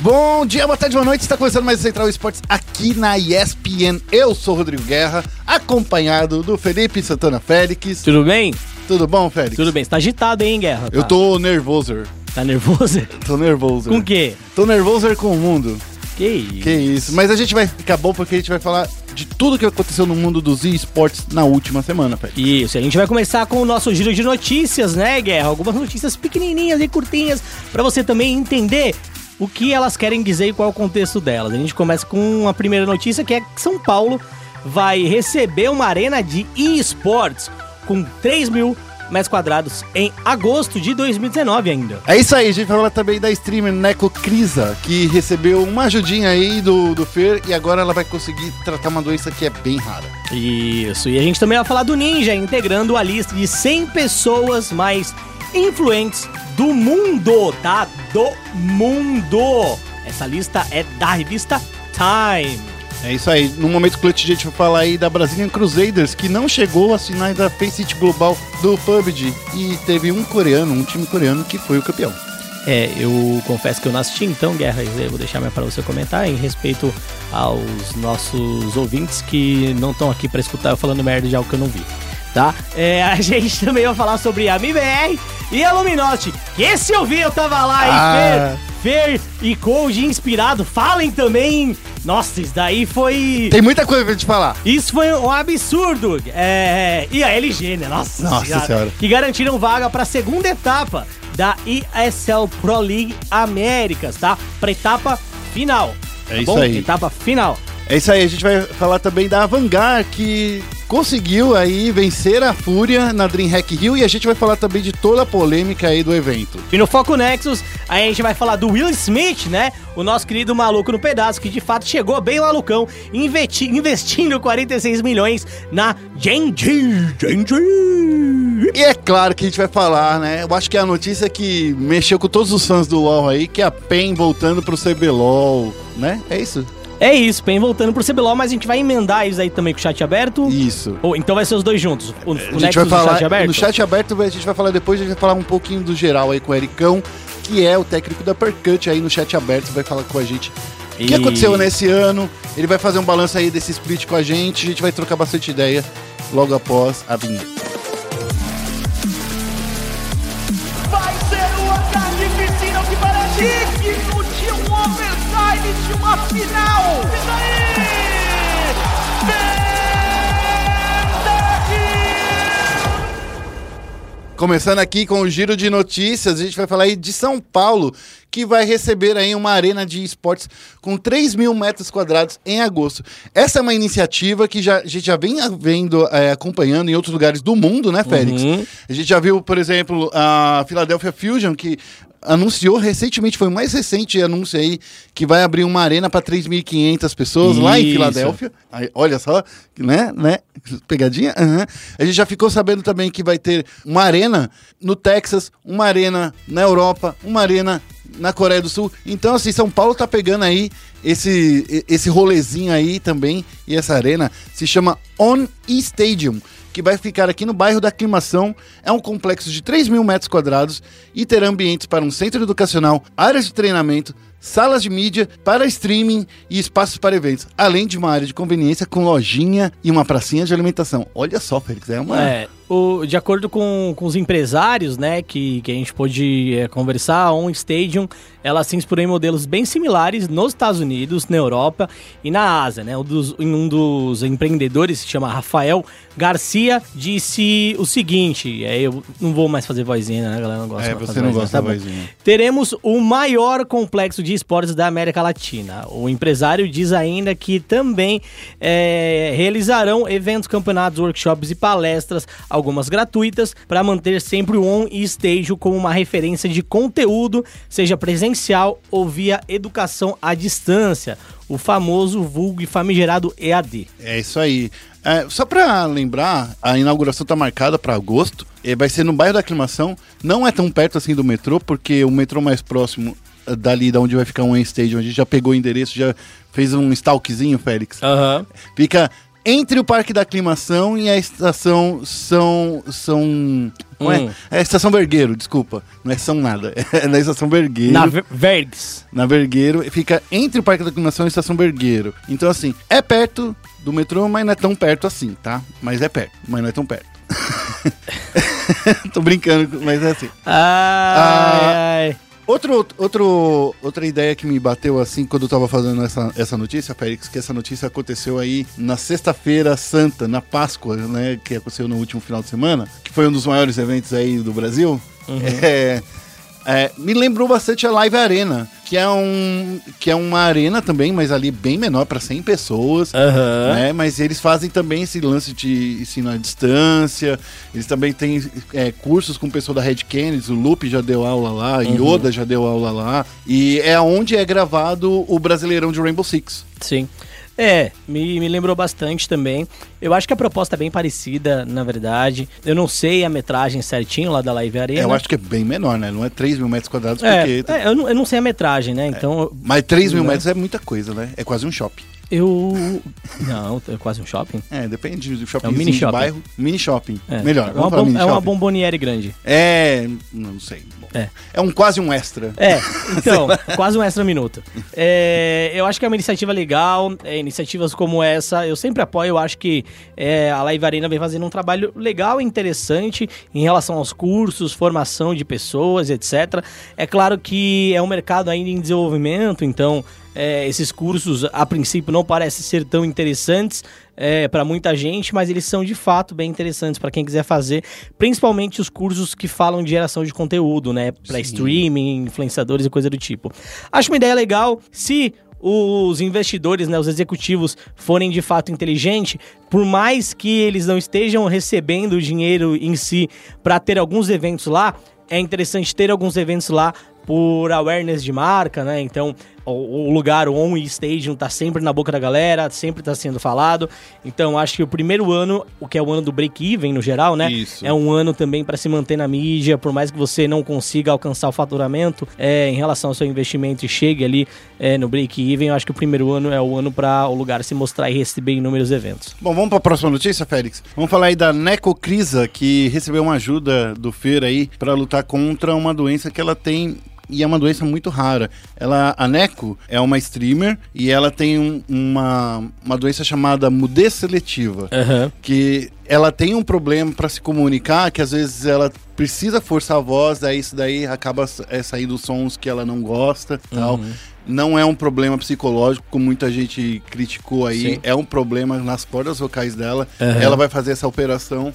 Bom dia, boa tarde, boa noite. Está começando mais o Central Esportes aqui na ESPN. Eu sou o Rodrigo Guerra, acompanhado do Felipe Santana Félix. Tudo bem? Tudo bom, Félix? Tudo bem. Você tá agitado, hein, Guerra? Eu Tá- tô nervoso. Tá nervoso? Tô nervoso. Com o quê? Tô nervoso com o mundo. Que isso? Que isso. Mas a gente vai ficar bom porque a gente vai falar de tudo que aconteceu no mundo dos esportes na última semana, Félix. Isso, a gente vai começar com o nosso giro de notícias, né, Guerra? Algumas notícias pequenininhas e curtinhas pra você também entender o que elas querem dizer e qual é o contexto delas. A gente começa com a primeira notícia que é que São Paulo vai receber uma arena de esportes com 3 mil metros quadrados em agosto de 2019 ainda. É isso aí, a gente falar também da streamer Neco Crisa, que recebeu uma ajudinha aí do, do Fer e agora ela vai conseguir tratar uma doença que é bem rara. Isso, e a gente também vai falar do Ninja, integrando a lista de 100 pessoas mais influentes do mundo, tá? Do mundo! Essa lista é da revista Time. É isso aí. No momento clutch a gente vai falar aí da Brazilian Crusaders, que não chegou às finais da Faceit Global do PUBG. E teve um coreano, um time coreano, que foi o campeão. É, eu confesso que eu não assisti, então, Guerra, eu vou deixar mais para você comentar em respeito aos nossos ouvintes que não estão aqui para escutar eu falando merda de algo que eu não vi, tá? É, a gente também vai falar sobre a MBR e a Luminosity, que esse eu vi, eu tava lá, hein, Ah. Fer, Fer e Cold inspirado, falem também. Nossa, isso daí foi... Tem muita coisa pra gente falar. Isso foi um absurdo. É, e a LG, né? Nossa, Nossa Senhora. Que garantiram vaga para a segunda etapa da ESL Pro League Américas, tá? Para etapa final. É tá isso bom? aí. Etapa final. É isso aí, a gente vai falar também da Vanguard, que conseguiu aí vencer a Fúria na DreamHack Hill e a gente vai falar também de toda a polêmica aí do evento. E no Foco Nexus, aí a gente vai falar do Will Smith, né? O nosso querido maluco no pedaço, que de fato chegou bem malucão, investi- investindo 46 milhões na Genji. Genji. E é claro que a gente vai falar, né? Eu acho que é a notícia que mexeu com todos os fãs do LoL aí, que é a PEN voltando pro CBLOL, né? É isso? É isso, Pen voltando pro CBLOL, mas a gente vai emendar isso aí também com o chat aberto. Isso. Ou então vai ser os dois juntos. O, o A gente vai falar chat aberto? no chat aberto, a gente vai falar depois, a gente vai falar um pouquinho do geral aí com o Ericão, que é o técnico da Percut aí no chat aberto, vai falar com a gente o que aconteceu nesse ano. Ele vai fazer um balanço aí desse split com a gente, a gente vai trocar bastante ideia logo após a vinheta. Uma final. Começando aqui com o giro de notícias, a gente vai falar aí de São Paulo, que vai receber aí uma arena de esportes com 3 mil metros quadrados em agosto. Essa é uma iniciativa que já, a gente já vem vendo, é, acompanhando em outros lugares do mundo, né, Félix? Uhum. A gente já viu, por exemplo, a Philadelphia Fusion, que anunciou recentemente, foi o mais recente anúncio aí, que vai abrir uma arena para 3.500 pessoas lá em Isso. Filadélfia. Aí, olha só, né, né? Pegadinha? Aham. A gente já ficou sabendo também que vai ter uma arena no Texas, uma arena na Europa, uma arena na Coreia do Sul. Então, assim, São Paulo tá pegando aí esse, esse rolezinho aí também. E essa arena se chama On Stadium, que vai ficar aqui no bairro da Aclimação. É um complexo de 3 mil metros quadrados e terá ambientes para um centro educacional, áreas de treinamento, salas de mídia para streaming e espaços para eventos, além de uma área de conveniência com lojinha e uma pracinha de alimentação. Olha só, Félix, é uma. É, o, de acordo com, com os empresários, né, que, que a gente pôde é, conversar, a On Stadium, ela se inspirou em modelos bem similares nos Estados Unidos, na Europa e na Ásia, né? Um dos, um dos empreendedores, se chama Rafael Garcia, disse o seguinte, é, eu não vou mais fazer vozinha, né, a galera não gosta É, mais de você fazer não vozinha, gosta tá da bom. vozinha. Teremos o maior complexo de esportes da América Latina. O empresário diz ainda que também é, realizarão eventos, campeonatos, workshops e palestras, algumas gratuitas, para manter sempre o On e Stage como uma referência de conteúdo, seja presencial ou via educação à distância. O famoso vulgo e famigerado EAD. É isso aí. É, só pra lembrar, a inauguração tá marcada pra agosto. E vai ser no bairro da Aclimação. Não é tão perto assim do metrô, porque o metrô mais próximo eh, dali da onde vai ficar um Stadium, a gente já pegou o endereço, já fez um stalkzinho, Félix. Aham. Fica entre o Parque da Aclimação e a estação São. São. Como Hum. é? É a estação Vergueiro, desculpa. Não é São nada. É na estação Vergueiro. Na Ver- Vergs. na Vergueiro, fica entre o Parque da Aclimação e a Estação Vergueiro. Então, assim, é perto do metrô, mas não é tão perto assim, tá? Mas é perto, mas não é tão perto. Tô brincando, mas é assim. Ai, ai. Outro, outro, outra ideia que me bateu assim quando eu tava fazendo essa, essa notícia, Félix, que essa notícia aconteceu aí na sexta-feira santa, na Páscoa, né? Que aconteceu no último final de semana, que foi um dos maiores eventos aí do Brasil. É, é, me lembrou bastante a Live Arena, que é, um, que é uma arena também, mas ali bem menor, para 100 pessoas. Aham. né? Mas eles fazem também esse lance de ensino à distância. Eles também têm é, cursos com o pessoal da Red Kennedy. O Lupe já deu aula lá, Uhum. Yoda já deu aula lá. E é onde é gravado o Brasileirão de Rainbow Six. Sim. É, me, me lembrou bastante também. Eu acho que a proposta é bem parecida, na verdade. Eu não sei a metragem certinho lá da Live Arena. Eu acho que é bem menor, né? Não é 3 mil metros quadrados, É, porque. é, eu, não, eu não sei a metragem, né? Então, Mas 3 mil Né? metros é muita coisa, né? É quase um shopping. Eu. Não, é quase um shopping. É, depende do shopping É um mini shopping. bairro. Mini shopping. É, Melhor. É uma, bom- mini é uma bomboniere grande. É. Não sei. Bom, É. É um quase um extra. É, então, quase um extra minuto. É, eu acho que é uma iniciativa legal, é, iniciativas como essa, eu sempre apoio, eu acho que é, a Live Arena vem fazendo um trabalho legal e interessante em relação aos cursos, formação de pessoas, etc. É claro que é um mercado ainda em desenvolvimento, então é, esses cursos, a princípio, não parecem ser tão interessantes é, para muita gente, mas eles são de fato bem interessantes para quem quiser fazer, principalmente os cursos que falam de geração de conteúdo, né? Para streaming, influenciadores e coisa do tipo. Acho uma ideia legal. Se os investidores, né, os executivos forem de fato inteligentes, por mais que eles não estejam recebendo o dinheiro em si para ter alguns eventos lá, é interessante ter alguns eventos lá por awareness de marca, né? Então, o, o lugar, o On Stadium, tá sempre na boca da galera, sempre tá sendo falado. Então, acho que o primeiro ano, o que é o ano do break-even no geral, né? Isso. É um ano também para se manter na mídia, por mais que você não consiga alcançar o faturamento é, em relação ao seu investimento e chegue ali é, no break-even, eu acho que o primeiro ano é o ano para o lugar se mostrar e receber inúmeros eventos. Bom, vamos para a próxima notícia, Félix. Vamos falar aí da Necocrisa, que recebeu uma ajuda do Fer aí para lutar contra uma doença que ela tem e é uma doença muito rara. Ela, a Neco é uma streamer e ela tem um- uma, uma doença chamada mudez seletiva. Aham. que ela tem um problema para se comunicar, que às vezes ela precisa forçar a voz, daí isso daí acaba é, saindo sons que ela não gosta, tal. Uhum. Não é um problema psicológico, como muita gente criticou aí, Sim. é um problema nas cordas vocais dela. Aham. Ela vai fazer essa operação.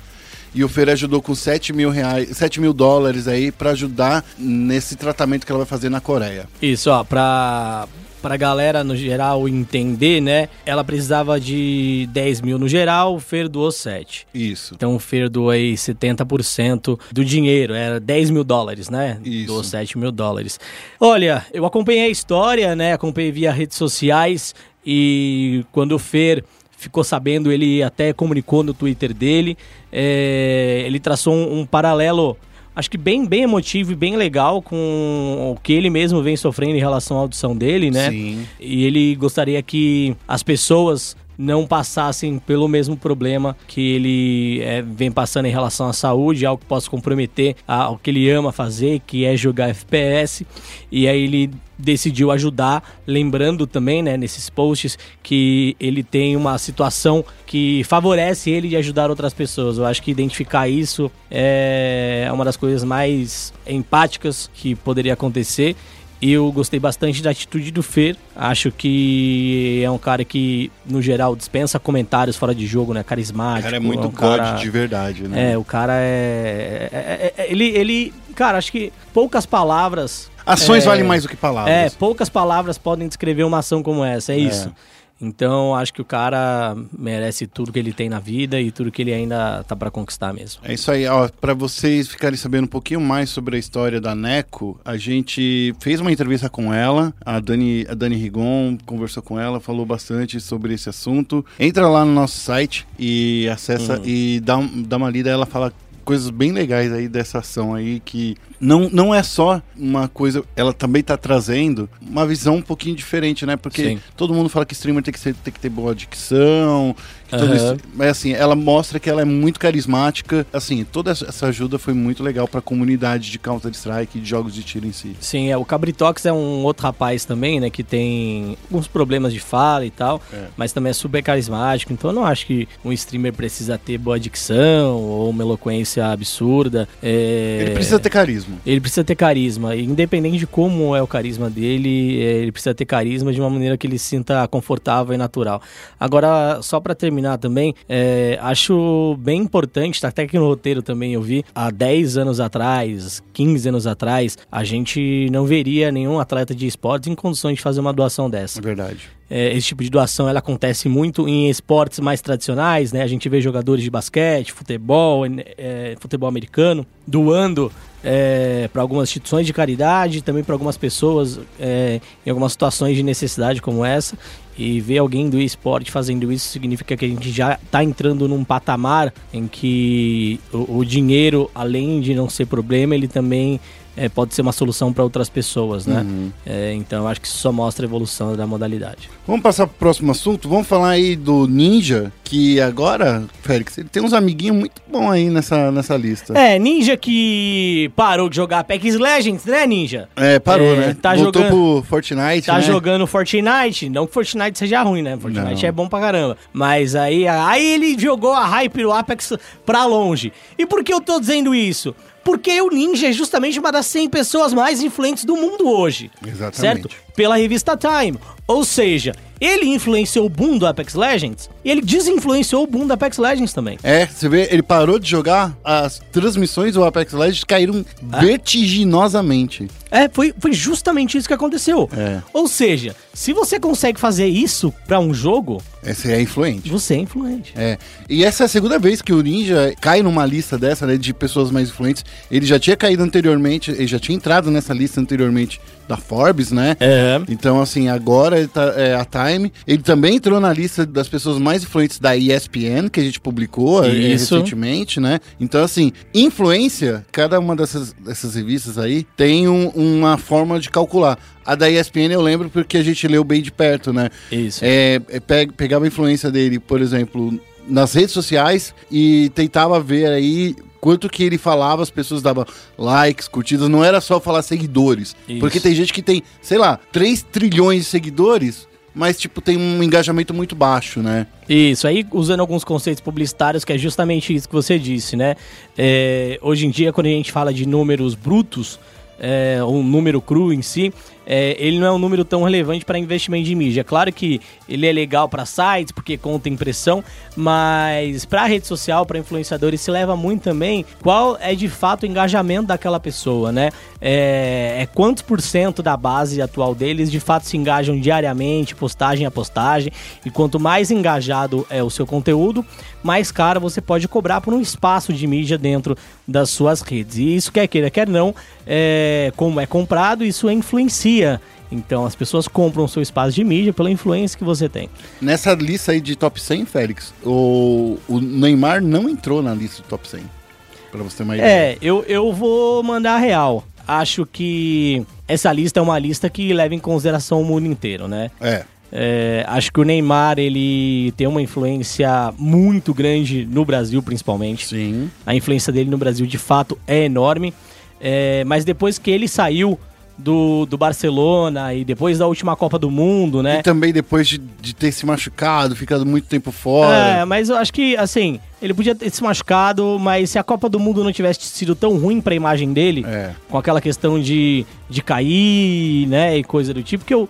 E o Fer ajudou com 7 mil, reais, 7 mil dólares aí para ajudar nesse tratamento que ela vai fazer na Coreia. Isso, ó, pra, pra galera no geral entender, né? Ela precisava de 10 mil no geral, o Fer doou 7. Isso. Então o Fer doou aí 70% do dinheiro, era 10 mil dólares, né? Isso. Doou 7 mil dólares. Olha, eu acompanhei a história, né? Acompanhei via redes sociais e quando o Fer ficou sabendo, ele até comunicou no Twitter dele. é, ele traçou um, um paralelo, acho que bem, bem emotivo e bem legal com o que ele mesmo vem sofrendo em relação à audição dele, né? Sim. E ele gostaria que as pessoas não passassem pelo mesmo problema que ele é, vem passando em relação à saúde, algo que possa comprometer a- o que ele ama fazer, que é jogar FPS. E aí ele decidiu ajudar, lembrando também, né, nesses posts, que ele tem uma situação que favorece ele de ajudar outras pessoas. Eu acho que identificar isso é uma das coisas mais empáticas que poderia acontecer. E eu gostei bastante da atitude do Fer. Acho que é um cara que, no geral, dispensa comentários fora de jogo, né? O Carismático. cara é muito um god cara- de verdade, né? É, o cara é, é- é- é- Ele, ele. Cara, acho que poucas palavras. Ações é, valem mais do que palavras. É, poucas palavras podem descrever uma ação como essa, é, É. isso. Então, acho que o cara merece tudo que ele tem na vida e tudo que ele ainda tá pra conquistar mesmo. É isso aí, ó, para vocês ficarem sabendo um pouquinho mais sobre a história da Neco, a gente fez uma entrevista com ela, a Dani, a Dani Rigon conversou com ela, falou bastante sobre esse assunto. Entra lá no nosso site e acessa Uhum. e dá, um- dá uma lida, ela fala coisas bem legais aí dessa ação aí que não, não é só uma coisa, ela também tá trazendo uma visão um pouquinho diferente, né? Porque Sim. todo mundo fala que streamer tem que, ser, tem que ter boa dicção, Aham. isso- mas assim, ela mostra que ela é muito carismática, assim, toda essa ajuda foi muito legal pra comunidade de Counter-Strike e de jogos de tiro em si. Sim, é, o Cabritox é um outro rapaz também, né, que tem alguns problemas de fala e tal, É. mas também é super carismático, então eu não acho que um streamer precisa ter boa dicção ou uma eloquência absurda. é, Ele precisa ter carisma. Ele precisa ter carisma, e independente de como é o carisma dele, é, ele precisa ter carisma de uma maneira que ele se sinta confortável e natural. Agora, só pra terminar também, é, acho bem importante, tá até aqui no roteiro também eu vi, há 10 anos atrás, 15 anos atrás, a gente não veria nenhum atleta de esportes em condições de fazer uma doação dessa. É verdade. É, esse tipo de doação ela acontece muito em esportes mais tradicionais, né? A gente vê jogadores de basquete, futebol, é, futebol americano doando para algumas instituições de caridade, também para algumas pessoas é, em algumas situações de necessidade como essa. E ver alguém do esporte fazendo isso significa que a gente já está entrando num patamar em que o, o dinheiro, além de não ser problema, ele também é, pode ser uma solução para outras pessoas, né? Uhum. É, então acho que isso só mostra a evolução da modalidade. Vamos passar pro próximo assunto? Vamos falar aí do Ninja, que agora, Félix, ele tem uns amiguinhos muito bons aí nessa, nessa lista. É, Ninja que parou de jogar Apex Legends, né, Ninja? É, parou, É, né? tá Voltou jogando- pro Fortnite, Tá né? jogando Fortnite, não que Fortnite seja ruim, né? Fortnite Não. é bom pra caramba. Mas aí, aí ele jogou a hype do Apex pra longe. E por que eu tô dizendo isso? Porque o Ninja é justamente uma das 100 pessoas mais influentes do mundo hoje. Exatamente. Certo? Pela revista Time. Ou seja, ele influenciou o boom do Apex Legends e ele desinfluenciou o boom do Apex Legends também. É, você vê, ele parou de jogar, as transmissões do Apex Legends caíram vertiginosamente. É, foi, foi justamente isso que aconteceu. É. Ou seja, se você consegue fazer isso pra um jogo, Esse é influente. você é influente. É. E essa é a segunda vez que o Ninja cai numa lista dessa, né, de pessoas mais influentes. Ele já tinha caído anteriormente, ele já tinha entrado nessa lista anteriormente da Forbes, né? É. Então, assim, agora tá, é, a Time. Ele também entrou na lista das pessoas mais influentes da ESPN, que a gente publicou é, Isso. recentemente, né? Então, assim, influência, cada uma dessas, dessas revistas aí tem um- uma forma de calcular. A da ESPN eu lembro porque a gente leu bem de perto, né? Isso. É, é, pe- pegava a influência dele, por exemplo, nas redes sociais e tentava ver aí quanto que ele falava, as pessoas davam likes, curtidas, não era só falar seguidores. Isso. Porque tem gente que tem, sei lá, 3 trilhões de seguidores, mas tipo tem um engajamento muito baixo, né? Isso, aí usando alguns conceitos publicitários, que é justamente isso que você disse, né? É, hoje em dia, quando a gente fala de números brutos, é, um número cru em si, é, ele não é um número tão relevante para investimento de mídia. É claro que ele é legal para sites, porque conta impressão, mas para rede social, para influenciadores, se leva muito também qual é de fato o engajamento daquela pessoa, né? É, é quantos por cento da base atual deles de fato se engajam diariamente, postagem a postagem, e quanto mais engajado é o seu conteúdo, mais caro você pode cobrar por um espaço de mídia dentro das suas redes. E isso quer queira, quer não, é, como é comprado, isso influencia. Então as pessoas compram o seu espaço de mídia pela influência que você tem. Nessa lista aí de top 100, Félix, o, o Neymar não entrou na lista do top 100. Pra você ter uma ideia. É, eu, eu vou mandar a real. Acho que essa lista é uma lista que leva em consideração o mundo inteiro, né? É. É, acho que o Neymar ele tem uma influência muito grande no Brasil, principalmente. Sim. A influência dele no Brasil de fato é enorme. É, mas depois que ele saiu do, do Barcelona e depois da última Copa do Mundo, né? E também depois de, de ter se machucado, ficado muito tempo fora. É, mas eu acho que, assim, ele podia ter se machucado, mas se a Copa do Mundo não tivesse sido tão ruim pra imagem dele, É. com aquela questão de, de cair, né, e coisa do tipo, que eu,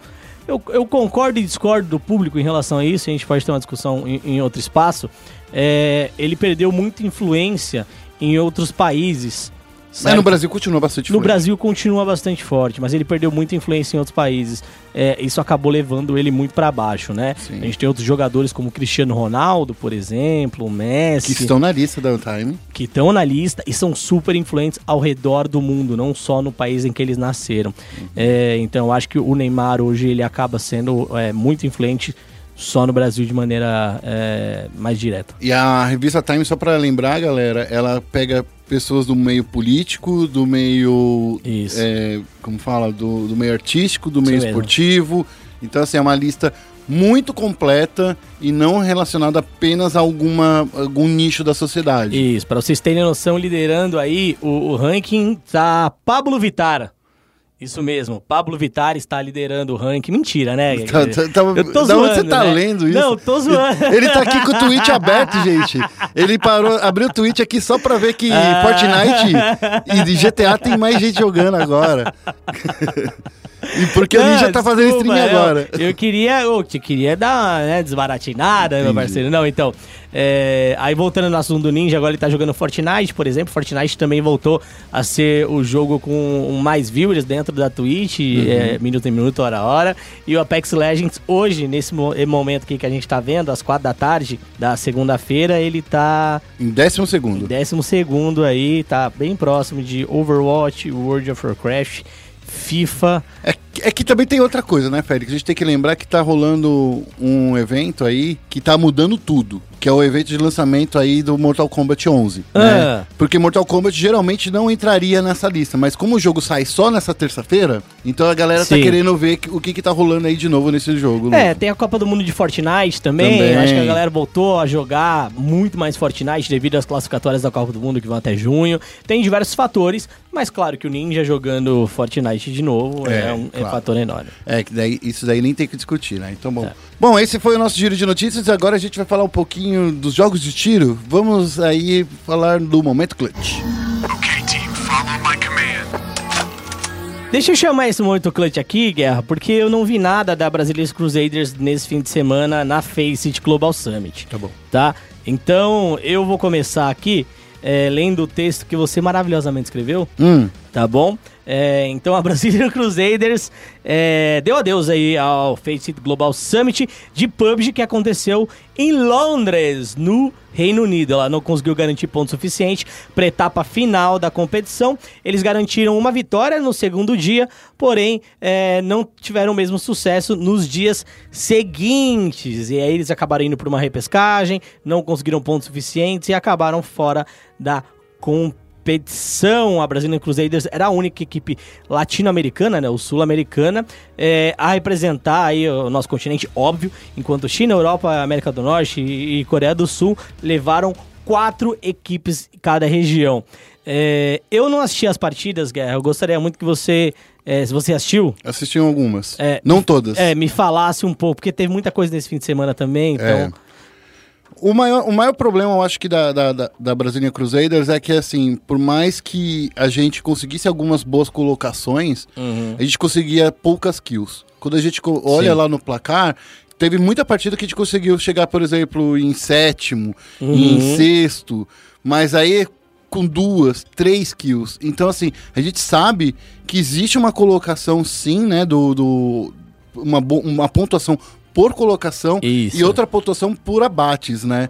eu, eu concordo e discordo do público em relação a isso, a gente pode ter uma discussão em, em outro espaço, é, ele perdeu muita influência em outros países. Mas certo? no Brasil continua bastante No forte. Brasil continua bastante forte, mas ele perdeu muita influência em outros países. É, isso acabou levando ele muito pra baixo, né? Sim. A gente tem outros jogadores como Cristiano Ronaldo, por exemplo, o Messi, Que estão na lista da Time. que estão na lista e são super influentes ao redor do mundo, não só no país em que eles nasceram. É, então, eu acho que o Neymar hoje ele acaba sendo é, muito influente só no Brasil de maneira é, mais direta. E a revista Time, só pra lembrar, galera, ela pega pessoas do meio político, do meio. Isso. é, como fala? Do, do meio artístico, do Isso meio mesmo. esportivo. Então, assim, é uma lista muito completa e não relacionada apenas a alguma, algum nicho da sociedade. Isso, para vocês terem noção, liderando aí o, o ranking tá Pablo Vittar. Isso mesmo, Pablo Vittar está liderando o ranking. Mentira, né? Tá- tá- tá- Eu tô da onde zoando, você tá né? lendo isso? Não, tô zoando. Ele tá aqui com o tweet aberto, gente. Ele parou, abriu o tweet aqui só pra ver que Ah. Fortnite e GTA tem mais gente jogando agora. e porque o Não, Ninja tá fazendo desculpa, stream agora. Eu queria, eu queria dar uma né, desbaratinada, meu Entendi. parceiro. Não, então. É, aí voltando no assunto do Ninja, agora ele tá jogando Fortnite, por exemplo. Fortnite também voltou a ser o jogo com mais viewers dentro da Twitch, Uhum. é, minuto em minuto, hora a hora. E o Apex Legends, hoje, nesse mo- momento aqui que a gente tá vendo, às quatro da tarde da segunda-feira, ele tá Em décimo segundo. Décimo segundo aí, tá bem próximo de Overwatch, World of Warcraft, FIFA. É, é que também tem outra coisa, né, Félix? A gente tem que lembrar que tá rolando um evento aí que tá mudando tudo. Que é o evento de lançamento aí do Mortal Kombat 11. Ah. Né? Porque Mortal Kombat geralmente não entraria nessa lista. Mas como o jogo sai só nessa terça-feira, então a galera tá Sim. querendo ver o que que tá rolando aí de novo nesse jogo. É, tem a Copa do Mundo de Fortnite também. Também. Acho que a galera voltou a jogar muito mais Fortnite devido às classificatórias da Copa do Mundo que vão até junho. Tem diversos fatores, mas claro que o Ninja jogando Fortnite de novo é, É, um é claro. fator enorme. É, que daí, isso daí nem tem que discutir, né? Então, bom. Bom, esse foi o nosso giro de notícias. Agora a gente vai falar um pouquinho dos jogos de tiro. Vamos aí falar do Momento Clutch. Okay, team, follow my command. Deixa eu chamar esse momento clutch aqui, Guerra, porque eu não vi nada da Brasileiros Crusaders nesse fim de semana na Faceit Global Summit. Tá bom. Tá? Então, eu vou começar aqui é, lendo o texto que você maravilhosamente escreveu, Hum, tá bom? É, então, a Brazilian Crusaders é, deu adeus aí ao Faceit Global Summit de PUBG que aconteceu em Londres, no Reino Unido. Ela não conseguiu garantir ponto suficiente para etapa final da competição. Eles garantiram uma vitória no segundo dia, porém é, não tiveram o mesmo sucesso nos dias seguintes. E aí eles acabaram indo para uma repescagem, não conseguiram pontos suficientes e acabaram fora da competição. A Brazilian Crusaders era a única equipe latino-americana, né, ou sul-americana, é, a representar aí o nosso continente, óbvio, enquanto China, Europa, América do Norte e, e Coreia do Sul levaram quatro equipes em cada região. É, eu não assisti as partidas, Guerra. Eu gostaria muito que você, é, se você assistiu, assisti algumas. É, Não todas. é, me falasse um pouco, porque teve muita coisa nesse fim de semana também, então... É. O maior, o maior problema, eu acho que da, da, da, Brazilian Crusaders é que, assim, por mais que a gente conseguisse algumas boas colocações, Uhum. a gente conseguia poucas kills. Quando a gente olha Sim. lá no placar, teve muita partida que a gente conseguiu chegar, por exemplo, em sétimo, Uhum. em sexto, mas aí com duas, três kills. Então, assim, a gente sabe que existe uma colocação, sim, né, do... do uma, uma pontuação por colocação Isso. e outra pontuação por abates, né?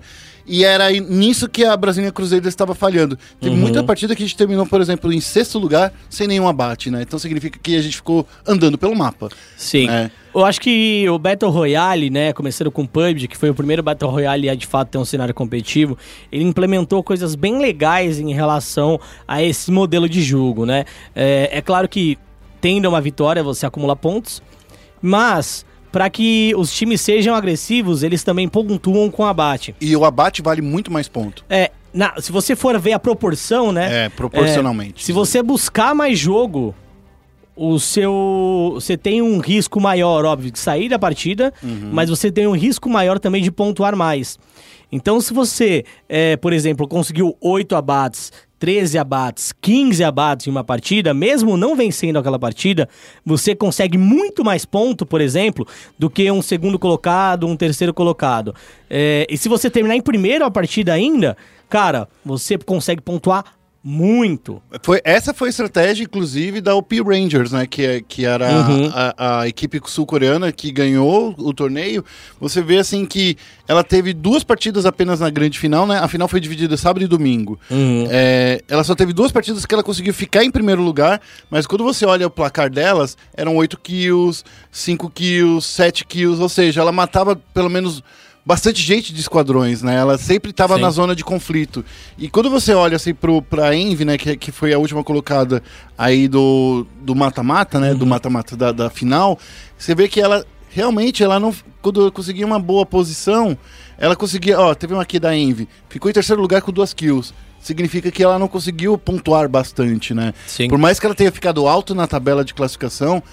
E era nisso que a Brasília Cruzeiro estava falhando. Teve Uhum. muita partida que a gente terminou, por exemplo, em sexto lugar, sem nenhum abate, né? Então significa que a gente ficou andando pelo mapa. Sim. É. Eu acho que o Battle Royale, né, começando com o PUBG, que foi o primeiro Battle Royale a de fato ter um cenário competitivo, ele implementou coisas bem legais em relação a esse modelo de jogo, né? É, é claro que tendo uma vitória você acumula pontos, mas para que os times sejam agressivos, eles também pontuam com abate. E o abate vale muito mais ponto. É, na- se você for ver a proporção, né? É, proporcionalmente. Se você buscar mais jogo, o seu. Você tem um risco maior, óbvio, de sair da partida, Uhum. mas você tem um risco maior também de pontuar mais. Então, se você, é, por exemplo, conseguiu 8 abates, 13 abates, 15 abates em uma partida, mesmo não vencendo aquela partida, você consegue muito mais ponto, por exemplo, do que um segundo colocado, um terceiro colocado. É, e se você terminar em primeiro a partida ainda, cara, você consegue pontuar muito. Foi, essa foi a estratégia, inclusive, da OP Rangers, né? Que, é- que era Uhum. a, a equipe sul-coreana que ganhou o torneio. Você vê, assim, que ela teve duas partidas apenas na grande final, né? A final foi dividida sábado e domingo. Uhum. É, ela só teve duas partidas que ela conseguiu ficar em primeiro lugar, mas quando você olha o placar delas, eram 8 kills, 5 kills, 7 kills, ou seja, ela matava pelo menos bastante gente de esquadrões, né? Ela sempre estava na zona de conflito. E quando você olha assim pro, pra Envy, né, que, que foi a última colocada aí do do mata-mata, né, do mata-mata da, da final, você vê que ela realmente ela não quando conseguia uma boa posição, ela conseguia, ó, teve uma aqui da Envy, ficou em terceiro lugar com duas kills. Significa que ela não conseguiu pontuar bastante, né? Sim. Por mais que ela tenha ficado alto na tabela de classificação,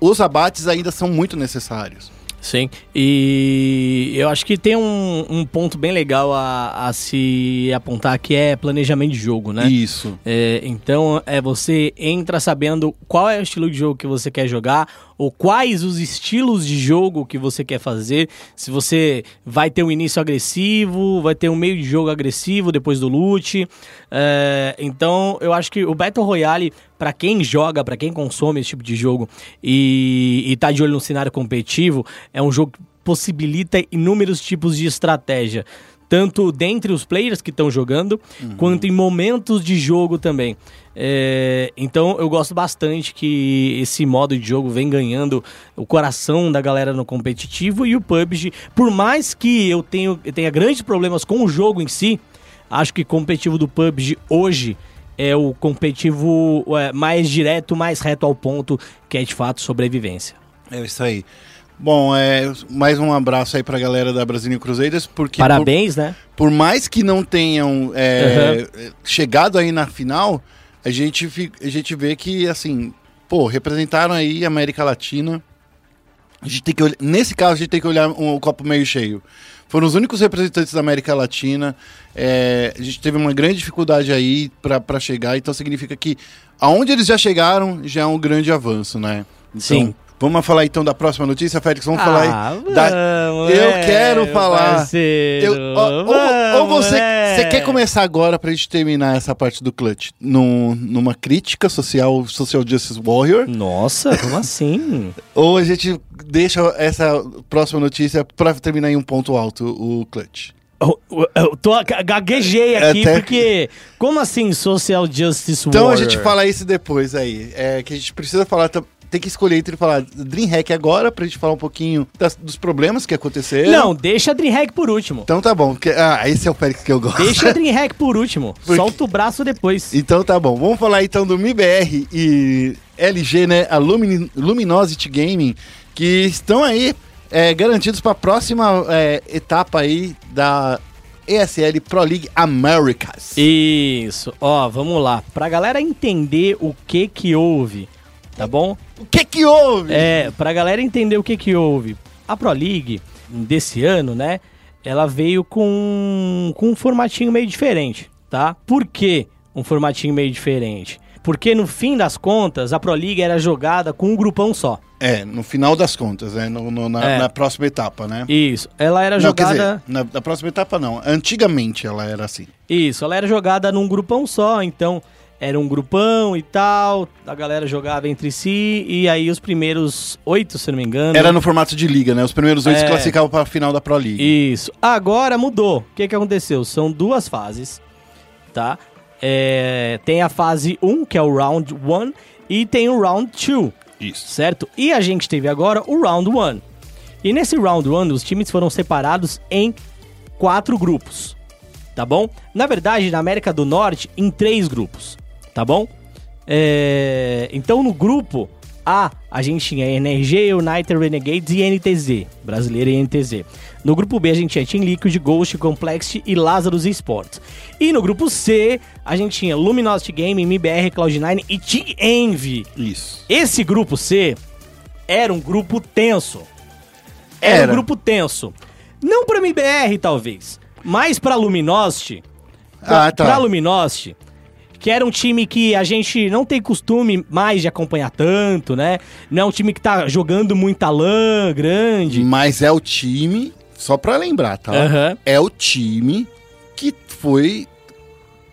os abates ainda são muito necessários. Sim, e eu acho que tem um, um ponto bem legal a, a se apontar que é planejamento de jogo, né? Isso. É, então, é você entra sabendo qual é o estilo de jogo que você quer jogar, ou quais os estilos de jogo que você quer fazer. Se você vai ter um início agressivo, vai ter um meio de jogo agressivo depois do loot. É, então, eu acho que o Battle Royale, pra quem joga, pra quem consome esse tipo de jogo e, e tá de olho no cenário competitivo, é um jogo que possibilita inúmeros tipos de estratégia tanto dentre os players que estão jogando, quanto em momentos de jogo também. É, então eu gosto bastante que esse modo de jogo vem ganhando o coração da galera no competitivo e o PUBG, por mais que eu, tenho, eu tenha grandes problemas com o jogo em si, acho que competitivo do PUBG hoje é o competitivo é, mais direto, mais reto ao ponto, que é de fato sobrevivência. É isso aí. Bom, é, mais um abraço aí pra galera da Brasília Cruzeiras, porque Parabéns, né? por, por mais que não tenham é, chegado aí na final, a gente, a gente vê que, assim, pô, representaram aí a América Latina. A gente tem que olhar, nesse caso, a gente tem que olhar um, o copo meio cheio. Foram os únicos representantes da América Latina. é, a gente teve uma grande dificuldade aí pra pra chegar, então significa que aonde eles já chegaram já é um grande avanço, né? Então, Sim. Vamos falar então da próxima notícia, Félix? Vamos falar aí. da- Ah, vamos, Eu é, quero falar. parceiro, Eu- ou, ou vamos, você, né? você quer começar agora pra gente terminar essa parte do clutch? Num, numa crítica social, social justice warrior? Nossa, como assim? Ou a gente deixa essa próxima notícia pra terminar em um ponto alto, o clutch? Eu, eu- tô gaguejei aqui Até- porque como assim social justice Então a warrior? gente fala isso depois aí. É que a gente precisa falar. tam- Tem que escolher entre falar Dreamhack agora, pra gente falar um pouquinho das- dos problemas que aconteceram. Não, deixa a Dreamhack por último. Então tá bom. porque- ah, esse é o Félix que eu gosto. Deixa a Dreamhack por último. Porque- Solta o braço depois. Então tá bom. Vamos falar então do MIBR e LG, né? A Lumini- Luminosity Gaming, que estão aí é, garantidos para a próxima é, etapa aí da ESL Pro League Americas. Isso. Ó, vamos lá. Pra galera entender o que que houve, tá bom? O que que houve? É, pra galera entender o que que houve. A Pro League desse ano, né? Ela veio com, com um formatinho meio diferente, tá? Por que um formatinho meio diferente? Porque no fim das contas, a Pro League era jogada com um grupão só. É, no final das contas, né? No- no- na, É. na próxima etapa, né? Isso. Ela era Não, quer jogada. dizer, na, na próxima etapa não. Antigamente ela era assim. Isso, ela era jogada num grupão só, então era um grupão e tal, a galera jogava entre si, e aí os primeiros oito, se não me engano. Era no formato de liga, né? Os primeiros oito É. se classificavam para a final da Pro League. Isso. Agora mudou. O que que aconteceu? São duas fases, tá? É, tem a fase 1, que é o Round 1, e tem o Round 2, Isso. certo? E a gente teve agora o Round 1. E nesse Round 1, os times foram separados em quatro grupos, tá bom? Na verdade, na América do Norte, em três grupos, tá bom? É, Então, no grupo A, a gente tinha NRG, United Renegades e NTZ, brasileira e NTZ. No grupo B, a gente tinha Team Liquid, Ghost, Complexity e Lazarus Esports. E no grupo C, a gente tinha Luminosity Gaming, MBR, Cloud9 e Team Envy. Isso. Esse grupo C era um grupo tenso. Era, Era. um grupo tenso. Não pra MBR, talvez, mas pra Luminosity. Ah, tá. pra Luminosity, que era um time que a gente não tem costume mais de acompanhar tanto, né? Não é um time que tá jogando muita lã grande. Mas é o time, só pra lembrar, tá? Aham. É o time que foi.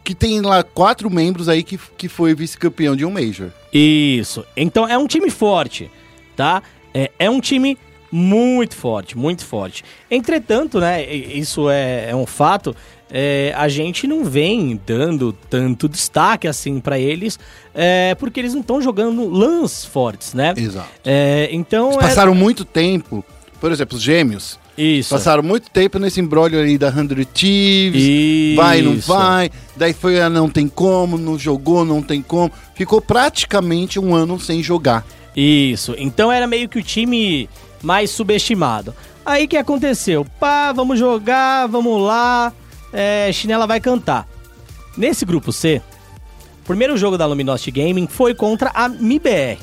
que tem lá quatro membros aí que, que foi vice-campeão de um Major. Isso. Então é um time forte, tá? É, é um time muito forte, muito forte. Entretanto, né, isso é, é um fato, é, a gente não vem dando tanto destaque assim pra eles, é, porque eles não estão jogando lãs fortes, né? Exato. É, então. Eles é- passaram muito tempo, por exemplo, os gêmeos. Isso. Passaram muito tempo nesse embrólio aí da 100 Thieves. Isso. Vai, não vai. Daí foi, ah, não tem como, não jogou, não tem como. Ficou praticamente um ano sem jogar. Isso. Então era meio que o time mais subestimado. Aí o que aconteceu? Pá, vamos jogar, vamos lá. É, Chinela vai cantar. Nesse grupo C, o primeiro jogo da Luminosity Gaming foi contra a MIBR.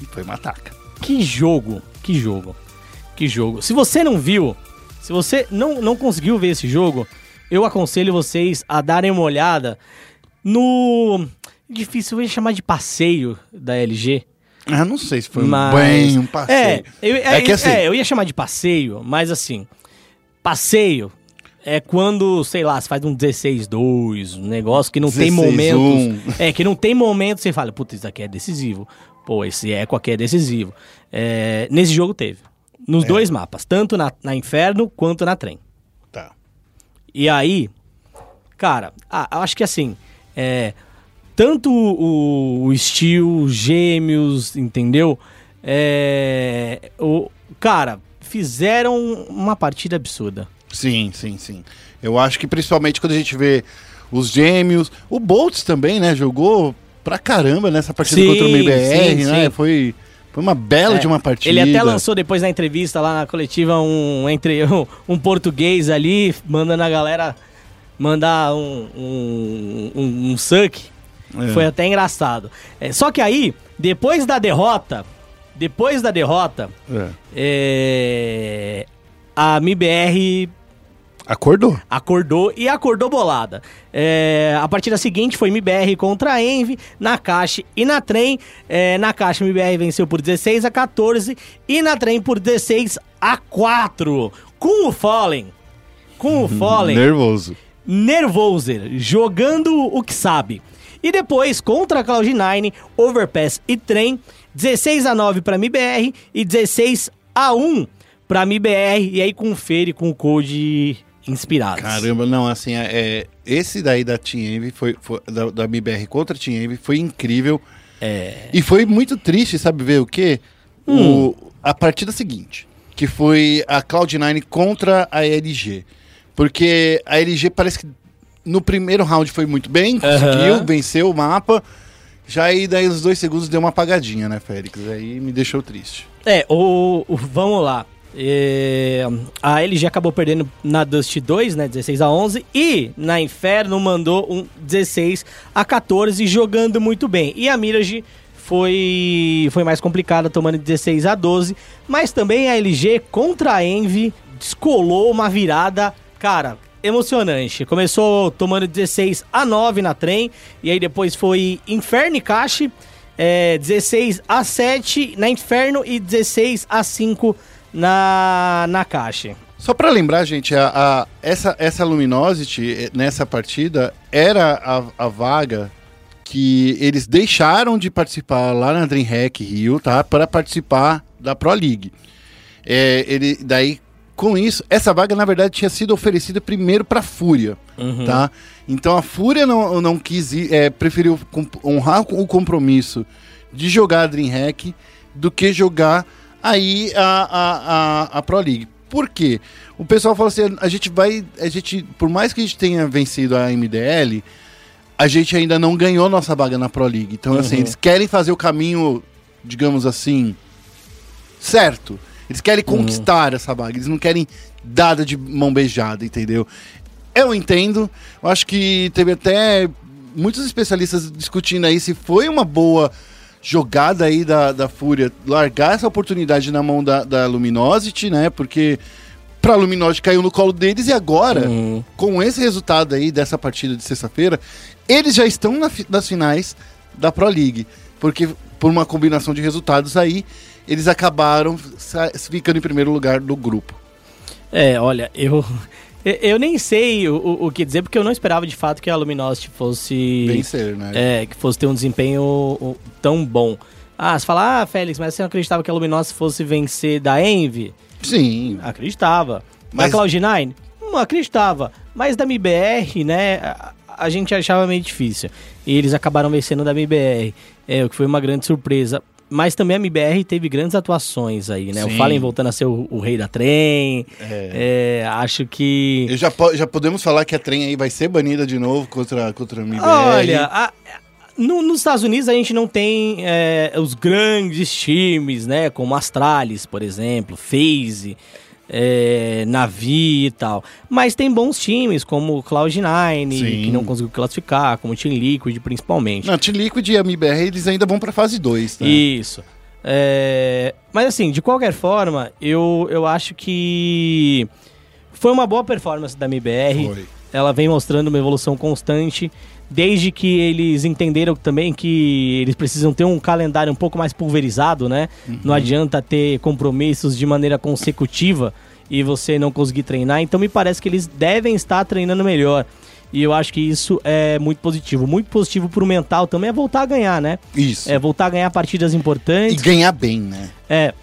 E foi uma ataca. Que jogo, que jogo, que jogo. Se você não viu, se você não, não conseguiu ver esse jogo, eu aconselho vocês a darem uma olhada no. Difícil, eu ia chamar de passeio da LG. Ah, não sei se foi Mas- bem um passeio. É, eu, é, É que assim- é, eu ia chamar de passeio, mas assim, passeio é quando, sei lá, você faz um 16-2, um negócio que não tem 16-1. momentos. É, que não tem momento você fala, puta, isso aqui é decisivo. Pô, esse eco aqui é decisivo. É, nesse jogo teve. É. Nos dois mapas, tanto na, na Inferno quanto na Trem. Tá. E aí, cara, ah, acho que assim, é, tanto o, o Steel, Gêmeos, entendeu? É, o, cara, fizeram uma partida absurda. Sim, sim, sim. Eu acho que principalmente quando a gente vê os gêmeos, o Boltz também, né? Jogou pra caramba nessa partida Sim, contra o MBR, sim, né? sim. Foi, foi uma bela É, de uma partida. Ele até lançou depois na entrevista lá na coletiva um, entre, um, um português ali, mandando a galera mandar um, um, um, um suck. É. Foi até engraçado. É, só que aí, depois da derrota, depois da derrota, É. é, a MIBR Acordou. acordou e acordou bolada. É, a partida seguinte foi MBR contra a Envy, na caixa e na trem. É, na caixa, MBR venceu por 16 a 14 e na trem por 16 a 4. Com o Fallen. Com o Fallen Nervoso. nervoser, jogando o que sabe. E depois, contra a Cloud9, Overpass e Trem, 16 a 9 para MBR e 16 a 1 para MBR. E aí confere com o code inspirado. Caramba, não, assim, é, é, esse daí da Team Envy foi, foi- da, da MBR contra a Team Envy foi incrível. É. E foi muito triste, sabe ver o quê? O, a partida seguinte, que foi a Cloud9 contra a LG. Porque a LG parece que no primeiro round foi muito bem, conseguiu, Aham. venceu o mapa. Já aí daí os dois segundos deu uma apagadinha, né, Félix? Aí me deixou triste. É, o, o- vamos lá. É, a LG acabou perdendo na Dust 2, né? 16 a 11 e na Inferno mandou um 16 a 14 jogando muito bem. E a Mirage foi foi mais complicada, tomando 16 a 12, mas também a LG contra a Envy descolou uma virada, cara, emocionante. Começou tomando 16 a 9 na trem e aí depois foi Inferno e Cache é, 16 a 7 na Inferno e 16 a 5 na, na Caixa. Só pra lembrar, gente, a, a- essa, essa Luminosity eh, nessa partida era a, a vaga que eles deixaram de participar lá na DreamHack Rio, tá? Para participar da Pro League. É, ele, daí, com isso, essa vaga na verdade tinha sido oferecida primeiro para Fúria, tá? Então a Fúria não, não quis ir, é, preferiu honrar o compromisso de jogar a DreamHack do que jogar aí a, a, a, a Pro League. Por quê? O pessoal fala assim, a gente vai, a gente, por mais que a gente tenha vencido a MDL, a gente ainda não ganhou nossa vaga na Pro League. Então, assim, eles querem fazer o caminho, digamos assim, certo. Eles querem conquistar essa vaga. Eles não querem dada de mão beijada, entendeu? Eu entendo. Eu acho que teve até muitos especialistas discutindo aí se foi uma boa jogada aí da, da Fúria largar essa oportunidade na mão da, da Luminosity, né? Porque pra Luminosity caiu no colo deles e agora, Uhum. com esse resultado aí dessa partida de sexta-feira, eles já estão na fi- nas finais da Pro League. Porque por uma combinação de resultados aí, eles acabaram ficando em primeiro lugar do grupo. É, olha, eu, Eu nem sei o, o- que dizer, porque eu não esperava de fato que a Luminosity fosse. Vencer, né? É, que fosse ter um desempenho tão bom. Ah, você fala, ah, Félix, mas você não acreditava que a Luminosity fosse vencer da Envy? Sim. Acreditava. Mas- Da Cloud9? Não acreditava. Mas da MBR, né, a, a gente achava meio difícil. E eles acabaram vencendo da MBR, é, o que foi uma grande surpresa. Mas também a MBR teve grandes atuações aí, né? O Sim. Fallen voltando a ser o, o rei da trem. É, acho que... Eu já, já podemos falar que a trem aí vai ser banida de novo contra, contra a MBR. Olha, a- no- nos Estados Unidos a gente não tem é, os grandes times, né? Como Astralis, por exemplo, FaZe, é, Navi e tal. Mas tem bons times, como o Cloud9, Sim. que não conseguiu classificar, como o Team Liquid, principalmente. Não, Team Liquid e a MBR, eles ainda vão pra fase 2, tá? Isso. É, Mas assim, de qualquer forma, eu, eu acho que foi uma boa performance da MBR. Foi. Ela vem mostrando uma evolução constante, desde que eles entenderam também que eles precisam ter um calendário um pouco mais pulverizado, né? Não adianta ter compromissos de maneira consecutiva e você não conseguir treinar. Então me parece que eles devem estar treinando melhor. E eu acho que isso é muito positivo. Muito positivo pro mental também é voltar a ganhar, né? Isso. É voltar a ganhar partidas E importantes. ganhar bem, né? É,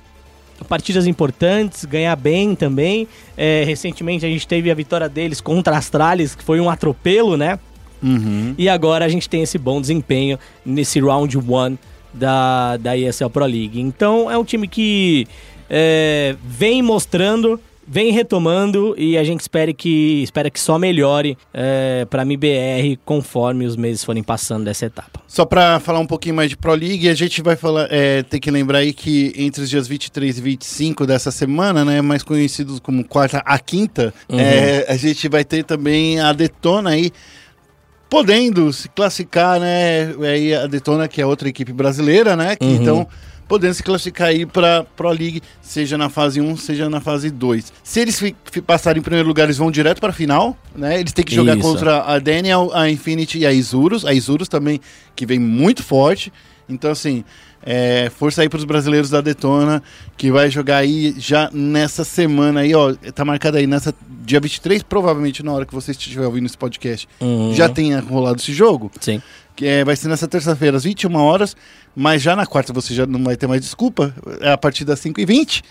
partidas importantes, ganhar bem também. É, recentemente a gente teve a vitória deles contra a Astralis, que foi um atropelo, né? Uhum. E agora a gente tem esse bom desempenho nesse round one da, da ESL Pro League. Então é um time que é, vem mostrando, vem retomando e a gente espera que, espera que só melhore é, para a MBR conforme os meses forem passando dessa etapa. Só pra falar um pouquinho mais de Pro League, a gente vai falar, é, tem que lembrar aí que entre os dias 23 e 25 dessa semana, né, mais conhecidos como quarta a quinta, Uhum. é, a gente vai ter também a Detona aí podendo se classificar, né, aí a Detona que é outra equipe brasileira, né, que Uhum. então podendo se classificar aí pra Pro League, seja na fase 1, seja na fase 2. Se eles passarem em primeiro lugar, eles vão direto pra final, né? Eles têm que jogar Isso. contra a Daniel, a Infinity e a Isurus. A Isurus também, que vem muito forte. Então, assim, é, força aí pros brasileiros da Detona, que vai jogar aí já nessa semana aí, ó. Tá marcado aí nessa dia 23, provavelmente na hora que você estiver ouvindo esse podcast, Uhum. já tenha rolado esse jogo. Sim. Que é, vai ser nessa terça-feira, às 21 horas, mas já na quarta você já não vai ter mais desculpa, é a partir das 5h20.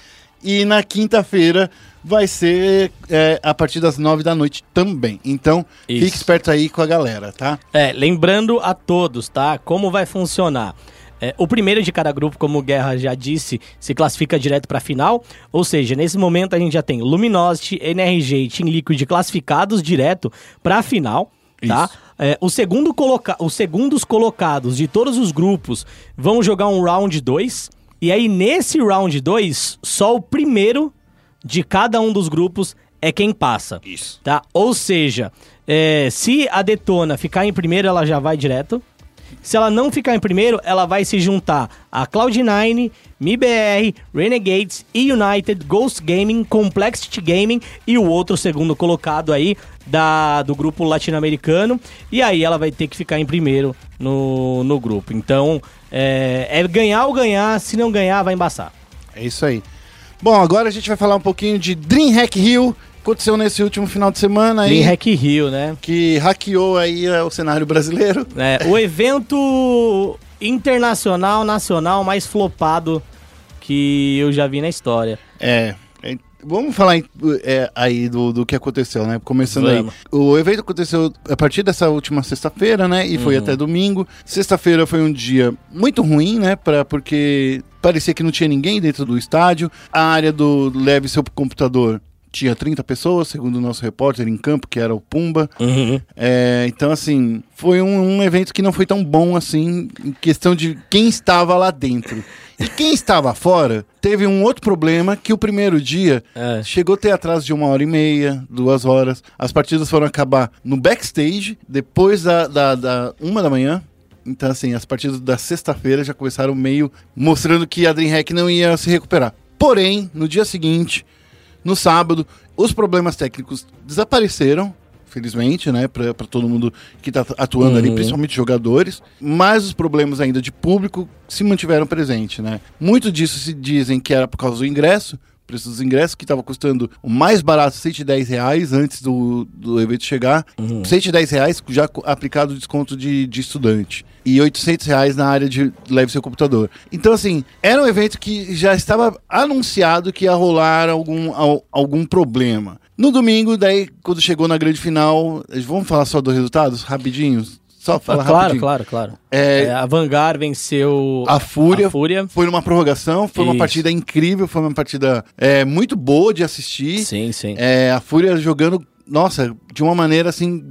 E na quinta-feira vai ser é, a partir das 9 da noite também. Então, Isso. fique esperto aí com a galera, tá? É, lembrando a todos, tá? Como vai funcionar. É, o primeiro de cada grupo, como o Guerra já disse, se classifica direto para a final. Ou seja, nesse momento a gente já tem Luminosity, NRG e Team Liquid classificados direto para a final, tá? É, o segundo coloca os segundos colocados de todos os grupos vão jogar um round 2. E aí, nesse round 2, só o primeiro de cada um dos grupos é quem passa. Isso. Tá? Ou seja, é, se a Detona ficar em primeiro, ela já vai direto. Se ela não ficar em primeiro, ela vai se juntar a Cloud9, MIBR, Renegades, E-United, Ghost Gaming, Complexity Gaming e o outro segundo colocado aí da, do grupo latino-americano. E aí ela vai ter que ficar em primeiro no, no grupo. Então, é, é ganhar ou ganhar. Se não ganhar, vai embaçar. É isso aí. Bom, agora a gente vai falar um pouquinho de DreamHack Rio. Aconteceu nesse último final de semana aí. DreamHack Rio, né? Que hackeou aí é, o cenário brasileiro. É, o evento internacional, nacional mais flopado que eu já vi na história. É. Vamos falar é, aí do, do que aconteceu, né? Começando Vamos. aí. O evento aconteceu a partir dessa última sexta-feira, né? E foi até domingo. Sexta-feira foi um dia muito ruim, né? Pra, porque parecia que não tinha ninguém dentro do estádio. A área do Leve Seu Computador tinha 30 pessoas, segundo o nosso repórter em campo, que era o Pumba. É, então, assim, foi um, um evento que não foi tão bom assim, em questão de quem estava lá dentro. E quem estava fora teve um outro problema que o primeiro dia É. chegou a ter atraso de uma hora e meia, duas horas. As partidas foram acabar no backstage, depois da, da, da uma da manhã. Então, assim, as partidas da sexta-feira já começaram meio mostrando que a DreamHack não ia se recuperar. Porém, no dia seguinte, no sábado, os problemas técnicos desapareceram, felizmente, né, para todo mundo que está atuando ali, Uhum. principalmente jogadores, mas os problemas ainda de público se mantiveram presentes, né? Muito disso se dizem que era por causa do ingresso, preço dos ingressos, que estava custando o mais barato 110 reais antes do, do evento chegar. 110 reais já aplicado o desconto de, de estudante. E 800 reais na área de leve seu computador. Então, assim, era um evento que já estava anunciado que ia rolar algum, al- algum problema. No domingo, daí, quando chegou na grande final, vamos falar só dos resultados, rapidinho? Só falar Ah, claro, rapidinho. claro, claro. É, É, a Vanguard venceu a Fúria, a Fúria. foi numa prorrogação, foi uma Isso. partida incrível, foi uma partida é, muito boa de assistir. Sim, sim. É, a Fúria jogando, nossa, de uma maneira assim,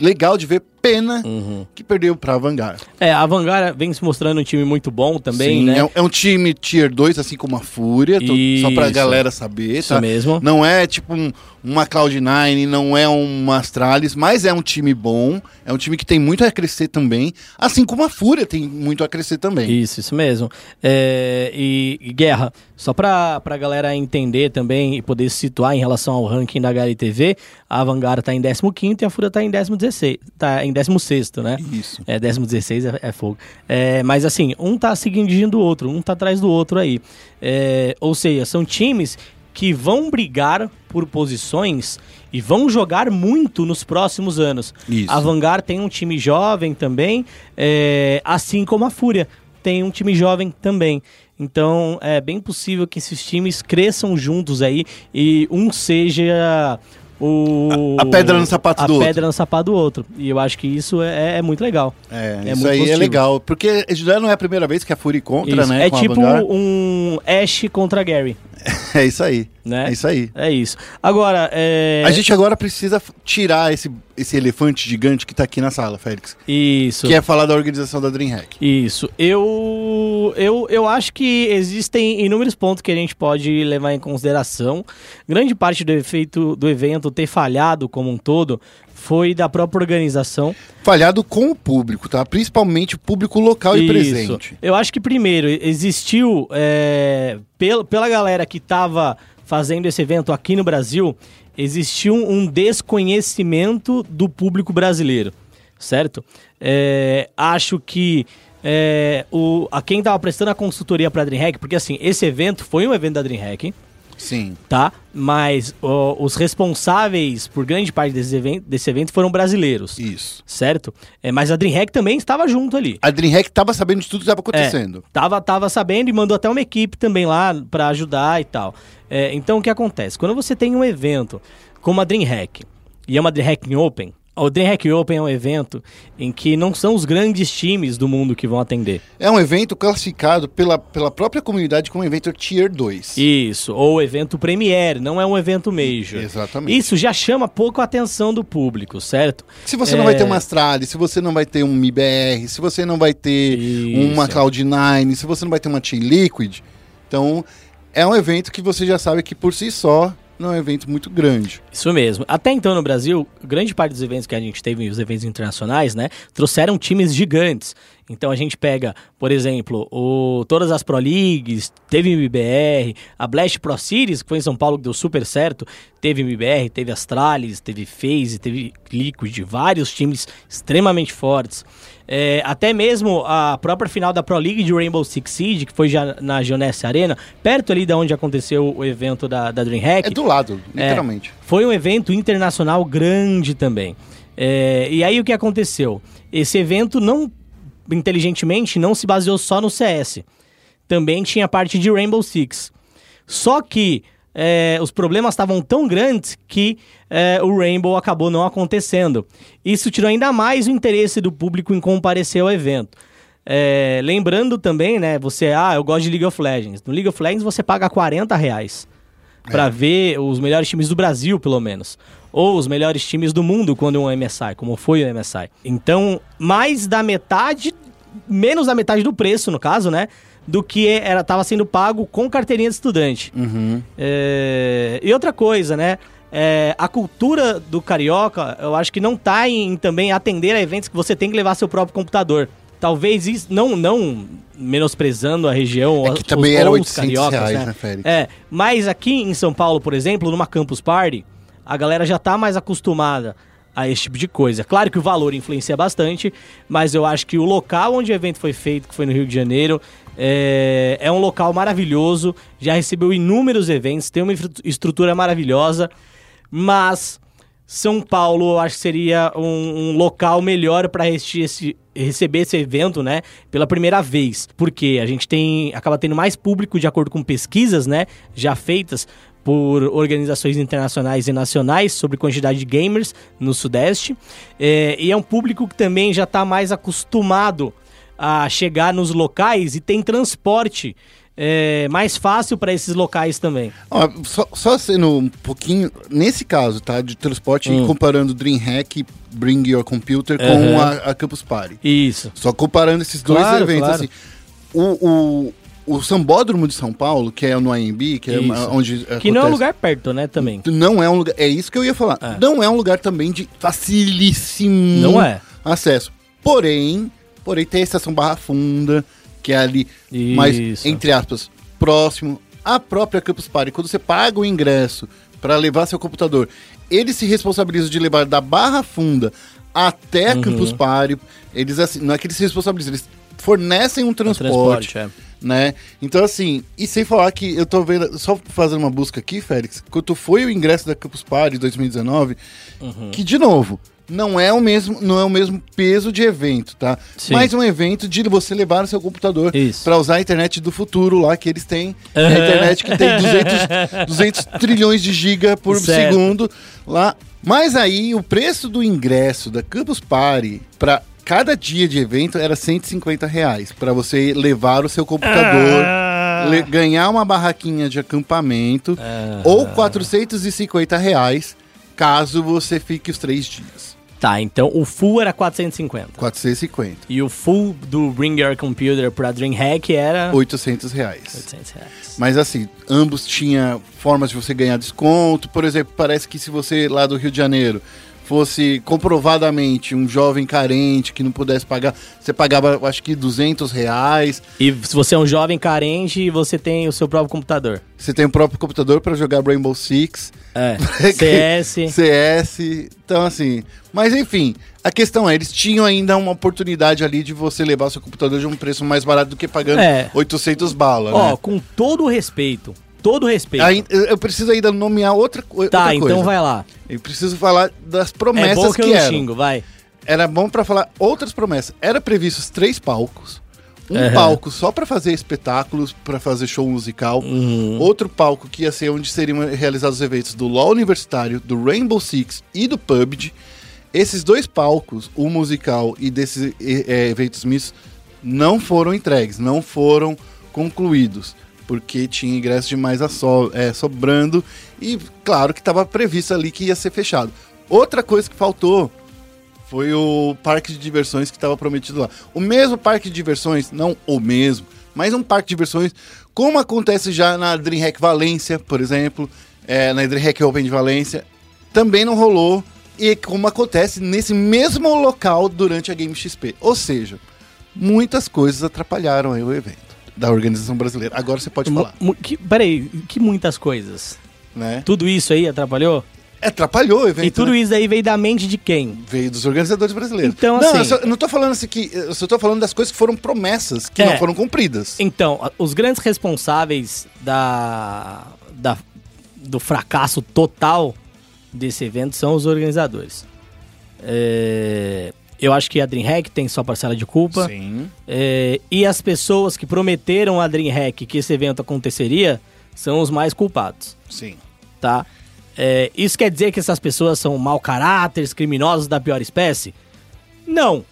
legal de ver. Pena Uhum. que perdeu pra Vanguard. É, a Vanguard vem se mostrando um time muito bom também, Sim, né? é, um- é um time tier 2, assim como a Fúria, tô- só pra Isso. galera saber, Isso tá? mesmo. Não é tipo um- uma Cloud9, não é uma Astralis, mas é um time bom, é um time que tem muito a crescer também, assim como a Fúria tem muito a crescer também. Isso, isso mesmo. É, e, e Guerra, só pra, pra galera entender também e poder se situar em relação ao ranking da HLTV, a Vanguard tá em 15º e a Fúria tá em 16 tá em 16º, né? Isso. É, 16 é, é fogo. É, mas assim, um tá seguindo o outro, um tá atrás do outro aí. É, ou seja, são times que vão brigar por posições e vão jogar muito nos próximos anos. Isso. A Vanguard tem um time jovem também, é, assim como a Fúria tem um time jovem também. Então é bem possível que esses times cresçam juntos aí e um seja o A- a pedra no sapato a do outro. pedra no sapato do outro. E eu acho que isso é, é muito legal. É, É isso muito aí é positivo. legal, porque já não é a primeira vez que a Fúria contra, Isso. né? é a tipo um Ash contra Gary, É isso aí. Né? É isso aí. É isso. Agora, é... A gente agora precisa tirar esse, esse elefante gigante que tá aqui na sala, Félix. Isso. Que é falar da organização da DreamHack. Isso. Eu, eu, eu acho que existem inúmeros pontos que a gente pode levar em consideração. Grande parte do, efeito, do evento ter falhado como um todo foi da própria organização. Falhado com o público, tá? Principalmente o público local e Isso. presente. Eu acho que primeiro existiu é, pel- pela galera que estava fazendo esse evento aqui no Brasil, existiu um desconhecimento do público brasileiro, certo? É, acho que é, o, a quem estava prestando a consultoria para a DreamHack, porque assim, esse evento foi um evento da DreamHack, Sim. tá? Mas ó, os responsáveis por grande parte desse evento, desse evento foram brasileiros, Isso. certo? É, mas a DreamHack também estava junto ali. A DreamHack tava sabendo de tudo que tava acontecendo. É, tava, tava sabendo e mandou até uma equipe também lá pra ajudar e tal. É, então o que acontece? Quando você tem um evento como a DreamHack e é uma DreamHack Open, o DreamHack Open é um evento em que não são os grandes times do mundo que vão atender. É um evento classificado pela, pela própria comunidade como um evento Tier 2. Isso, ou evento Premiere, não é um evento Major. Exatamente. Isso já chama pouco a atenção do público, certo? Se você não vai É. ter uma Astralis, se você não vai ter um MIBR, se você não vai ter uma Isso. Cloud9, se você não vai ter uma Team Liquid, então é um evento que você já sabe que por si só não é um evento muito grande. Isso mesmo. Até então no Brasil, grande parte dos eventos que a gente teve, os eventos internacionais, né, trouxeram times gigantes. Então a gente pega, por exemplo, o, todas as Pro Leagues, teve MBR, a Blast Pro Series, que foi em São Paulo, que deu super certo, teve MBR, teve Astralis, teve FaZe, teve Liquid, vários times extremamente fortes. É, até mesmo a própria final da Pro League de Rainbow Six Siege, que foi já na Geonesse Arena, perto ali da onde aconteceu o evento da, da DreamHack. É do lado, É. literalmente. Foi um evento internacional grande também. É, e aí o que aconteceu? Esse evento não, inteligentemente, não se baseou só no CS. Também tinha parte de Rainbow Six. Só que é, os problemas estavam tão grandes que é, o Rainbow acabou não acontecendo. Isso tirou ainda mais o interesse do público em comparecer ao evento. É, lembrando também, né? Você, ah, eu gosto de League of Legends. No League of Legends você paga 40 reais pra ver os melhores times do Brasil, pelo menos. Ou os melhores times do mundo quando é um MSI, como foi o MSI. Então, mais da metade, menos da metade do preço, no caso, né? Do que era estava sendo pago com carteirinha de estudante. Uhum. É, E outra coisa, né? É, a cultura do carioca, eu acho que não tá em também atender a eventos que você tem que levar seu próprio computador. Talvez isso, não, não menosprezando a região É que também os- era ou os 800 cariocas, reais, né? né, Félix? É, mas aqui em São Paulo, por exemplo, numa campus party, a galera já tá mais acostumada a esse tipo de coisa. Claro que o valor influencia bastante, mas eu acho que o local onde o evento foi feito, que foi no Rio de Janeiro, é, é um local maravilhoso, já recebeu inúmeros eventos, tem uma estrutura maravilhosa, mas São Paulo eu acho que seria um, um local melhor para receber esse evento, né? Pela primeira vez. Porque a gente tem acaba tendo mais público de acordo com pesquisas, né? Já feitas por organizações internacionais e nacionais sobre quantidade de gamers no Sudeste. É, e é um público que também já está mais acostumado a chegar nos locais e tem transporte é, mais fácil para esses locais também. Ó, só, só sendo um pouquinho, nesse caso, tá? De transporte, Hum. comparando Dreamhack, Bring Your Computer com a, a Campus Party. Isso. Só comparando esses dois Claro, eventos, claro. assim. O, o, o Sambódromo de São Paulo, que é no AMB, que é uma- onde Que não é um acontece- lugar perto, né, também. Não é um lugar. É isso que eu ia falar. É. Não é um lugar também de facilíssimo Não é. acesso. Porém, porém tem a estação Barra Funda, que é ali mais, Isso. entre aspas, próximo à própria Campus Party. Quando você paga o ingresso para levar seu computador, eles se responsabilizam de levar da Barra Funda até a Uhum. Campus Party. Eles assim, não é que eles se responsabilizam, eles fornecem um transporte transporte, é. né? Então, assim, e sem falar que eu tô vendo, só fazendo uma busca aqui, Félix, quanto foi o ingresso da Campus Party 2019, Uhum. que, de novo, não é o mesmo, não é o mesmo peso de evento, tá? Sim. Mas um evento de você levar o seu computador para usar a internet do futuro lá, que eles têm. Uhum. a internet que tem 200, 200 trilhões de giga por Certo. segundo lá. Mas aí, o preço do ingresso da Campus Party para cada dia de evento era 150 reais para você levar o seu computador, Ah. le- ganhar uma barraquinha de acampamento, Ah. ou 450 reais caso você fique os três dias. Tá, então o full era 450. 450. E o full do Bring Your Computer pra DreamHack era 800 reais. 800 reais. Mas assim, ambos tinha formas de você ganhar desconto. Por exemplo, parece que se você lá do Rio de Janeiro fosse comprovadamente um jovem carente que não pudesse pagar, você pagava, acho que 200 reais. E se você é um jovem carente, você tem o seu próprio computador. Você tem o próprio computador para jogar Rainbow Six. É. CS. CS. Então, assim. Mas, enfim, a questão é: eles tinham ainda uma oportunidade ali de você levar o seu computador de um preço mais barato do que pagando É. 800 bala, Ó, né? com todo o respeito. Todo respeito. Aí, eu preciso ainda nomear outra, tá, outra coisa. então vai lá. Eu preciso falar das É promessas bom que, que, eu eram. xingo, vai. Era bom pra falar outras promessas. Era previstos três palcos. Um Aham. palco só pra fazer espetáculos, pra fazer show musical. Uhum. Outro palco que ia ser onde seriam realizados os eventos do LoL Universitário, do Rainbow Six e do PUBG. Esses dois palcos, o musical e desses eh, eventos mistos, não foram entregues, não foram concluídos. Porque tinha ingresso demais a so, eh, sobrando e, claro, que estava previsto ali que ia ser fechado. Outra coisa que faltou foi o parque de diversões que estava prometido lá. O mesmo parque de diversões, não o mesmo, mas um parque de diversões, como acontece já na DreamHack Valência, por exemplo, é, na DreamHack Open de Valência, também não rolou, e como acontece nesse mesmo local durante a Game XP. Ou seja, muitas coisas atrapalharam aí o evento da organização brasileira. Agora você pode falar, Mu- que, peraí, que muitas coisas. né? Tudo isso aí atrapalhou? Atrapalhou o evento. e tudo né? isso aí veio da mente de quem? Veio dos organizadores brasileiros. Então, não, assim- eu, só- eu não tô falando assim que. Eu só tô falando das coisas que foram promessas, que É. não foram cumpridas. Então, os grandes responsáveis da, da- do fracasso total desse evento são os organizadores. É, eu acho que a DreamHack tem sua parcela de culpa. Sim. É, e as pessoas que prometeram a DreamHack que esse evento aconteceria são os mais culpados, Sim. tá? É, isso quer dizer que essas pessoas são mau caráteres, criminosos da pior espécie? Não.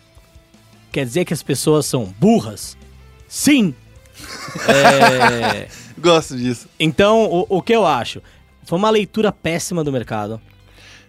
Quer dizer que as pessoas são burras? Sim. É, Gosto disso. então, o, o que eu acho? Foi uma leitura péssima do mercado.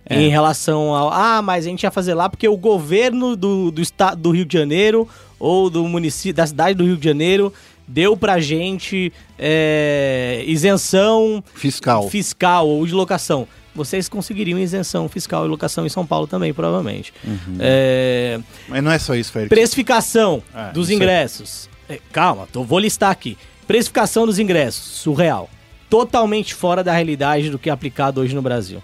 É. Em relação ao. Ah, mas a gente ia fazer lá porque o governo do, do estado do Rio de Janeiro ou do município da cidade do Rio de Janeiro deu pra gente é, isenção Fiscal. fiscal ou de locação. Vocês conseguiriam isenção fiscal e locação em São Paulo também, provavelmente. Uhum. É, Mas não é só isso, Félix. Precificação Ah, dos aí. ingressos. É, calma, tô, vou listar aqui. Precificação dos ingressos, surreal. Totalmente fora da realidade do que é aplicado hoje no Brasil.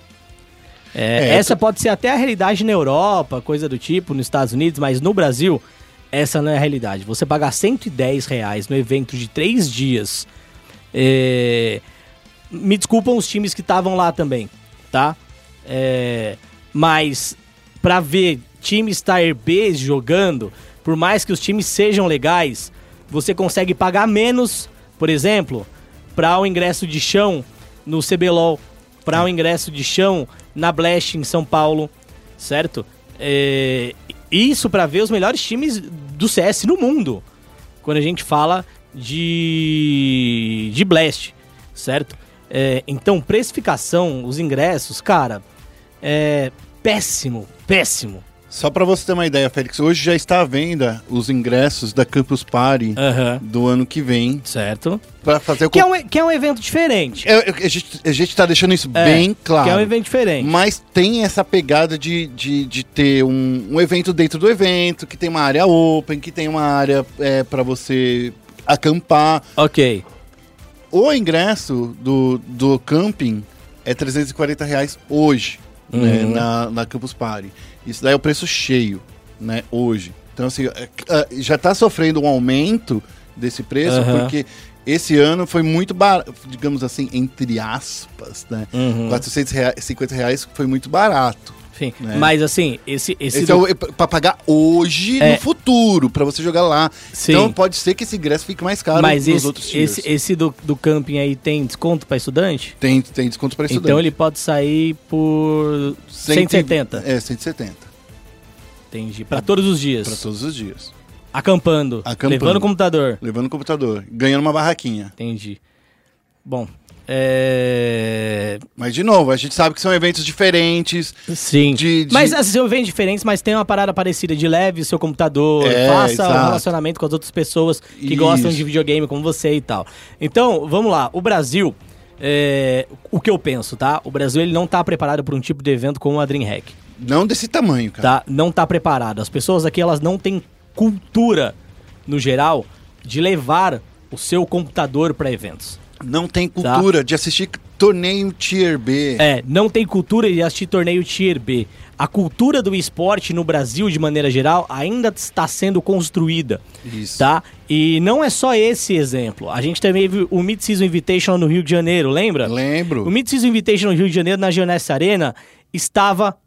É, É, essa pode ser até a realidade na Europa, coisa do tipo, nos Estados Unidos, mas no Brasil, essa não é a realidade. Você pagar 110 reais no evento de três dias. é, Me desculpam os times que estavam lá também, tá? É, Mas pra ver times Tier B jogando, por mais que os times sejam legais, você consegue pagar menos, por exemplo, para o ingresso de chão no CBLOL, para o ingresso de chão na Blast em São Paulo, certo? É, isso para ver os melhores times do CS no mundo, quando a gente fala de, de Blast, certo? É, então, precificação, os ingressos, cara, é péssimo, péssimo. Só pra você ter uma ideia, Félix, hoje já está à venda os ingressos da Campus Party Aham. do ano que vem Certo? pra fazer o Que é um, que é um evento diferente. É, é, a, gente, a gente tá deixando isso É, bem claro. Que é um evento diferente. Mas tem essa pegada de, de, de ter um, um evento dentro do evento, que tem uma área open, que tem uma área é, para você acampar. Ok. O ingresso do, do camping é 340 reais hoje, né, Uhum. na, na Campus Party. Isso daí é o preço cheio, né, hoje. Então, assim, é, é, já está sofrendo um aumento desse preço, Aham. porque esse ano foi muito barato, digamos assim, entre aspas, né? Uhum. 450 reais foi muito barato. Enfim, né? mas assim, esse... esse, Esse do- é o, pra pagar hoje É. no futuro, pra você jogar lá. Sim. Então pode ser que esse ingresso fique mais caro mas nos esse, outros tiers. esse, esse do, do camping aí tem desconto para estudante? Tem, tem desconto para estudante. Então ele pode sair por 170. É, 170. Entendi. Para todos os dias. Para todos os dias. Acampando, Acampando. Levando o computador. Levando o computador. Ganhando uma barraquinha. Entendi. Bom, é... Mas, de novo, a gente sabe que são eventos diferentes. Sim. De- de- Mas assim, são eventos diferentes, mas tem uma parada parecida de leve o seu computador, É, faça exato. um relacionamento com as outras pessoas que Isso. gostam de videogame como você e tal. Então, vamos lá. O Brasil, é, o que eu penso, tá? O Brasil ele não tá preparado para um tipo de evento como a DreamHack, Não desse tamanho, cara. tá? Não tá preparado. As pessoas aqui, elas não têm cultura, no geral, de levar o seu computador para eventos. Não tem cultura de assistir torneio Tier B. É, não tem cultura de assistir torneio Tier B. A cultura do esporte no Brasil, de maneira geral, ainda está sendo construída, Isso. tá? E não é só esse exemplo. A gente também viu o Mid-Season Invitational no Rio de Janeiro, lembra? Lembro. O Mid-Season Invitational no Rio de Janeiro, na Geonesse Arena, estava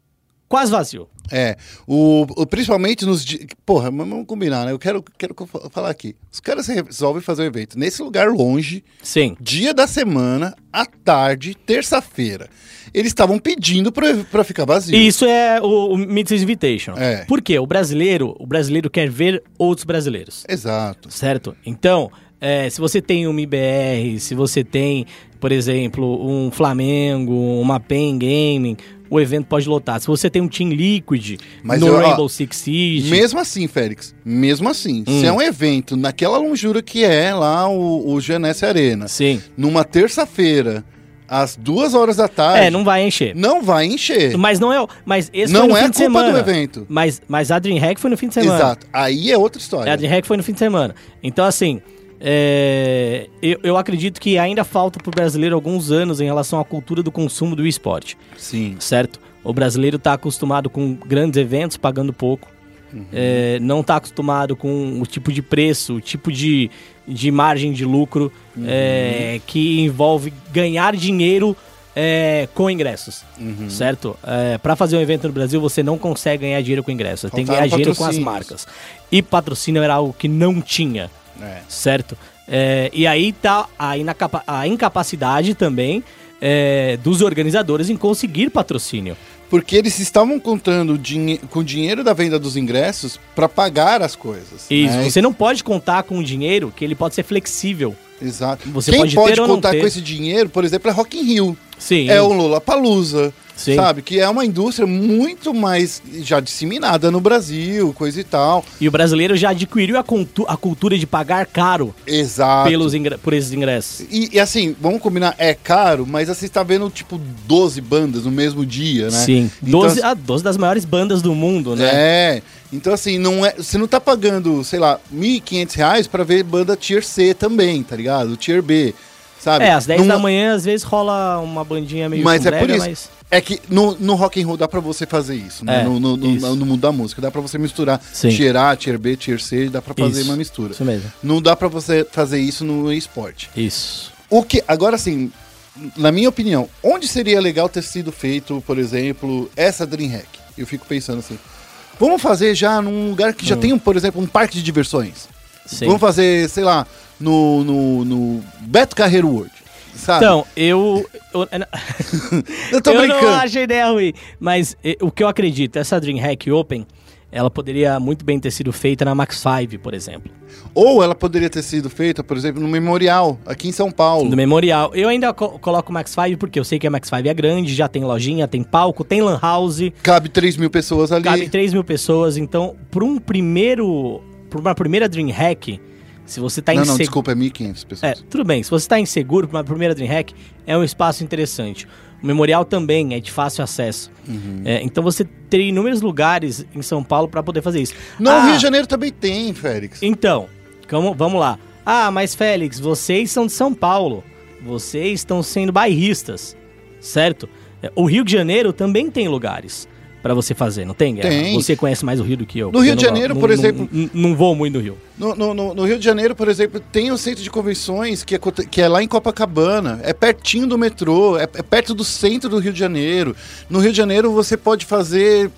quase vazio. É, o, o- principalmente nos. Porra, mas vamos combinar, né? Eu quero, quero falar aqui. Os caras resolvem fazer o evento nesse lugar longe, Sim. dia da semana, à tarde, terça-feira. Eles estavam pedindo pra, pra ficar vazio. Isso é o, o Mid-Season Invitational. É. Por quê? O brasileiro, o brasileiro quer ver outros brasileiros. Exato. Certo? Então, é, se você tem uma IBR, se você tem, por exemplo, um Flamengo, uma PEN Gaming, o evento pode lotar. Se você tem um Team Liquid Mas no eu- ó, Rainbow Six Siege... Mesmo assim, Félix, mesmo assim, Hum. se é um evento naquela longura que é lá o, o GNS Arena, Sim. numa terça-feira, às duas horas da tarde, É, não vai encher. não vai encher. Mas não é... o- Mas esse Não foi no é fim de culpa semana. do evento. Mas, mas a DreamHack foi no fim de semana. Exato. Aí é outra história. É, a DreamHack foi no fim de semana. Então, assim, é, eu, eu acredito que ainda falta pro brasileiro alguns anos em relação à cultura do consumo do esporte. Sim. certo? O brasileiro está acostumado com grandes eventos, pagando pouco. Uhum. É, não está acostumado com o tipo de preço, o tipo de, de margem de lucro Uhum. é, que envolve ganhar dinheiro é, com ingressos, Uhum. certo? Para fazer um evento no Brasil, você não consegue ganhar dinheiro com ingressos, você tem que ganhar dinheiro com as marcas. E patrocínio era algo que não tinha É. certo? É, e aí tá a, a incapacidade também é, dos organizadores em conseguir patrocínio. Porque eles estavam contando dinhe- com o dinheiro da venda dos ingressos para pagar as coisas. Isso, né? você não pode contar com o dinheiro que ele pode ser flexível. Exato. você Quem pode pode, contar com esse dinheiro, por exemplo, é Rock in Rio. Sim. É o Lollapalooza. Sim. Sabe? Que é uma indústria muito mais já disseminada no Brasil, coisa e tal. E o brasileiro já adquiriu a, cultu- a cultura de pagar caro Exato. pelos por esses ingressos. E, e assim, vamos combinar, é caro, mas assim, você tá vendo tipo 12 bandas no mesmo dia, né? Sim. Então, 12, ah, 12 das maiores bandas do mundo, né? É. Então, assim, não é, você não tá pagando, sei lá, 1.500 reais pra ver banda Tier C também, tá ligado? Tier B. sabe? É, às 10 Não- da manhã, às vezes rola uma bandinha meio Mas é por isso. mas- É que no, no rock and roll dá pra você fazer isso, né? É, no, no, no- isso. no mundo da música. Dá pra você misturar Sim. tier A, tier B, tier C, dá pra fazer Isso, uma mistura. Isso mesmo. Não dá pra você fazer isso no esporte. Isso. O que, agora sim, na minha opinião, onde seria legal ter sido feito, por exemplo, essa Dream Hack? Eu fico pensando assim. Vamos fazer já num lugar que já tem, por exemplo, um parque de diversões. Hum. Sim. Vamos fazer, sei lá, no, no, no Beto Carreiro World. Sabe? Então, eu. Eu, eu tô eu brincando. não acho ideia ruim. Mas o que eu acredito, essa DreamHack Open, ela poderia muito bem ter sido feita na Max 5, por exemplo. Ou ela poderia ter sido feita, por exemplo, no Memorial, aqui em São Paulo. No Memorial. Eu ainda co coloco o Max 5 porque eu sei que a Max 5 é grande, já tem lojinha, tem palco, tem lan house, Cabe 3 mil pessoas ali. cabe 3 mil pessoas. Então, para um primeiro. Para uma primeira DreamHack, se você tá não, não, inseguro. desculpa, é 1.500 pessoas. É, tudo bem. Se você está inseguro para uma primeira DreamHack, é um espaço interessante. O memorial também é de fácil acesso. Uhum. É, então você teria inúmeros lugares em São Paulo para poder fazer isso. No Ah, Rio de Janeiro também tem, Félix. Então, como, vamos lá. Ah, mas Félix, vocês são de São Paulo. Vocês estão sendo bairristas, certo? É, O Rio de Janeiro também tem lugares para você fazer, não tem? Tem. Você conhece mais o Rio do que eu. No Rio de Janeiro, não- por não- exemplo- Não, não vou muito no Rio. No, no- no- Rio de Janeiro, por exemplo, tem o centro de convenções que é, que é lá em Copacabana. É pertinho do metrô, é, é perto do centro do Rio de Janeiro. No Rio de Janeiro você pode fazer.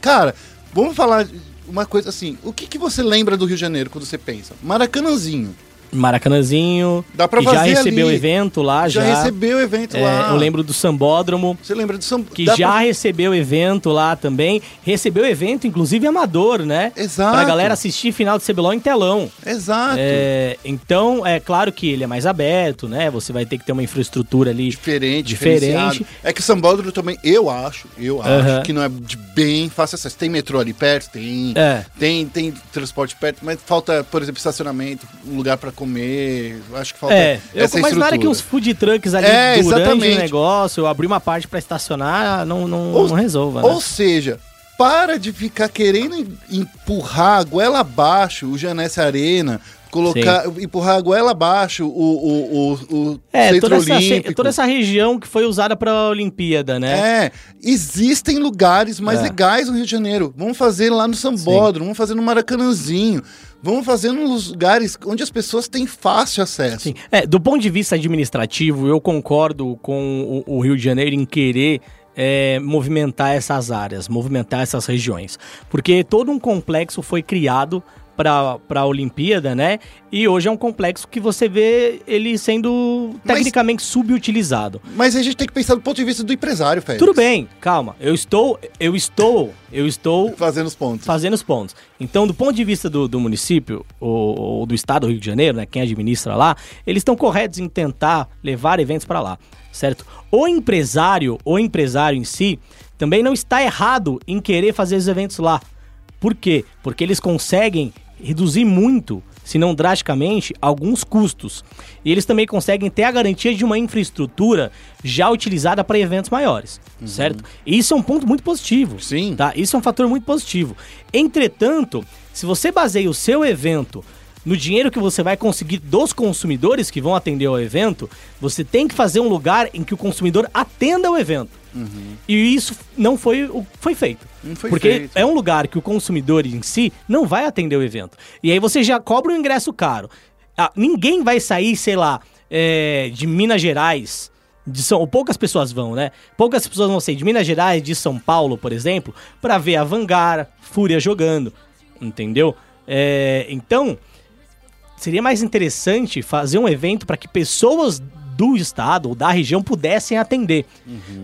Cara, vamos falar uma coisa assim. O que, que você lembra do Rio de Janeiro quando você pensa? Maracanãzinho. Maracanãzinho. Dá pra que já fazer recebeu ali. evento lá, já, já. recebeu evento É, lá. eu lembro do Sambódromo, Você lembra de São que dá já pra- recebeu evento lá também. Recebeu evento, inclusive amador, né? Exato. Pra galera assistir final de CBLOL em telão. Exato. É, então, é claro que ele é mais aberto, né? Você vai ter que ter uma infraestrutura ali. Diferente, Diferente. É que o Sambódromo também, eu acho, eu acho Aham. que não é de bem fácil acesso. Tem metrô ali perto, tem, É. tem, tem transporte perto, mas falta, por exemplo, estacionamento, um lugar pra comer. Acho que falta É, eu, mas na hora que estrutura. uns food trucks ali É, durante exatamente. o negócio, eu abri uma parte pra estacionar, não, não, Ou- não resolva, né? Ou seja, para de ficar querendo em- empurrar a goela abaixo o Janesse Arena, colocar, empurrar a goela abaixo o, o, o, o É, Centro toda essa, Olímpico. toda essa região que foi usada pra Olimpíada, né? É, existem lugares mais É. legais no Rio de Janeiro. Vamos fazer lá no Sambódromo, vamos fazer no Maracanãzinho, vamos fazer nos lugares onde as pessoas têm fácil acesso. Sim. É, do ponto de vista administrativo, eu concordo com o, o Rio de Janeiro em querer é, movimentar essas áreas, movimentar essas regiões. Porque todo um complexo foi criado para a Olimpíada, né? E hoje é um complexo que você vê ele sendo Mas- tecnicamente subutilizado. Mas a gente tem que pensar do ponto de vista do empresário, Félix. Tudo bem, calma. Eu estou, eu estou, eu estou Fazendo os pontos. fazendo os pontos. Então, do ponto de vista do, do município, ou, ou do estado do Rio de Janeiro, né, quem administra lá, eles estão corretos em tentar levar eventos para lá, certo? O empresário, o empresário em si, também não está errado em querer fazer os eventos lá. Por quê? Porque eles conseguem reduzir muito, se não drasticamente, alguns custos. E eles também conseguem ter a garantia de uma infraestrutura já utilizada para eventos maiores, certo? E isso é um ponto muito positivo. Sim. Tá? Isso é um fator muito positivo. Entretanto, se você baseia o seu evento no dinheiro que você vai conseguir dos consumidores que vão atender ao evento, você tem que fazer um lugar em que o consumidor atenda ao evento. E isso não foi foi feito. Não foi porque feito. é um lugar que o consumidor em si não vai atender o evento. E aí você já cobra um ingresso caro. Ah, ninguém vai sair, sei lá, é, de Minas Gerais. De São, ou poucas pessoas vão, né? Poucas pessoas vão sair de Minas Gerais, de São Paulo, por exemplo, pra ver a Vanguard, Fúria jogando, entendeu? É, então, seria mais interessante fazer um evento para que pessoas do estado ou da região pudessem atender.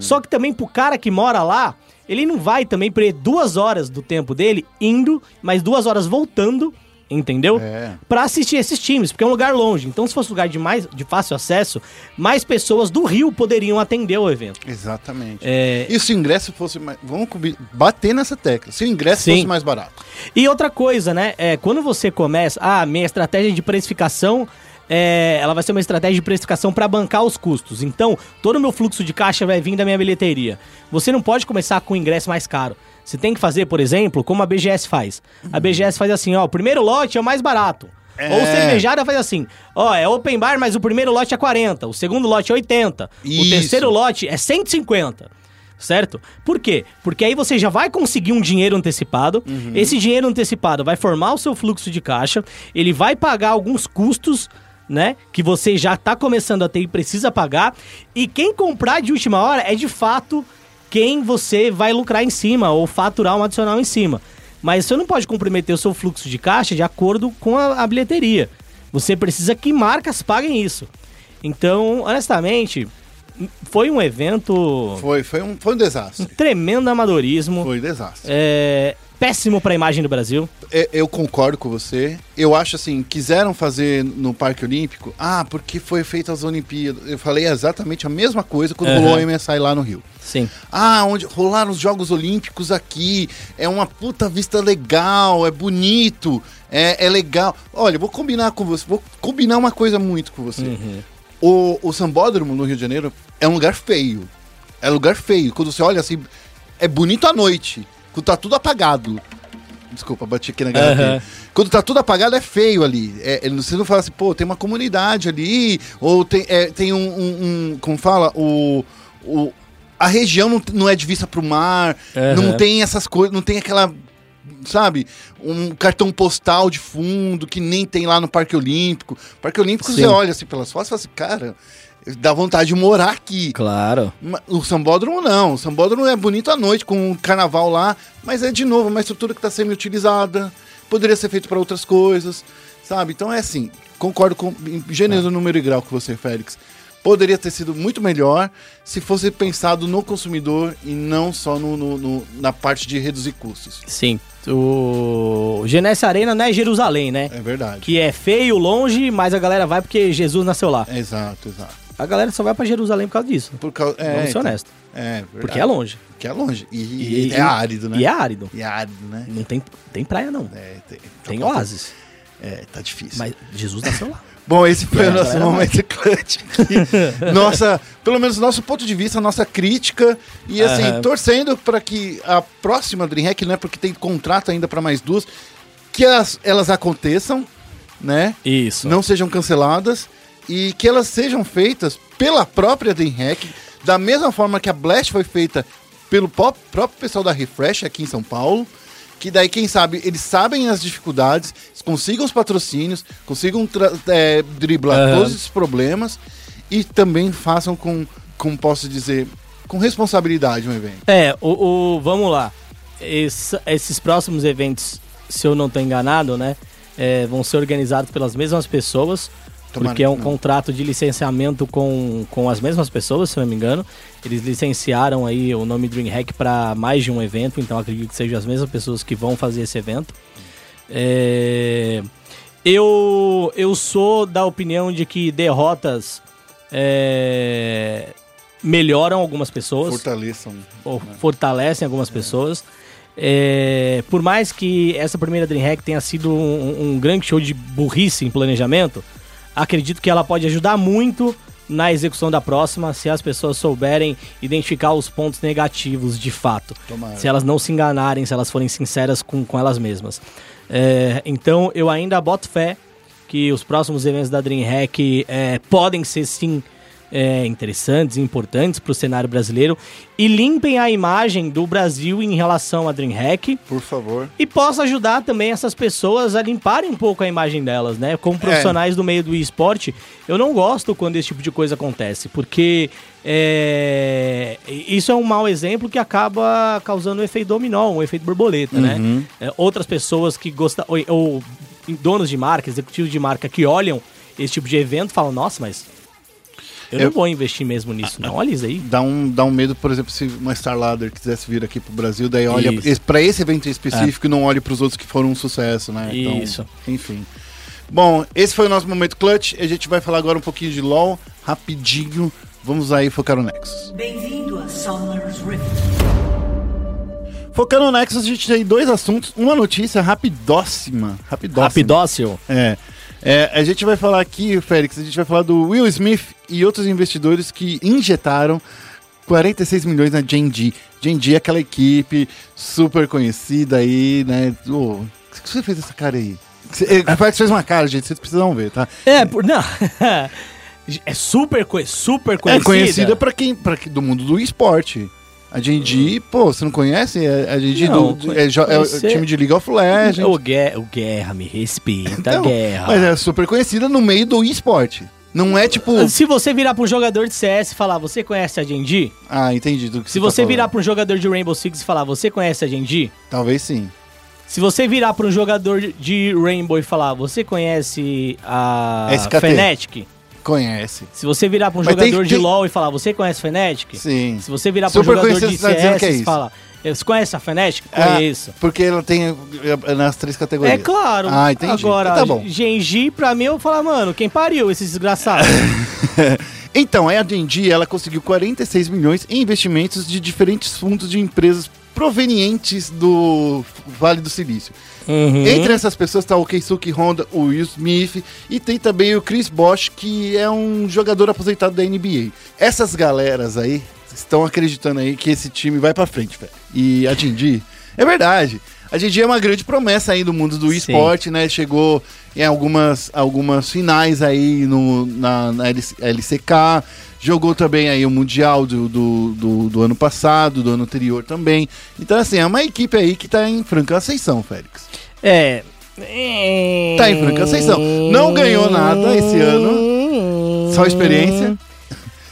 Só que também pro cara que mora lá, ele não vai também perder duas horas do tempo dele indo, mais duas horas voltando, entendeu? É. Pra assistir esses times, porque é um lugar longe. Então, se fosse um lugar de mais de fácil acesso, mais pessoas do Rio poderiam atender o evento. Exatamente. É, E se o ingresso fosse mais. Vamos bater nessa tecla. Se o ingresso Sim. fosse mais barato. E outra coisa, né? É, quando você começa. Ah, minha estratégia de precificação. É, ela vai ser uma estratégia de precificação para bancar os custos. Então, todo o meu fluxo de caixa vai vir da minha bilheteria. Você não pode começar com o ingresso mais caro. Você tem que fazer, por exemplo, como a BGS faz. A BGS faz assim, ó, o primeiro lote é o mais barato. É. Ou cervejaria faz assim, ó, é open bar, mas o primeiro lote é 40, o segundo lote é 80, o Isso. terceiro lote é 150. Certo? Por quê? Porque aí você já vai conseguir um dinheiro antecipado. Uhum. Esse dinheiro antecipado vai formar o seu fluxo de caixa. Ele vai pagar alguns custos, né? Que você já tá começando a ter e precisa pagar. E quem comprar de última hora é de fato quem você vai lucrar em cima ou faturar um adicional em cima. Mas você não pode comprometer o seu fluxo de caixa de acordo com a, a bilheteria. Você precisa que marcas paguem isso. Então, honestamente, foi um evento Foi, foi, um, foi um desastre. um tremendo amadorismo. Foi um desastre. É, péssimo pra imagem do Brasil. É, eu concordo com você. Eu acho assim, quiseram fazer no Parque Olímpico, ah, porque foi feita as Olimpíadas. Eu falei exatamente a mesma coisa quando Aham. rolou o MSI lá no Rio. Sim. Ah, onde rolaram os Jogos Olímpicos aqui, é uma puta vista legal, é bonito, é, é legal. Olha, vou combinar com você, vou combinar uma coisa muito com você. Uhum. O, o Sambódromo no Rio de Janeiro é um lugar feio. É lugar feio. Quando você olha assim, é bonito à noite, quando tá tudo apagado. Desculpa, bati aqui na garrafa. Aham. Quando tá tudo apagado, é feio ali. É, é, você não fala assim, pô, tem uma comunidade ali, ou tem, é, tem um, um- um- Como fala? O. o a região não, não é de vista pro mar, Aham. não tem essas coisas, não tem aquela. Sabe? Um cartão postal de fundo que nem tem lá no Parque Olímpico. Parque Olímpico, Sim. você olha assim pelas fotos e fala assim, cara, dá vontade de morar aqui. Claro. O Sambódromo não. O Sambódromo é bonito à noite, com o carnaval lá, mas é de novo uma estrutura que está sendo utilizada. Poderia ser feito para outras coisas, sabe? Então é assim, concordo com gênero, número e grau com você, Félix. Poderia ter sido muito melhor se fosse pensado no consumidor e não só no, no- no- na parte de reduzir custos. Sim. O Genesse Arena não é Jerusalém, né? É verdade. Que é feio, longe, mas a galera vai porque Jesus nasceu lá. Exato, exato. A galera só vai pra Jerusalém por causa disso. Por causa, é, Vamos ser então, honestos. É, verdade. Porque é longe. Porque é longe. E, E- e é árido, né? E é árido. E é árido, né? Não tem, tem praia, não. É, tem, Tem então, oásis. É, tá difícil. Mas Jesus nasceu lá. Bom, esse foi É, o nosso momento clutch. nossa, pelo menos nosso ponto de vista, nossa crítica. E assim, torcendo para que a próxima DreamHack, né? Porque tem contrato ainda para mais duas, que elas, elas aconteçam, né? Isso. Não sejam canceladas e que elas sejam feitas pela própria DreamHack, da mesma forma que a Blast foi feita pelo próprio pessoal da Refresh aqui em São Paulo. Que daí, quem sabe, eles sabem as dificuldades, consigam os patrocínios, consigam é, driblar Aham. todos esses problemas e também façam com, como posso dizer, com responsabilidade um evento. É, o, o- vamos lá. Esse- esses próximos eventos, se eu não tô enganado, né? é, vão ser organizados pelas mesmas pessoas. Tomara porque é um contrato de licenciamento com, com as mesmas pessoas, se não me engano. Eles licenciaram aí o nome DreamHack para mais de um evento, então acredito que sejam as mesmas pessoas que vão fazer esse evento. É, eu, eu sou da opinião de que derrotas é, melhoram algumas pessoas Fortaleçam. ou fortalecem algumas pessoas. É, por mais que essa primeira DreamHack tenha sido um, um grande show de burrice em planejamento, acredito que ela pode ajudar muito na execução da próxima se as pessoas souberem identificar os pontos negativos de fato. Tomara. Se elas não se enganarem, se elas forem sinceras com, com elas mesmas. É, então eu ainda boto fé que os próximos eventos da DreamHack é, podem ser sim é, interessantes e importantes para o cenário brasileiro e limpem a imagem do Brasil em relação à DreamHack Por favor. e possa ajudar também essas pessoas a limparem um pouco a imagem delas, né? Como profissionais do meio do esporte, eu não gosto quando esse tipo de coisa acontece, porque é, isso é um mau exemplo que acaba causando um efeito dominó, um efeito borboleta, né? É, outras pessoas que gostam, ou, ou donos de marca, executivos de marca que olham esse tipo de evento falam, nossa, mas eu, Eu- não vou investir mesmo nisso, não. Olha isso aí. Dá um, dá um medo, por exemplo, se uma Star Ladder quisesse vir aqui pro Brasil, daí olha Isso. esse- pra esse evento específico e não olhe pros outros que foram um sucesso, né? Isso. enfim. Bom, esse foi o nosso momento clutch. A gente vai falar agora um pouquinho de LoL, rapidinho. Vamos aí focar no Nexus. Bem-vindo a Summer's Rift. Focando no Nexus, a gente tem dois assuntos. Uma notícia rapidóssima. Rapidóssima. Rapidócio. É. É, a gente vai falar aqui, Félix, a gente vai falar do Will Smith e outros investidores que injetaram 46 milhões na Gen.G. Gen.G é aquela equipe super conhecida aí, né? Ô, o que você fez essa cara aí? Cê- O Félix fez uma cara, gente, vocês precisam ver, tá? É, por, não. É super, super É conhecida. conhecida pra quem, pra quem do mundo do esporte. A D&D, pô, você não conhece? É- A D&D Não, do- é, é o time de League of Legends. O Guerra, o Guerra me respeita, Então, Guerra. Mas é super conhecida no meio do esporte. Não é tipo... Se você virar pra um jogador de CS e falar, você conhece a D&D? Ah, entendi do que Se tá você virar falando. pra um jogador de Rainbow Six e falar, você conhece a D&D? Talvez sim. Se você virar pra um jogador de Rainbow e falar, você conhece a SKT. Fnatic? Conhece. Se você virar pra um Mas tem- jogador de tem- LoL e falar, você conhece Fnatic? Sim. Se você virar pra um jogador de tá CS que é e isso. falar, você conhece a Fnatic? Ah, Conheço. porque ela tem é, nas três categorias. É claro. Ah, entendi. Agora, Tá bom. Genji, pra mim, eu vou falar, mano, quem pariu esse desgraçado? Então, a D&D, ela conseguiu 46 milhões em investimentos de diferentes fundos de empresas provenientes do Vale do Silício. Uhum. Entre essas pessoas está o Keisuke Honda, o Will Smith e tem também o Chris Bosh, que é um jogador aposentado da NBA. Essas galeras aí estão acreditando aí que esse time vai pra frente, velho. E a D&D, é verdade. A D&D é uma grande promessa aí do mundo do esporte, né? Chegou em algumas, algumas finais aí no, na, na LC LCK, jogou também aí o Mundial do, do, do, do ano passado, do ano anterior também. Então, assim, é uma equipe aí que tá em franca ascensão, Félix. É. Tá em franca ascensão. Não ganhou nada esse ano, só experiência.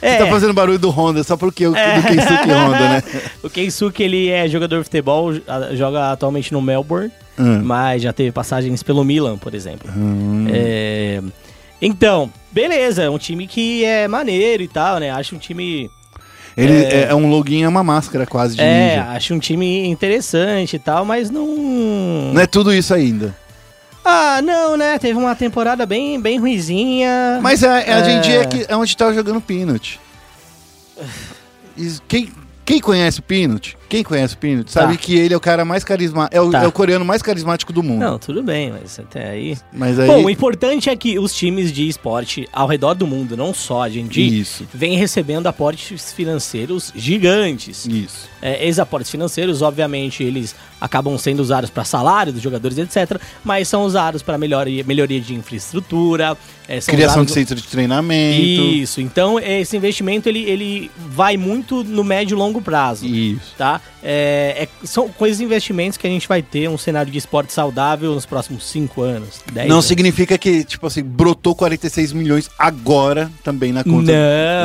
É. Você tá fazendo barulho do Honda só porque o do Keisuke Honda, né? O Keisuke, ele é jogador de futebol, joga atualmente no Melbourne, Hum. mas já teve passagens pelo Milan, por exemplo. É, Então, beleza, é um time que é maneiro e tal, né? Acho um time... Ele é, é um login, é uma máscara quase de É, ninja. acho um time interessante e tal, mas não... Não é tudo isso ainda. Ah, não, né? Teve uma temporada bem, bem ruizinha. Mas a, a É. D&D é, que, é onde tá jogando Peanut. E quem, quem conhece o Peanut, quem conhece o Peanut, sabe Tá. que ele é o cara mais carismático, é, o- Tá. é o coreano mais carismático do mundo. Não, tudo bem, mas até aí... Mas aí... Bom, o importante é que os times de esporte ao redor do mundo, não só a gente, Isso. vem recebendo aportes financeiros gigantes. Isso. É, esses aportes financeiros, obviamente, eles acabam sendo usados para salário dos jogadores, etc. Mas são usados para melhoria, melhoria de infraestrutura. é, Criação de usados- centro de treinamento. Isso. Então, esse investimento ele, ele vai muito no médio e longo prazo. Isso. Tá? É, é- são coisas de investimentos que a gente vai ter um cenário de esporte saudável nos próximos 5 anos, 10 Não anos. significa que, tipo assim, brotou 46 milhões agora também na conta.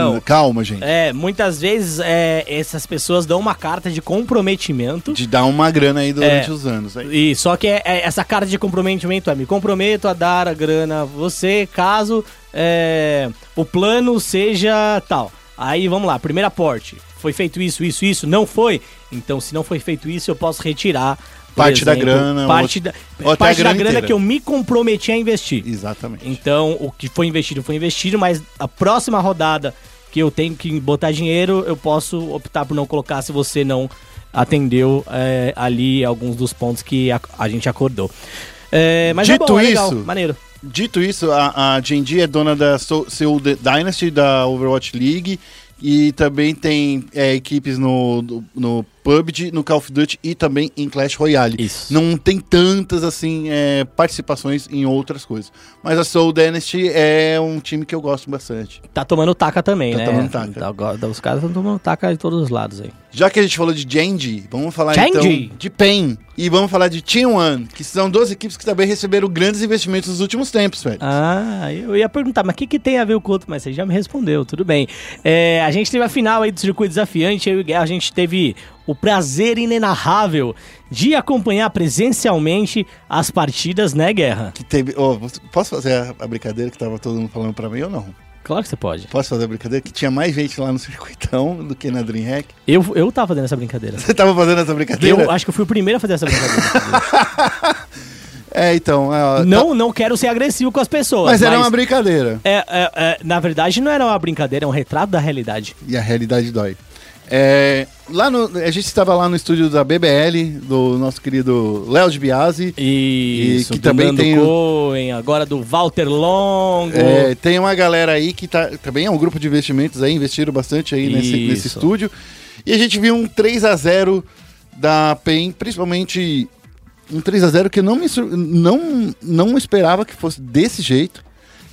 Não. Calma, gente. É, muitas vezes é, essas pessoas dão uma carta de comprometimento. De dar uma grana aí durante É. os anos. Aí. E só que é- é- essa carta de comprometimento é me comprometo a dar a grana a você caso é, o plano seja tal. Aí vamos lá, primeiro aporte. Foi feito isso, isso, isso? Não foi? Então, se não foi feito isso, eu posso retirar. Parte da grana, Parte da, parte a da grana grana inteira. que eu me comprometi a investir. Exatamente. Então, o que foi investido foi investido, mas a próxima rodada que eu tenho que botar dinheiro, eu posso optar por não colocar se você não atendeu é, ali alguns dos pontos que a, a gente acordou. É, mas é Dito bom, é legal, isso- maneiro. Dito isso, a, a é dona da Soul Dynasty, da Overwatch League, e também tem é, equipes no, no, no PUBG, no Call of Duty e também em Clash Royale. Isso. Não tem tantas, assim, é, participações em outras coisas. Mas a Soul Dynasty é um time que eu gosto bastante. Tá tomando taca também, Tá né? tomando taca. Tá, os caras estão tomando taca de todos os lados aí. Já que a gente falou de Genji, vamos falar Genji. então de PEN. E vamos falar de Team One, que são duas equipes que também receberam grandes investimentos nos últimos tempos, velho. Ah, eu ia perguntar, mas o que, que tem a ver com o outro? Mas você já me respondeu, tudo bem. É, a gente teve a final aí do circuito desafiante, eu e o Guerra, a gente teve o prazer inenarrável de acompanhar presencialmente as partidas, né, Guerra? Que teve. você- posso fazer a, brincadeira que tava todo mundo falando pra mim ou não? Claro que você pode. Posso fazer a brincadeira? Que tinha mais gente lá no circuitão do que na Dreamhack. Eu, eu tava fazendo essa brincadeira. Você tava fazendo essa brincadeira? Eu acho que eu fui o primeiro a fazer essa brincadeira. É, então. é, não, não quero ser agressivo com as tá- pessoas. Mas era uma brincadeira. é, é, é, na verdade, não era uma brincadeira, é um retrato da realidade. E a realidade dói. É, lá no, a gente estava lá no estúdio da BBL, do nosso querido Léo de Biasi. Isso, E que do também Nando tem Cohen, agora do Walter Longo. É, tem uma galera aí que tá, também é um grupo de investimentos aí, investiram bastante aí nesse, nesse estúdio. E a gente viu um 3 a 0 da PEN, principalmente um 3 a 0 que eu não me não não esperava que fosse desse jeito,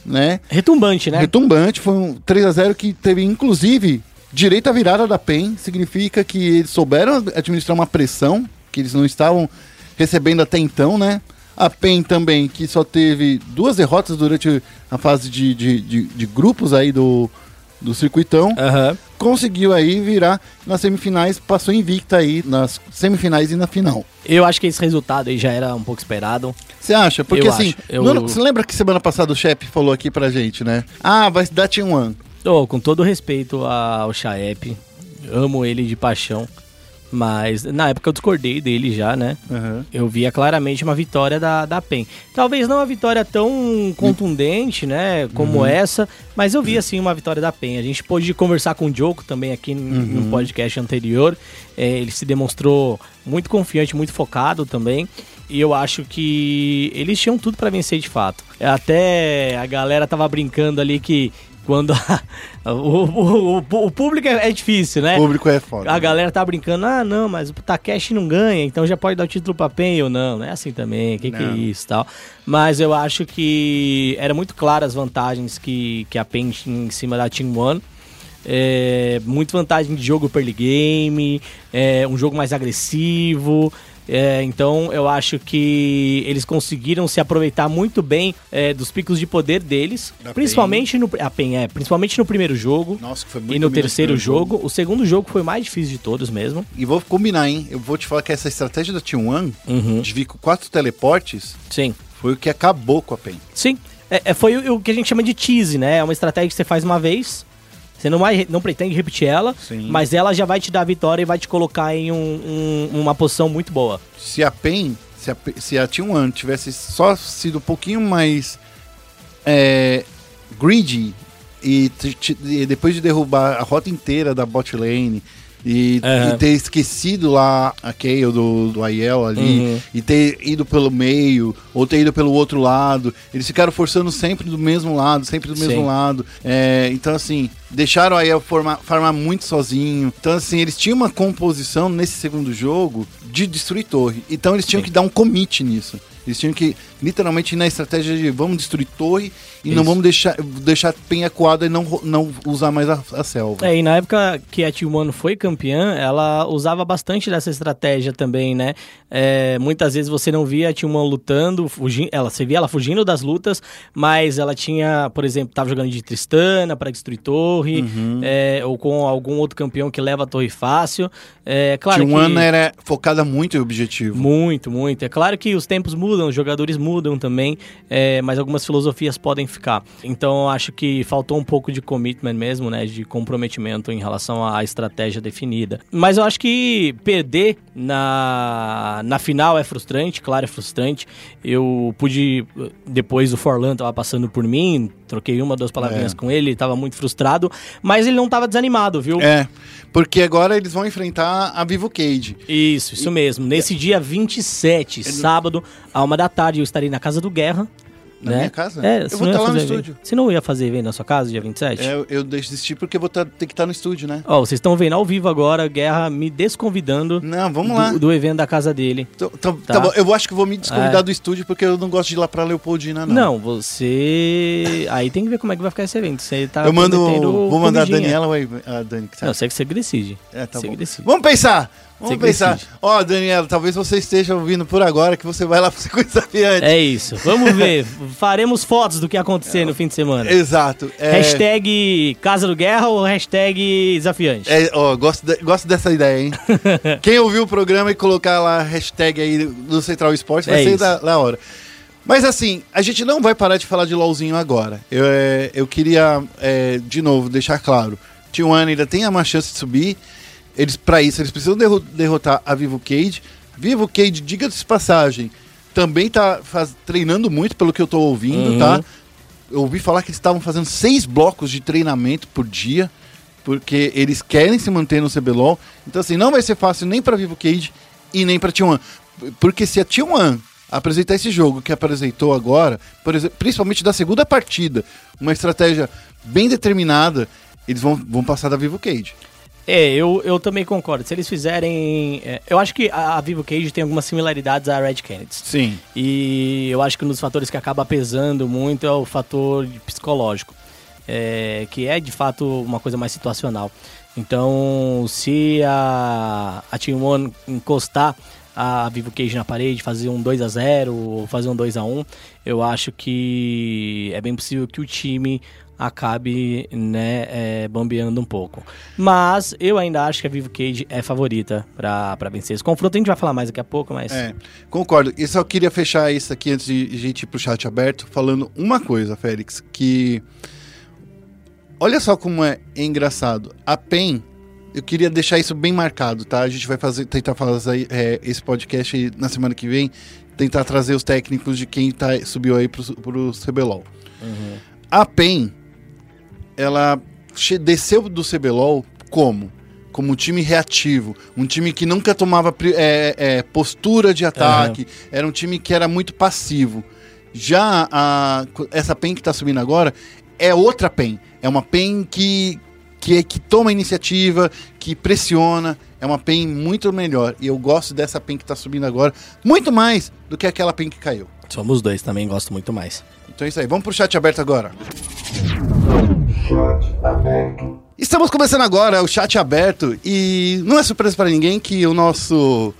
né? Retumbante, né? Retumbante, foi um 3 a 0 que teve inclusive direita virada da PEN significa que eles souberam administrar uma pressão que eles não estavam recebendo até então, né? A PEN também, que só teve duas derrotas durante a fase de, de, de, de grupos aí do, do circuitão, uhum. conseguiu aí virar nas semifinais, passou invicta aí nas semifinais e na final. Eu acho que esse resultado aí já era um pouco esperado. Você acha? Porque eu assim, acho. eu... Você lembra que semana passada o chefe falou aqui pra gente, né? Ah, vai dar T1. Oh, com todo respeito ao Chaep, amo ele de paixão. Mas na época eu discordei dele já, né? Uhum. Eu via claramente uma vitória da, da PEN. Talvez não uma vitória tão contundente, né? Como uhum. essa, mas eu via sim uma vitória da PEN. A gente pôde conversar com o Joko também aqui uhum. no podcast anterior. É, ele se demonstrou muito confiante, muito focado também. E eu acho que eles tinham tudo para vencer de fato. Até a galera tava brincando ali que quando a- o, o, o- o público é, é difícil, né? O público é foda. A galera tá brincando, ah, não, mas o Takeshi não ganha, então já pode dar o título pra Pen ou não. Não é assim também, que que é isso e tal. Mas eu acho que era muito claro as vantagens que, que a Pen tinha em cima da Team One. É, muito vantagem de jogo per game, é, um jogo mais agressivo. É, então eu acho que eles conseguiram se aproveitar muito bem é, dos picos de poder deles, Da principalmente no a PEN, é, principalmente no primeiro jogo. Nossa, que foi muito E no terceiro primeiro jogo, o segundo jogo foi o mais difícil de todos mesmo. E vou combinar, hein? Eu vou te falar que essa estratégia da Team One, Uhum. de vir com quatro teleportes, Sim. foi o que acabou com a PEN. Sim. É, é, foi o, o que a gente chama de tease, né? É uma estratégia que você faz uma vez, você não, vai, não pretende repetir ela, Sim. mas ela já vai te dar a vitória e vai te colocar em um- um- uma posição muito boa. Se a PEN, se a, se a Team One tivesse só sido um pouquinho mais é, greedy e, e depois de derrubar a rota inteira da bot lane e, Aham. e ter esquecido lá a Kayle do, do Aiel ali Uhum. e ter ido pelo meio ou ter ido pelo outro lado, eles ficaram forçando sempre do mesmo lado, sempre do Sim. mesmo lado. É, então, assim, deixaram o Aiel formar, farmar muito sozinho. Então, assim, eles tinham uma composição nesse segundo jogo de destruir torre. Então, eles tinham Sim. que dar um commit nisso. Eles tinham que, literalmente, ir na estratégia de vamos destruir torre e não Isso. vamos deixar, deixar penha coada e não, não usar mais a, a selva. É, e na época que a T1 foi campeã, ela usava bastante dessa estratégia também, né? É, muitas vezes você não via a T1 lutando, fugindo, ela, você via ela fugindo das lutas, mas ela tinha, por exemplo, tava jogando de Tristana para destruir torre, Uhum. é, ou com algum outro campeão que leva a torre fácil. É, claro Team que... Era focada muito em objetivo. Muito, muito. É claro que os tempos mudam, os jogadores mudam também, é, mas algumas filosofias podem ficar. Então, acho que faltou um pouco de commitment mesmo, né? De comprometimento em relação à estratégia definida. Mas eu acho que perder na, na final é frustrante, claro, é frustrante. Eu pude, depois o Forlan tava passando por mim, troquei uma, duas palavrinhas É. com ele, ele tava muito frustrado, mas ele não tava desanimado, viu? É, porque agora eles vão enfrentar a Vivo Cage. Isso, isso mesmo. Nesse dia 27, sábado, a uma da tarde, eu estarei na casa do Guerra. Na né? minha casa? É, Eu vou estar lá no estúdio. Você não ia fazer evento na sua casa, dia 27? É, eu, desisti porque eu vou tá- ter que estar no estúdio, né? Ó, vocês estão vendo ao vivo agora, Guerra me desconvidando Não, vamos do, lá. do evento da casa dele. Então, então, Tá. tá bom, eu acho que vou me desconvidar É. do estúdio porque eu não gosto de ir lá pra Leopoldina, não. Não, você. Aí tem que ver como é que vai ficar esse evento. Você tá eu mando. Vou mandar a comidinha. Daniela ou a Dani? que sabe? Não, sei que você decide. É, tá você bom. Vamos pensar! Vamos pensar. Ó, Daniela, talvez você esteja ouvindo por agora que você vai lá pro Circuito Desafiante. É isso. Vamos ver. Faremos fotos do que acontecer no fim de semana. Exato. É, Hashtag Casa do Guerra ou hashtag Desafiante? É, ó, gosto, de- gosto dessa ideia, hein? Quem ouviu o programa e colocar lá a hashtag aí do Central Esportes vai É ser da, da hora. Mas assim, a gente não vai parar de falar de LOLzinho agora. Eu, é, eu queria, é, de novo, deixar claro. T1 ainda tem uma chance de subir. Eles, para isso, eles precisam derro- derrotar a Vivo Cage. Vivo Cage, diga-se de passagem, também tá faz- treinando muito, pelo que eu tô ouvindo, Uhum. tá? Eu ouvi falar que eles estavam fazendo seis blocos de treinamento por dia, porque eles querem se manter no CBLOL. Então, assim, não vai ser fácil nem para Vivo Cage e nem para T1. Porque se a T1 apresentar esse jogo que apresentou agora, por exemplo, principalmente da segunda partida, uma estratégia bem determinada, eles vão, vão passar da Vivo Cage. É, eu, eu também concordo. Se eles fizerem. é, eu acho que a, a Vivo Cage tem algumas similaridades à Red Kennedy. Sim. E eu acho que um dos fatores que acaba pesando muito é o fator psicológico, é, que é de fato uma coisa mais situacional. Então, se a, a Team One encostar a Vivo Cage na parede, fazer um 2 a 0 ou fazer um 2 a 1 eu acho que é bem possível que o time acabe né, é, bambeando um pouco. Mas eu ainda acho que a Vivo Cage é favorita para vencer esse confronto. A gente vai falar mais daqui a pouco, mas. É, concordo. E só queria fechar isso aqui antes de a gente ir pro chat aberto, falando uma coisa, Félix, que. Olha só como é engraçado. A PEN, eu queria deixar isso bem marcado, tá? A gente vai fazer, tentar fazer é, esse podcast na semana que vem, tentar trazer os técnicos de quem tá, subiu aí pro, pro CBLOL. A PEN, ela desceu do CBLOL como? Como um time reativo, um time que nunca tomava pri- é, é, postura de ataque, era um time que era muito passivo. Já a, essa PEN que está subindo agora é outra PEN. É uma PEN que, que, é- que toma iniciativa, que pressiona. É uma PEN muito melhor. E eu gosto dessa PEN que está subindo agora muito mais do que aquela PEN que caiu. Somos dois também, gosto muito mais. Então é isso aí, vamos pro chat aberto agora. Estamos começando agora o chat aberto e não é surpresa para ninguém que o nosso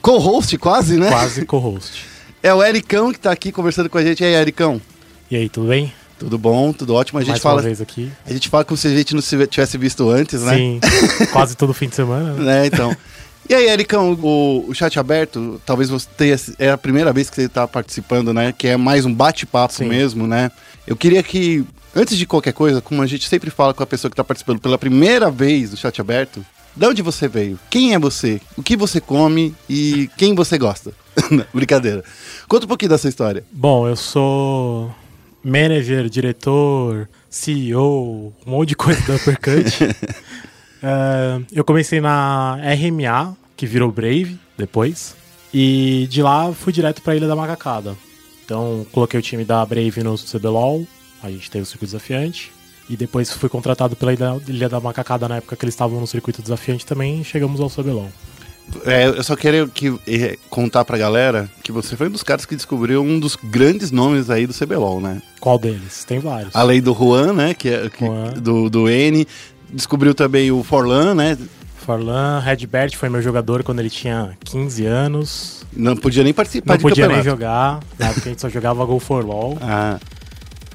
co-host quase, né? Quase co-host. É o Ericão que tá aqui conversando com a gente. E aí, Ericão? E aí, tudo bem? Tudo bom? Tudo ótimo? A gente Mais fala, aqui. a gente fala como se a gente não se tivesse visto antes, né? Sim, quase todo fim de semana. né? né? Então. E aí, Ericão, o, o chat aberto, talvez você tenha. É a primeira vez que você está participando, né? Que é mais um bate-papo mesmo, né? Eu queria que, antes de qualquer coisa, como a gente sempre fala com a pessoa que está participando pela primeira vez do chat aberto, de onde você veio? Quem é você? O que você come e quem você gosta? Brincadeira. Conta um pouquinho da sua história. Bom, eu sou manager, diretor, CEO, um monte de coisa da Uppercut. É, eu comecei na RMA, que virou Brave depois. E de lá fui direto pra Ilha da Macacada. Então coloquei o time da Brave no CBLOL, a gente teve o circuito desafiante. E depois fui contratado pela Ilha, da Macacada na época que eles estavam no circuito desafiante também e chegamos ao CBLOL. É, eu só quero que, eh, contar pra galera que você foi um dos caras que descobriu um dos grandes nomes aí do CBLOL, né? Qual deles? Tem vários. Além do Juan, né? Que é que- do, do N. Descobriu também o Forlan, né? Forlan, Redbert foi meu jogador quando ele tinha 15 anos. Não podia nem participar Não de podia nem campeonato. jogar, na época a gente só jogava Go for LOL. Ah.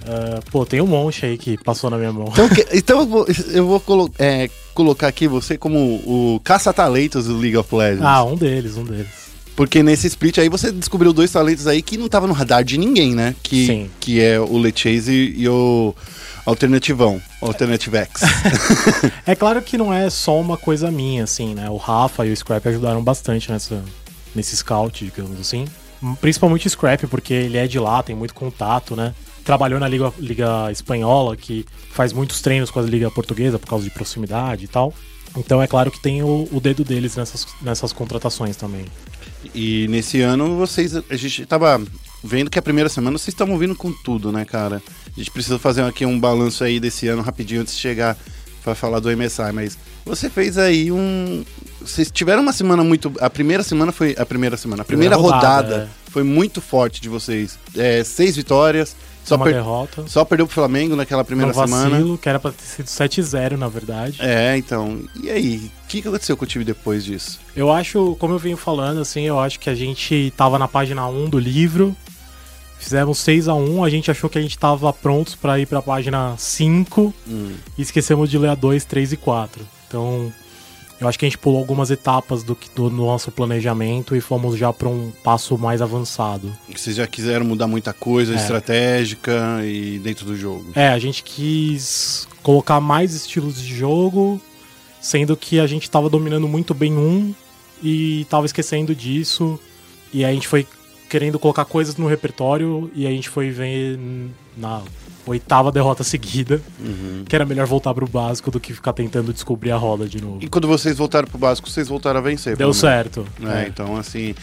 Ah, pô, tem um monte aí que passou na minha mão. Então, que- então eu vou, eu vou colo- é, colocar aqui você como o caça-talentos do League of Legends. Ah, um deles, um deles. Porque nesse split aí você descobriu dois talentos aí que não tava no radar de ninguém, né? Que, Sim. que é o Lechase e, e o Alternativão, Alternative X. É claro que não é só uma coisa minha, assim, né? O Rafa e o Scrap ajudaram bastante nessa, nesse scout, digamos assim. Principalmente o Scrap, porque ele é de lá, tem muito contato, né? Trabalhou na Liga, Liga Espanhola, que faz muitos treinos com a Liga Portuguesa por causa de proximidade e tal. Então é claro que tem o, o dedo deles nessas, nessas contratações também. E nesse ano vocês. A gente tava vendo que a primeira semana vocês estavam vindo com tudo, né, cara? A gente precisa fazer aqui um balanço aí desse ano rapidinho antes de chegar pra falar do MSI, mas você fez aí um. Vocês tiveram uma semana muito. A primeira semana foi. A primeira semana. A primeira, Primeira rodada, rodada, foi muito forte de vocês. É, seis vitórias. Só, uma per- derrota. só perdeu pro Flamengo naquela primeira no vacilo, semana. que era pra ter sido 7-0, na verdade. É, então. E aí? O que, que aconteceu com o time depois disso? Eu acho, como eu venho falando, assim, eu acho que a gente tava na página 1 do livro. Fizemos 6 a 1 a gente achou que a gente tava prontos pra ir pra página 5 e esquecemos de ler a 2, 3 e 4. Então, eu acho que a gente pulou algumas etapas do, que- do nosso planejamento e fomos já pra um passo mais avançado. Vocês já quiseram mudar muita coisa É. estratégica e dentro do jogo. É, a gente quis colocar mais estilos de jogo, sendo que a gente tava dominando muito bem um e tava esquecendo disso. E aí a gente foi querendo colocar coisas no repertório e a gente foi ver na oitava derrota seguida que era melhor voltar pro básico do que ficar tentando descobrir a roda de novo. E quando vocês voltaram pro básico, vocês voltaram a vencer. Deu certo. É, É. Então, assim.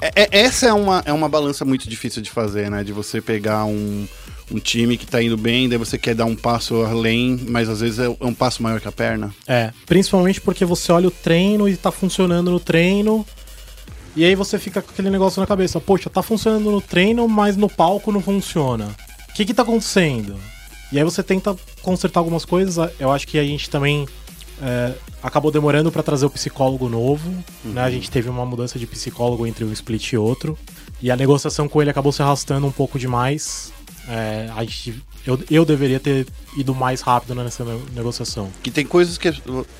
é- é- essa é uma, é uma balança muito difícil de fazer, né? De você pegar um, um time que tá indo bem, daí você quer dar um passo além, mas às vezes é é um passo maior que a perna. É, principalmente porque você olha o treino e tá funcionando no treino. E aí você fica com aquele negócio na cabeça, poxa, tá funcionando no treino, mas no palco não funciona. O que que tá acontecendo? E aí você tenta consertar algumas coisas. Eu acho que a gente também é, acabou demorando pra trazer o psicólogo novo. Né? A gente teve uma mudança de psicólogo entre um split e outro. E a negociação com ele acabou se arrastando um pouco demais. É, a gente, eu, eu deveria ter ido mais rápido nessa ne- negociação. Que tem coisas que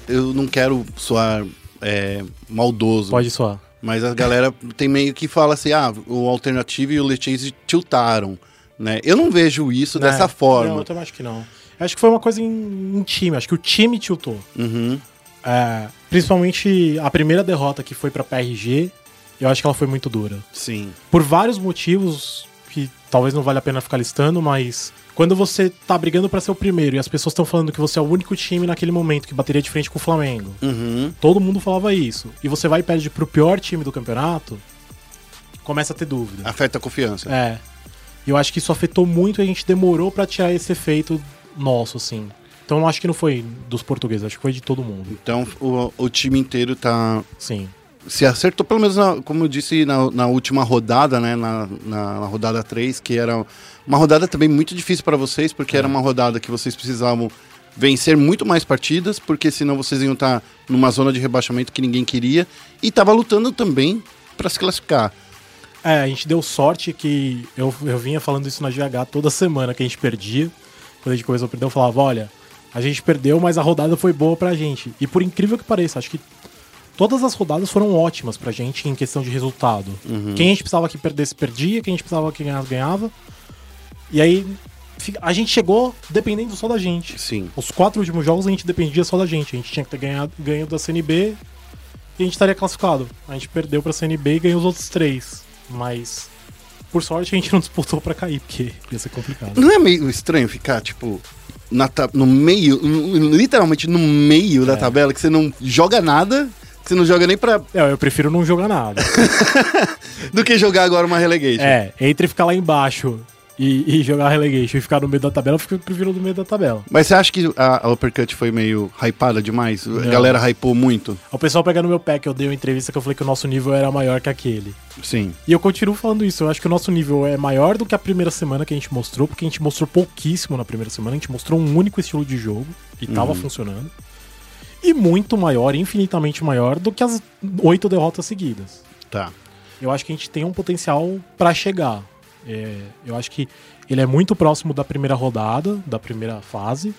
eu- não quero soar é, maldoso. Pode soar. Mas a galera tem meio que fala assim, ah, o Alternativo e o Lechase tiltaram, né? Eu não vejo isso dessa É, forma. Não, eu também acho que não. Eu acho que foi uma coisa em, em time. Acho que o time tiltou. Uhum. É, principalmente a primeira derrota que foi pra PRG, eu acho que ela foi muito dura. Sim. Por vários motivos que talvez não valha a pena ficar listando, mas quando você tá brigando pra ser o primeiro e as pessoas estão falando que você é o único time naquele momento que bateria de frente com o Flamengo, Uhum. todo mundo falava isso, e você vai e perde pro pior time do campeonato, começa a ter dúvida. Afeta a confiança. É. E eu acho que isso afetou muito e a gente demorou pra tirar esse efeito nosso, assim. Então eu acho que não foi dos portugueses, acho que foi de todo mundo. Então o, o time inteiro tá. Sim. Se acertou, pelo menos, na- como eu disse, na, na última rodada, né? Na, na, na rodada 3, que era uma rodada também muito difícil para vocês, porque era uma rodada que vocês precisavam vencer muito mais partidas, porque senão vocês iam estar numa zona de rebaixamento que ninguém queria. E tava lutando também para se classificar. É, a gente deu sorte que eu, eu vinha falando isso na GH toda semana que a gente perdia. Quando a gente começou a perder, eu falava, olha, a gente perdeu, mas a rodada foi boa pra gente. E por incrível que pareça, acho que todas as rodadas foram ótimas pra gente em questão de resultado. Quem a gente precisava que perdesse, perdia. Quem a gente precisava que ganhasse, ganhava. E aí, a gente chegou dependendo só da gente. Sim. Os quatro últimos jogos a gente dependia só da gente. A gente tinha que ter ganhado, ganho da CNB e a gente estaria classificado. A gente perdeu pra CNB e ganhou os outros três. Mas, por sorte, a gente não disputou pra cair, porque ia ser complicado. Não é meio estranho ficar, tipo, na no meio, literalmente no meio da tabela, que você não joga nada, que você não joga nem pra. É, eu prefiro não jogar nada. do que jogar agora uma relegation. é, entre ficar lá embaixo e, e jogar relegation e ficar no meio da tabela, eu fico- prefiro no meio da tabela. Mas você acha que a, a Uppercut foi meio hypada demais? A Não. galera hypou muito? O pessoal pega no meu pé que eu dei uma entrevista que eu falei que o nosso nível era maior que aquele. Sim. E eu continuo falando isso. Eu acho que o nosso nível é maior do que a primeira semana que a gente mostrou, porque a gente mostrou pouquíssimo na primeira semana. A gente mostrou um único estilo de jogo e tava funcionando. E muito maior, infinitamente maior do que as oito derrotas seguidas. Tá. Eu acho que a gente tem um potencial pra chegar. É, eu acho que ele é muito próximo da primeira rodada, da primeira fase,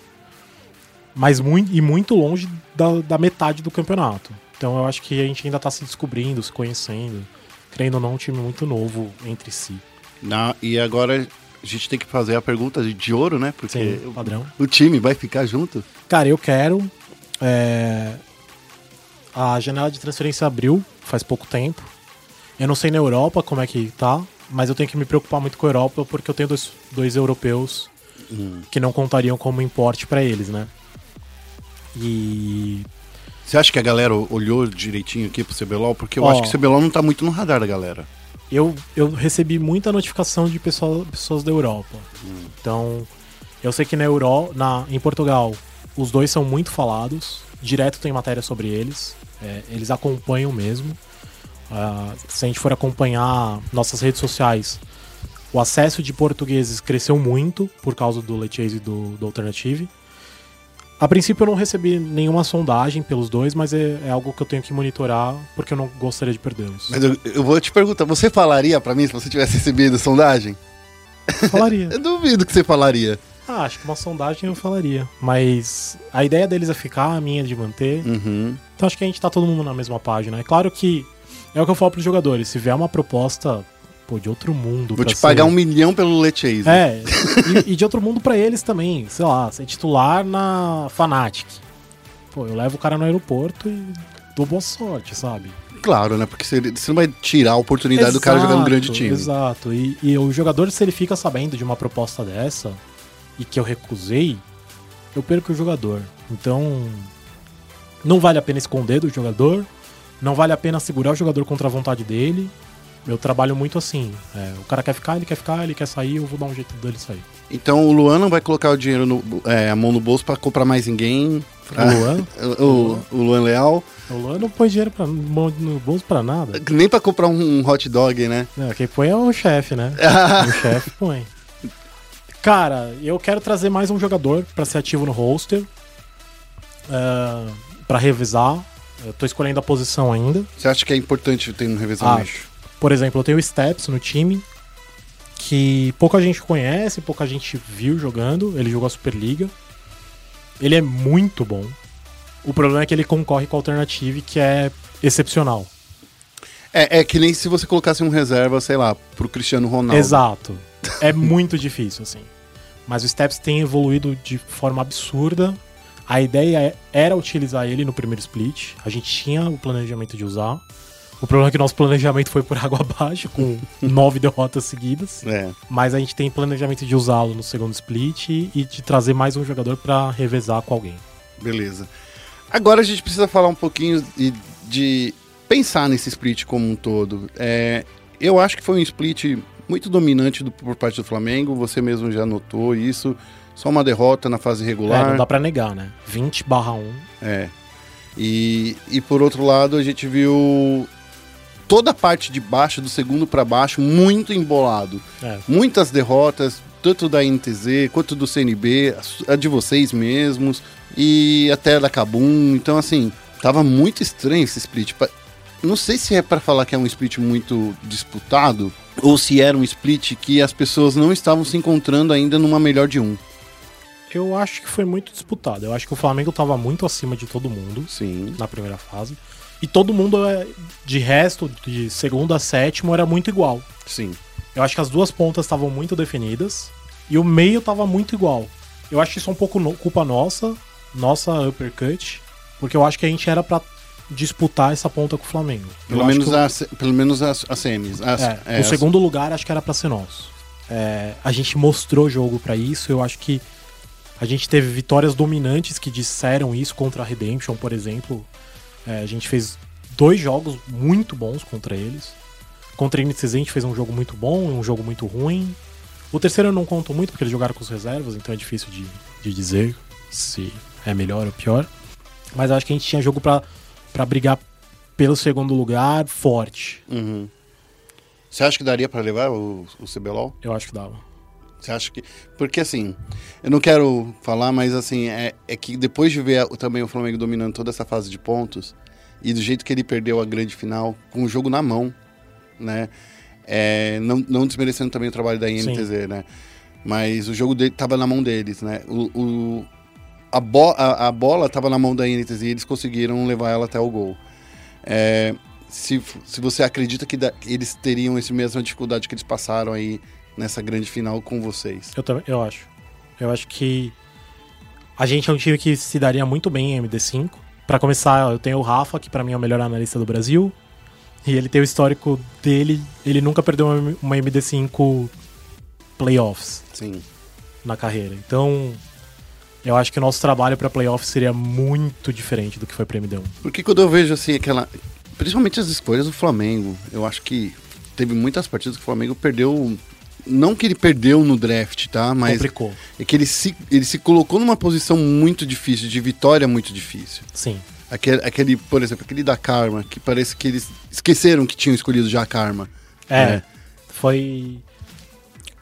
mas muito, e muito longe da, da metade do campeonato. Então eu acho que a gente ainda tá se descobrindo, se conhecendo. Querendo ou não, um time muito novo entre si. Na, e agora a gente tem que fazer a pergunta de, ouro, né? Porque Sim, o- padrão. o time vai ficar junto? Cara, eu quero. é, A janela de transferência abriu faz pouco tempo. Eu não sei na Europa como é que tá, mas eu tenho que me preocupar muito com a Europa porque eu tenho dois, dois europeus que não contariam como importe pra eles, né? E. Você acha que a galera olhou direitinho aqui pro CBLOL? Porque eu Ó. acho que o CBLOL não tá muito no radar da galera. Eu, eu recebi muita notificação de pessoa, pessoas da Europa. Então, eu sei que na Euro, na, em Portugal, os dois são muito falados. Direto tem matéria sobre eles. É, eles acompanham mesmo. Ah, se a gente for acompanhar nossas redes sociais, o acesso de portugueses cresceu muito por causa do Lechase e do, do Alternative. A princípio eu não recebi nenhuma sondagem pelos dois, mas é, é algo que eu tenho que monitorar porque eu não gostaria de perdê-los. Mas eu, eu vou te perguntar, você falaria pra mim se você tivesse recebido sondagem? Falaria. Eu duvido que você falaria. Ah, acho que uma sondagem eu falaria. Mas a ideia deles é ficar, a minha é de manter. Uhum. Então acho que a gente tá todo mundo na mesma página. É claro que é o que eu falo pros jogadores. Se vier uma proposta, pô, de outro mundo. Vou te pagar ser- um milhão pelo Lechase. É, e, e de outro mundo pra eles também. Sei lá, ser titular na Fnatic. Pô, eu levo o cara no aeroporto e dou boa sorte, sabe? Claro, né? Porque você, você não vai tirar a oportunidade do cara jogar num grande time. Exato. E, e o jogador, se ele fica sabendo de uma proposta dessa e que eu recusei, eu perco o jogador. Então, não vale a pena esconder do jogador, não vale a pena segurar o jogador contra a vontade dele. eu trabalho muito assim. É, o cara quer ficar, ele quer ficar, ele quer sair, eu vou dar um jeito dele sair. Então o Luan não vai colocar o dinheiro, no, é, a mão no bolso pra comprar mais ninguém. pra- O Luan? o, o- o Luan Leal. O Luan não põe dinheiro pra, mão no bolso pra nada. Nem pra comprar um, hot dog, né? Não, quem põe é o chefe, né? o chefe põe. Cara, eu quero trazer mais um jogador pra ser ativo no roster. É, pra revisar. Eu tô escolhendo a posição ainda. Você acha que é importante ter um revezamento? Acho. Por exemplo, eu tenho o Steps no time, que pouca gente conhece, pouca gente viu jogando. Ele jogou a Superliga. Ele é muito bom. O problema é que ele concorre com a Alternative, que é excepcional. É, é que nem se você colocasse um reserva, sei lá, pro Cristiano Ronaldo. Exato. É muito difícil, assim. Mas o Steps tem evoluído de forma absurda. A ideia era utilizar ele no primeiro split. A gente tinha o planejamento de usar. O problema é que nosso planejamento foi por água abaixo, com nove derrotas seguidas. É. Mas a gente tem planejamento de usá-lo no segundo split e de trazer mais um jogador pra revezar com alguém. Beleza. Agora a gente precisa falar um pouquinho de, de pensar nesse split como um todo. É, eu acho que foi um split muito dominante do- por parte do Flamengo. Você mesmo já notou isso. Só uma derrota na fase É, regular. não dá pra negar, né? 20 barra 1. É. E, e por outro lado, a gente viu toda a parte de baixo, do segundo para baixo, muito embolado. É. Muitas derrotas, tanto da NTZ quanto do CNB, a de vocês mesmos, e até da Kabum. Então, assim, tava muito estranho esse split. Não sei se é para falar que é um split muito disputado, ou se era um split que as pessoas não estavam se encontrando ainda numa melhor de um. Eu acho que foi muito disputado. Eu acho que o Flamengo tava muito acima de todo mundo. Sim. na primeira fase. E todo mundo, é, de resto, de segundo a sétimo, era muito igual. Sim. Eu acho que as duas pontas estavam muito definidas e o meio tava muito igual. Eu acho que isso é um pouco no- culpa nossa, nossa uppercut, porque eu acho que a gente era pra disputar essa ponta com o Flamengo. Pelo Eu menos, as, pelo menos as, as semis. As, é, é, o as- segundo lugar acho que era pra ser nosso. É, a gente mostrou jogo pra isso. Eu acho que a gente teve vitórias dominantes que disseram isso contra a Redemption, por exemplo. É, a gente fez dois jogos muito bons contra eles. Contra a NCZ a gente fez um jogo muito bom e um jogo muito ruim. O terceiro eu não conto muito porque eles jogaram com os reservas, então é difícil de, de dizer se é melhor ou pior. Mas acho que a gente tinha jogo pra, pra brigar pelo segundo lugar forte. Uhum. Você acha que daria pra levar o, o CBLOL? Eu acho que dava. Você acha que. Porque assim, eu não quero falar, mas assim, é, é que depois de ver também o Flamengo dominando toda essa fase de pontos, e do jeito que ele perdeu a grande final, com o jogo na mão, né? É, não, não desmerecendo também o trabalho da INTZ, né? Mas o jogo dele tava na mão deles, né? O, o- a, bo a, a bola tava na mão da INTZ e eles conseguiram levar ela até o gol. É, se, se você acredita que da- eles teriam essa mesma dificuldade que eles passaram aí nessa grande final com vocês. Eu também, eu acho. Eu acho que a gente é um time que se daria muito bem em MD5. Pra começar, eu tenho o Rafa, que pra mim é o melhor analista do Brasil. E ele tem o histórico dele, ele nunca perdeu uma, uma MD5 playoffs Sim. na carreira. Então, eu acho que o nosso trabalho pra playoffs seria muito diferente do que foi pra MD1. Porque quando eu vejo assim aquela. Principalmente as escolhas do Flamengo, eu acho que teve muitas partidas que o Flamengo perdeu. Não que ele perdeu no draft, tá? Mas Complicou. é que ele se, ele se colocou numa posição muito difícil, de vitória muito difícil. Sim. Aquele, aquele, por exemplo, aquele da Karma, que parece que eles esqueceram que tinham escolhido já a Karma. É, É. foi.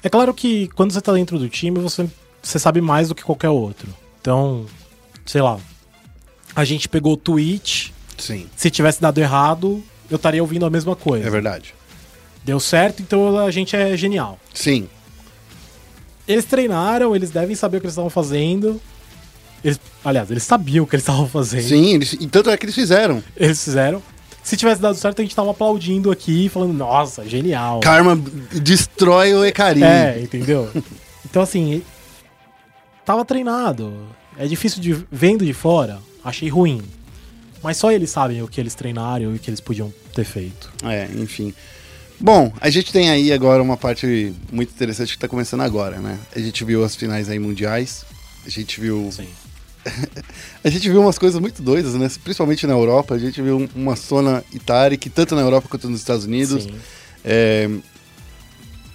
É claro que quando você tá dentro do time, você, você sabe mais do que qualquer outro. Então, sei lá. A gente pegou o tweet. Sim, Se tivesse dado errado, eu estaria ouvindo a mesma coisa. é verdade. Deu certo, então a gente é genial. Sim, Eles treinaram, eles devem saber o que eles estavam fazendo. Eles, aliás, eles sabiam o que eles estavam fazendo. sim, eles, e tanto é que eles fizeram. Eles fizeram. Se tivesse dado certo, a gente tava aplaudindo aqui, falando, nossa, genial. Karma destrói o Ecari. É, entendeu? Então, assim, tava treinado. É difícil de vendo de fora, achei ruim. Mas só eles sabem o que eles treinaram e o que eles podiam ter feito. É, enfim. Bom, a gente tem aí agora uma parte muito interessante que tá começando agora, né? A gente viu as finais aí mundiais. A gente viu. Sim. A gente viu umas coisas muito doidas, né? Principalmente na Europa. A gente viu um- uma Sona Itari, que tanto na Europa quanto nos Estados Unidos. É,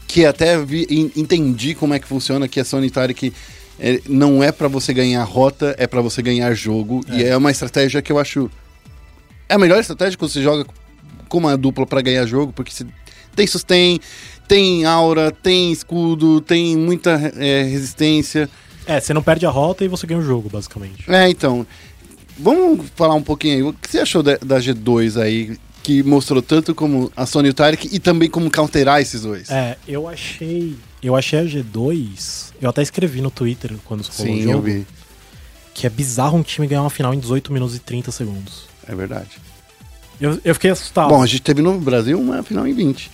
que até vi- en- entendi como é que funciona, que a Sony Tarek é, não é pra você ganhar rota, é pra você ganhar jogo. E é uma estratégia que eu acho. É a melhor estratégia quando você joga com uma dupla pra ganhar jogo, porque você tem sustain, tem aura, tem escudo, tem muita é, resistência. É, você não perde a rota e você ganha o jogo, basicamente. É, então. Vamos falar um pouquinho aí. O que você achou da, da G2 aí, que mostrou tanto como a Sony e o Tarek e também como counterar esses dois? É, eu achei. Eu achei a G2. Eu até escrevi no Twitter quando você falou o Sim, jogo. eu vi. Que é bizarro um time ganhar uma final em 18 minutos e 30 segundos. É verdade. Eu, eu fiquei assustado. Bom, a gente teve no Brasil uma final em 20.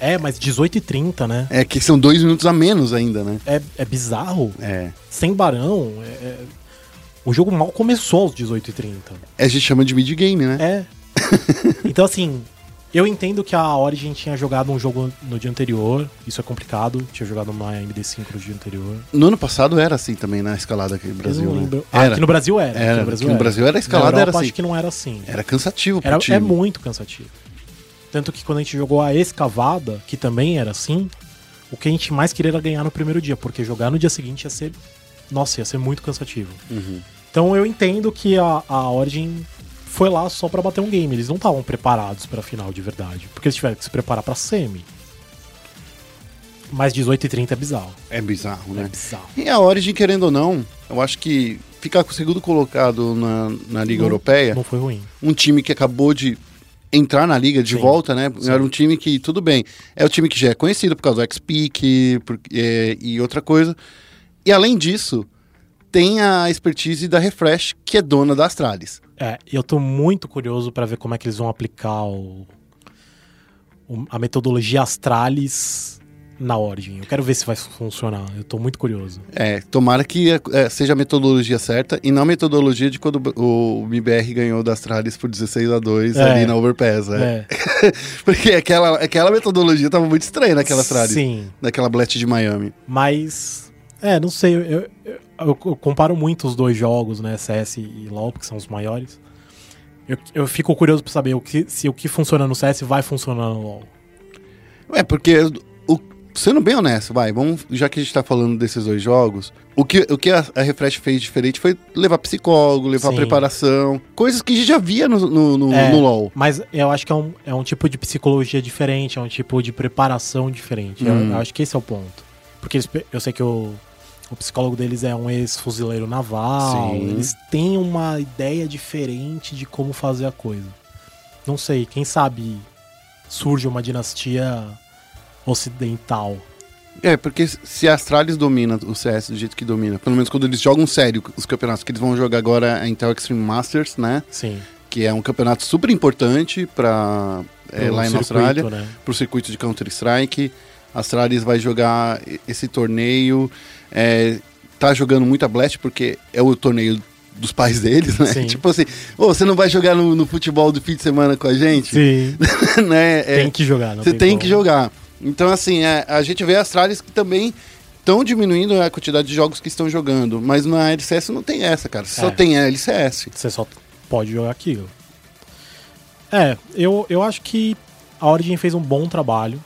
É, mas 18 e 30, né? É que são dois minutos a menos ainda, né? É, é bizarro. É. Sem barão. é- é- O jogo mal começou aos 18 e 30. A gente chama de mid-game, né? É. então, assim, eu entendo que a Origin tinha jogado um jogo no dia anterior. Isso é complicado. Tinha jogado uma MD5 no dia anterior. No ano passado era assim também na escalada aqui no Brasil, eu não né? Ah, Era. aqui no Brasil era. Era, aqui no Brasil era, a escalada Na era Europa, assim. acho que não era assim. Era cansativo pro Era, time. é muito cansativo. Tanto que quando a gente jogou a escavada, que também era assim, o que a gente mais queria era ganhar no primeiro dia, porque jogar no dia seguinte ia ser. Nossa, ia ser muito cansativo. Uhum. Então eu entendo que a, a Origin foi lá só pra bater um game. Eles não estavam preparados pra final de verdade. Porque eles tiveram que se preparar pra semi. Mas 18 e 30 é bizarro. É bizarro, É né? bizarro. E a Origin, querendo ou não, eu acho que ficar com o segundo colocado na, na Liga Não- Europeia, Não foi ruim. um time que acabou de entrar na liga de Sim, volta, né? sim. Era um time que, tudo bem, é o time que já é conhecido por causa do X-Peak é, e outra coisa. E além disso, tem a expertise da Refresh, que é dona da Astralis. É, eu tô muito curioso pra ver como é que eles vão aplicar o, o- a metodologia Astralis na Origin. Eu quero ver se vai funcionar. Eu tô muito curioso. É, tomara que é, seja a metodologia certa e não a metodologia de quando o MBR ganhou da Astralis por 16 a 2 É. ali na Overpass, né? É, Porque aquela, aquela metodologia tava muito estranha naquela Astralis. sim. Naquela Blast de Miami. Mas, é, não sei. Eu, eu, eu- eu comparo muito os dois jogos, né? CS e LoL, porque são os maiores. Eu, eu fico curioso pra saber o que, se o que funciona no CS vai funcionar no LoL. É, porque, sendo bem honesto, vai, vamos, já que a gente tá falando desses dois jogos, o que, o que a, a Refresh fez diferente foi levar psicólogo, levar Sim. preparação, coisas que a gente já via no, no, no- É, no LoL. Mas eu acho que é um, é um tipo de psicologia diferente, é um tipo de preparação diferente. Eu- Hum. Eu, acho que esse é o ponto. Porque eles eu sei que o, o psicólogo deles é um ex-fuzileiro naval. Sim. Eles têm uma ideia diferente de como fazer a coisa. Não sei, quem sabe surge uma dinastia ocidental. É, porque se a Astralis domina o CS do jeito que domina, pelo menos quando eles jogam sério os campeonatos que eles vão jogar agora a Intel Extreme Masters, né? Sim. Que é um campeonato super importante pra, é, lá na Austrália. Né? pro circuito de Counter-Strike. A Astralis vai jogar esse torneio. É, tá jogando muita Blast porque é o torneio dos pais deles, né? Sim. Tipo assim, ô, você não vai jogar no, no futebol do fim de semana com a gente? Sim. né? É, tem que jogar, não você tem como. que jogar. Então, assim, é, a gente vê Astralis que também estão diminuindo a quantidade de jogos que estão jogando. Mas na LCS não tem essa, cara. Só É. tem a LCS. Você só pode jogar aquilo. É, eu, eu acho que a Origin fez um bom trabalho.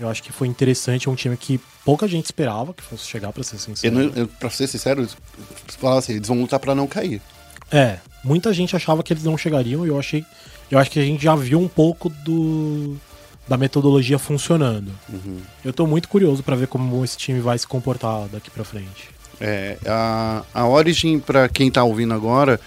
Eu acho que foi interessante, é um time que pouca gente esperava que fosse chegar, pra ser Eu sincero. não, eu, pra ser sincero, falar assim, eles vão lutar pra não cair. É, muita gente achava que eles não chegariam e eu achei. Eu acho que a gente já viu um pouco do da metodologia funcionando. Uhum. Eu tô muito curioso pra ver como esse time vai se comportar daqui pra frente. É, a, a Origin, pra quem tá ouvindo agora,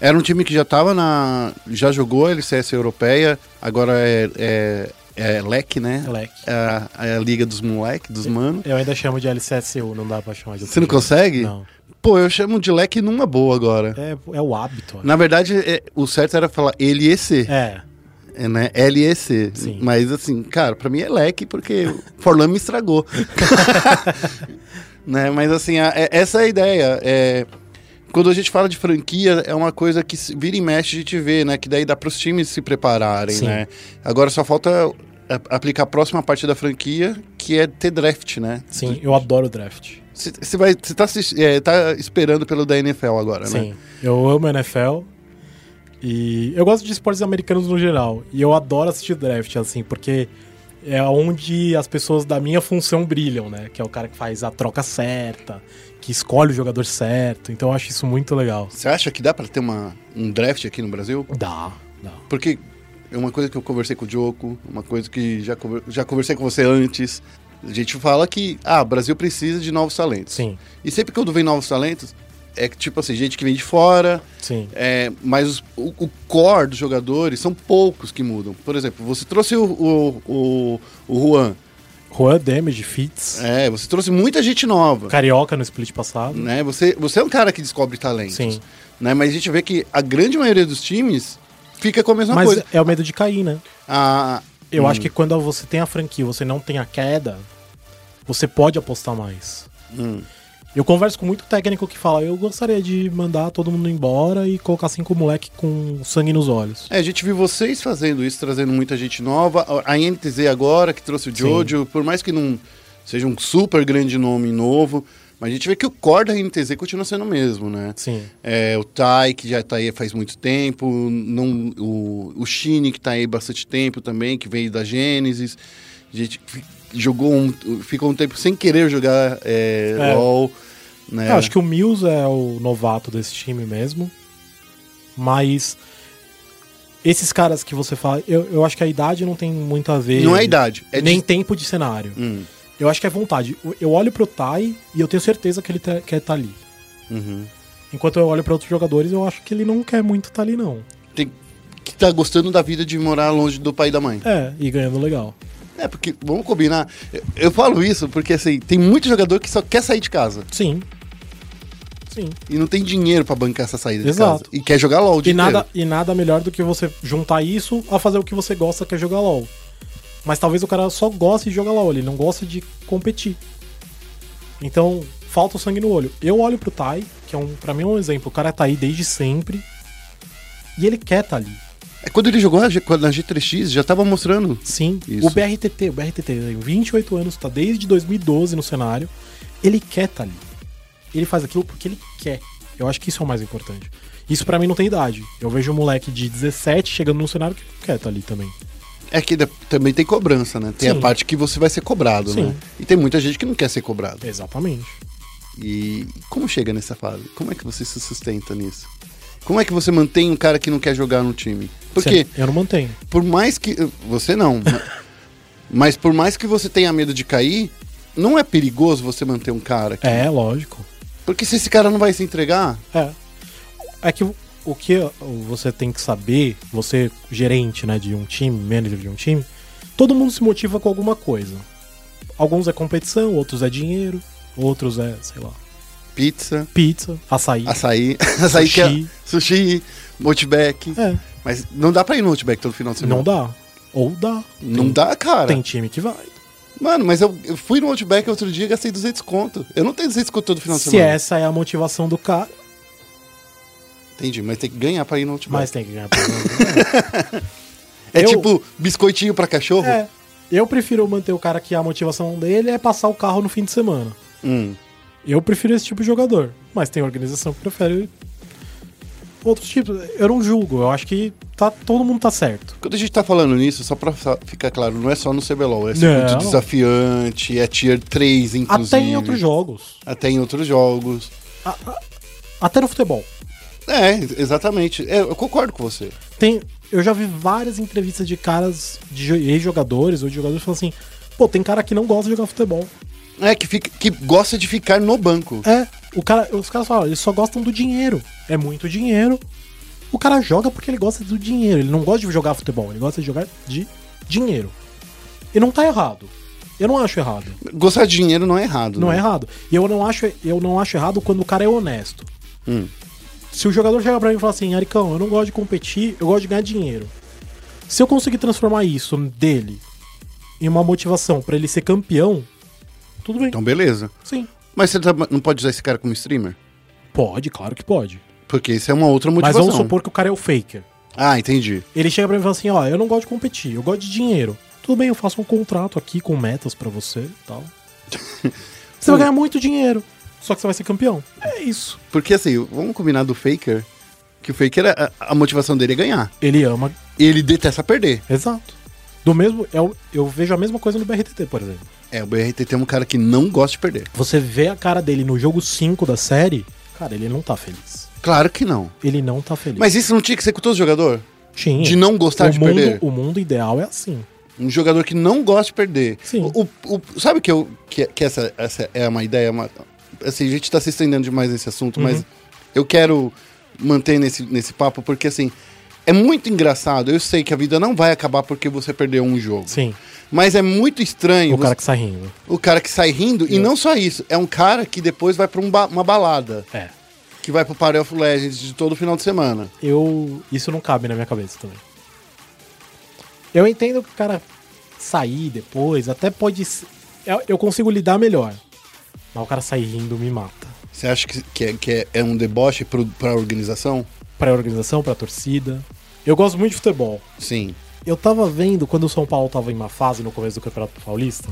era um time que já tava na. já jogou a LCS europeia, agora é, é, é LEC, né? Leque. É a, é a Liga dos Moleque, dos Mano. Eu ainda chamo de LCSU, não dá pra chamar de Você não consegue? Não. Pô, eu chamo de LEC numa boa agora. É, é o hábito. Na verdade, é- o certo era falar LEC, É, é, né? LEC. Sim. Mas assim, cara, pra mim é LEC porque o Forlan me estragou. né? Mas assim, a- é- essa é a ideia. É, quando a gente fala de franquia, é uma coisa que vira e mexe a gente vê, né? Que daí dá pros times se prepararem, Sim. né? Agora só falta a- aplicar a próxima parte da franquia, que é ter draft, né? sim, eu adoro draft. Você tá, é, tá esperando pelo da NFL agora, né? Sim, eu amo NFL e eu gosto de esportes americanos no geral. E eu adoro assistir draft, assim, porque é onde as pessoas da minha função brilham, né? Que é o cara que faz a troca certa, que escolhe o jogador certo. Então eu acho isso muito legal. Você acha que dá pra ter uma, um draft aqui no Brasil? Dá, dá. Porque é uma coisa que eu conversei com o Diogo, uma coisa que já, já conversei com você antes. A gente fala que, ah, o Brasil precisa de novos talentos. Sim, E sempre quando vem novos talentos, é que, tipo assim, gente que vem de fora, sim. é, mas os- o, o core dos jogadores são poucos que mudam. Por exemplo, você trouxe o, o, o, o Juan, Juan Damage, Fitz, é, você trouxe muita gente nova. Carioca no split passado. Né? Você, você é um cara que descobre talentos. Sim. Né? Mas a gente vê que a grande maioria dos times fica com a mesma Mas coisa. é o medo de cair, né? A, Eu Hum. acho que quando você tem a franquia, você não tem a queda, você pode apostar mais. Hum. Eu converso com muito técnico que fala, eu gostaria de mandar todo mundo embora e colocar cinco moleque com sangue nos olhos. É, a gente viu vocês fazendo isso, trazendo muita gente nova. A NTZ agora, que trouxe o Sim. Jojo, por mais que não seja um super grande nome novo, mas a gente vê que o core da NTZ continua sendo o mesmo, né? Sim. É, o Tai, que já tá aí faz muito tempo, não, o, o Shine, que tá aí bastante tempo também, que veio da Gênesis. A gente jogou um, ficou um tempo sem querer jogar é, É. LoL. Né? Eu acho que o Mills é o novato desse time mesmo. Mas esses caras que você fala, eu, eu acho que a idade não tem muito a ver. Não é idade, é nem de- tempo de cenário. Hum, Eu acho que é vontade. Eu- olho pro Tai e eu tenho certeza que ele tá- quer estar ali. uhum. Enquanto eu olho pra outros jogadores, eu acho que ele não quer muito estar ali, não. Tem, que tá gostando da vida de morar longe do pai e da mãe. É, e ganhando legal. É, porque, vamos combinar, eu, eu falo isso porque, assim, tem muito jogador que só quer sair de casa Sim. Sim. e não tem dinheiro pra bancar essa saída Exato. de casa. E quer jogar LOL dia E nada, e nada melhor do que você juntar isso a fazer o que você gosta, que é jogar LOL. Mas talvez o cara só goste de jogar LOL, ele não gosta de competir. Então, falta o sangue no olho. Eu olho pro Tai, que é um, pra mim é um exemplo. O cara tá aí desde sempre. E ele quer tá ali. É, quando ele jogou na G- na G3X, já tava mostrando. Sim. Isso. O BRTT, o BRTT tem 28 anos, tá desde 2012 no cenário. Ele quer tá ali. Ele faz aquilo porque ele quer. Eu acho que isso é o mais importante. Isso pra mim não tem idade. Eu vejo um moleque de 17 chegando no cenário que quer tá ali também. É que também tem cobrança, né? Tem Sim. a parte que você vai ser cobrado, Sim. né? E tem muita gente que não quer ser cobrado. Exatamente. E como chega nessa fase? Como é que você se sustenta nisso? Como é que você mantém um cara que não quer jogar no time? Porque Eu não mantenho. por mais que. Você não. ma- mas por mais que você tenha medo de cair, não é perigoso você manter um cara aqui. É, lógico. Porque se esse cara não vai se entregar. É. É que o- o que você tem que saber, você gerente, né, de um time, manager de um time, todo mundo se motiva com alguma coisa. Alguns é competição, outros é dinheiro, outros é, sei lá, Pizza, pizza, açaí. açaí, açaí que é, Sushi. sushi, multiback. É, Mas não dá pra ir no multiback todo final de semana. não dá. Ou dá. Não Tem- dá, cara. Tem time que vai. Mano, mas eu, eu fui no Outback outro dia e gastei 200 conto. Eu não tenho 200 conto todo final de Se semana. essa é a motivação do cara, Entendi, mas tem que ganhar pra ir no Outback. mas tem que ganhar. pra ganhar. É eu- tipo biscoitinho pra cachorro? é. Eu prefiro manter o cara que a motivação dele é passar o carro no fim de semana. Hum. Eu prefiro esse tipo de jogador. Mas tem organização que prefere outros tipos. Eu não julgo. Eu acho que tá, todo mundo tá certo. Quando a gente tá falando nisso, só pra ficar claro, não é só no CBLOL, é circuito desafiante, é tier 3, inclusive. Até em outros jogos. Até em outros jogos. Até no futebol. É, exatamente. É, eu concordo com você. Tem, eu já vi várias entrevistas de caras, de jo- ex-jogadores ou de jogadores falando assim: pô, tem cara que não gosta de jogar futebol. É, que, fica, que gosta de ficar no banco. É, o cara, os caras falam, eles só gostam do dinheiro. É muito dinheiro. O cara joga porque ele gosta do dinheiro. Ele não gosta de jogar futebol, ele gosta de jogar de dinheiro. E não tá errado. Eu não acho errado. Gostar de dinheiro não é errado. Não né? é errado. E eu não acho, eu não acho errado quando o cara é honesto. Hum. Se o jogador chegar pra mim e falar assim, Aricão, eu não gosto de competir, eu gosto de ganhar dinheiro. Se eu conseguir transformar isso dele em uma motivação pra ele ser campeão, tudo bem. Então, beleza. Sim. Mas você tá- não pode usar esse cara como streamer? Pode, claro que pode. Porque isso é uma outra Mas motivação. vamos supor que o cara é o faker. Ah, entendi. Ele chega pra mim e fala assim, ó, eu não gosto de competir, eu gosto de dinheiro. Tudo bem, eu faço um contrato aqui com metas pra você e tal. você vai ganhar muito dinheiro, só que você vai ser campeão. É isso. Porque assim, vamos combinar do Faker, que o Faker, a, a motivação dele é ganhar. Ele ama, E ele detesta perder. exato. Do mesmo, eu, eu vejo a mesma coisa no BRTT, por exemplo. É, o BRTT é um cara que não gosta de perder. Você vê a cara dele no jogo 5 da série, cara, ele não tá feliz. Claro que não. Ele não tá feliz. Mas isso não tinha que ser com todo jogador? Tinha. de não gostar o de mundo, perder. O mundo ideal é assim. Um jogador que não gosta de perder. Sim. O, o- sabe que, eu, que, que essa, essa é uma ideia? Uma, assim, a gente tá se estendendo demais nesse assunto, Uhum. mas eu quero manter nesse, nesse papo, porque assim, é muito engraçado. Eu sei que a vida não vai acabar porque você perdeu um jogo. Sim. Mas é muito estranho O você- cara que sai rindo. o cara que sai rindo, e não só isso, é um cara que depois vai pra um ba- uma balada, É. que vai pro Party of Legends de todo final de semana. Eu. Isso não cabe na minha cabeça também. Eu entendo que o cara sair depois, até pode. eu consigo lidar melhor. Mas o cara sair rindo me mata. Você acha que, que, é, que é, é um deboche pro, pra organização? Pra organização, pra torcida. Eu gosto muito de futebol. Sim. Eu tava vendo quando o São Paulo tava em uma fase no começo do Campeonato Paulista.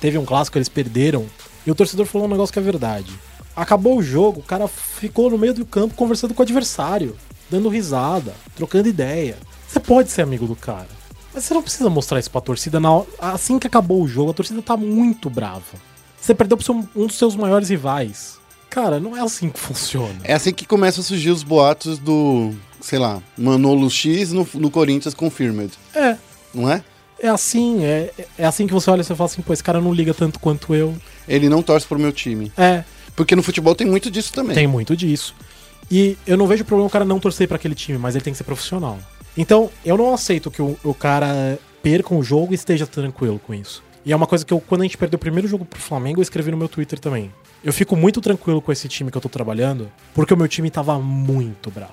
Teve um clássico, eles perderam. E o torcedor falou um negócio que é verdade. Acabou o jogo, o cara ficou no meio do campo conversando com o adversário, dando risada, trocando ideia. Você pode ser amigo do cara. Mas você não precisa mostrar isso pra torcida na assim que acabou o jogo. A torcida tá muito brava. Você perdeu pro seu- um dos seus maiores rivais. Cara, não é assim que funciona. É assim que começam a surgir os boatos do, sei lá, Manolo X no, no Corinthians Confirmed, É, não é? é assim. É, é assim que você olha e você fala assim, pô, esse cara não liga tanto quanto eu. Ele não torce pro meu time. É, Porque no futebol tem muito disso também. Tem muito disso. E eu não vejo problema o cara não torcer pra aquele time, mas ele tem que ser profissional. Então, eu não aceito que o, o cara perca um jogo e esteja tranquilo com isso. E é uma coisa que eu, quando a gente perdeu o primeiro jogo pro Flamengo, eu escrevi no meu Twitter também. Eu fico muito tranquilo com esse time que eu tô trabalhando, porque o meu time tava muito bravo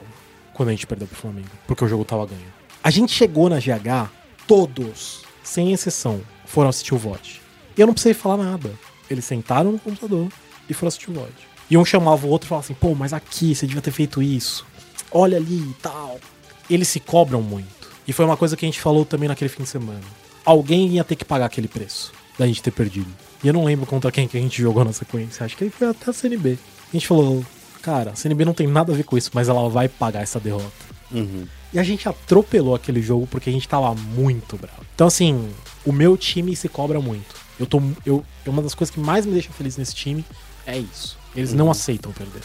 quando a gente perdeu pro Flamengo, porque o jogo tava ganho. A gente chegou na GH, todos, sem exceção, foram assistir o VOD. E eu não precisei falar nada. Eles sentaram no computador e foram assistir o VOD. E um chamava o outro e falava assim, pô, mas aqui você devia ter feito isso. Olha ali e tal. Eles se cobram muito. E foi uma coisa que a gente falou também naquele fim de semana. Alguém ia ter que pagar aquele preço da gente ter perdido. E eu não lembro contra quem que a gente jogou na sequência. Acho que foi até a CNB. A gente falou, cara, a CNB não tem nada a ver com isso, mas ela vai pagar essa derrota. E a gente atropelou aquele jogo porque a gente tava muito bravo. Então, assim, o meu time se cobra muito. Eu tô. Eu, é uma das coisas que mais me deixa feliz nesse time é isso. Eles não aceitam perder.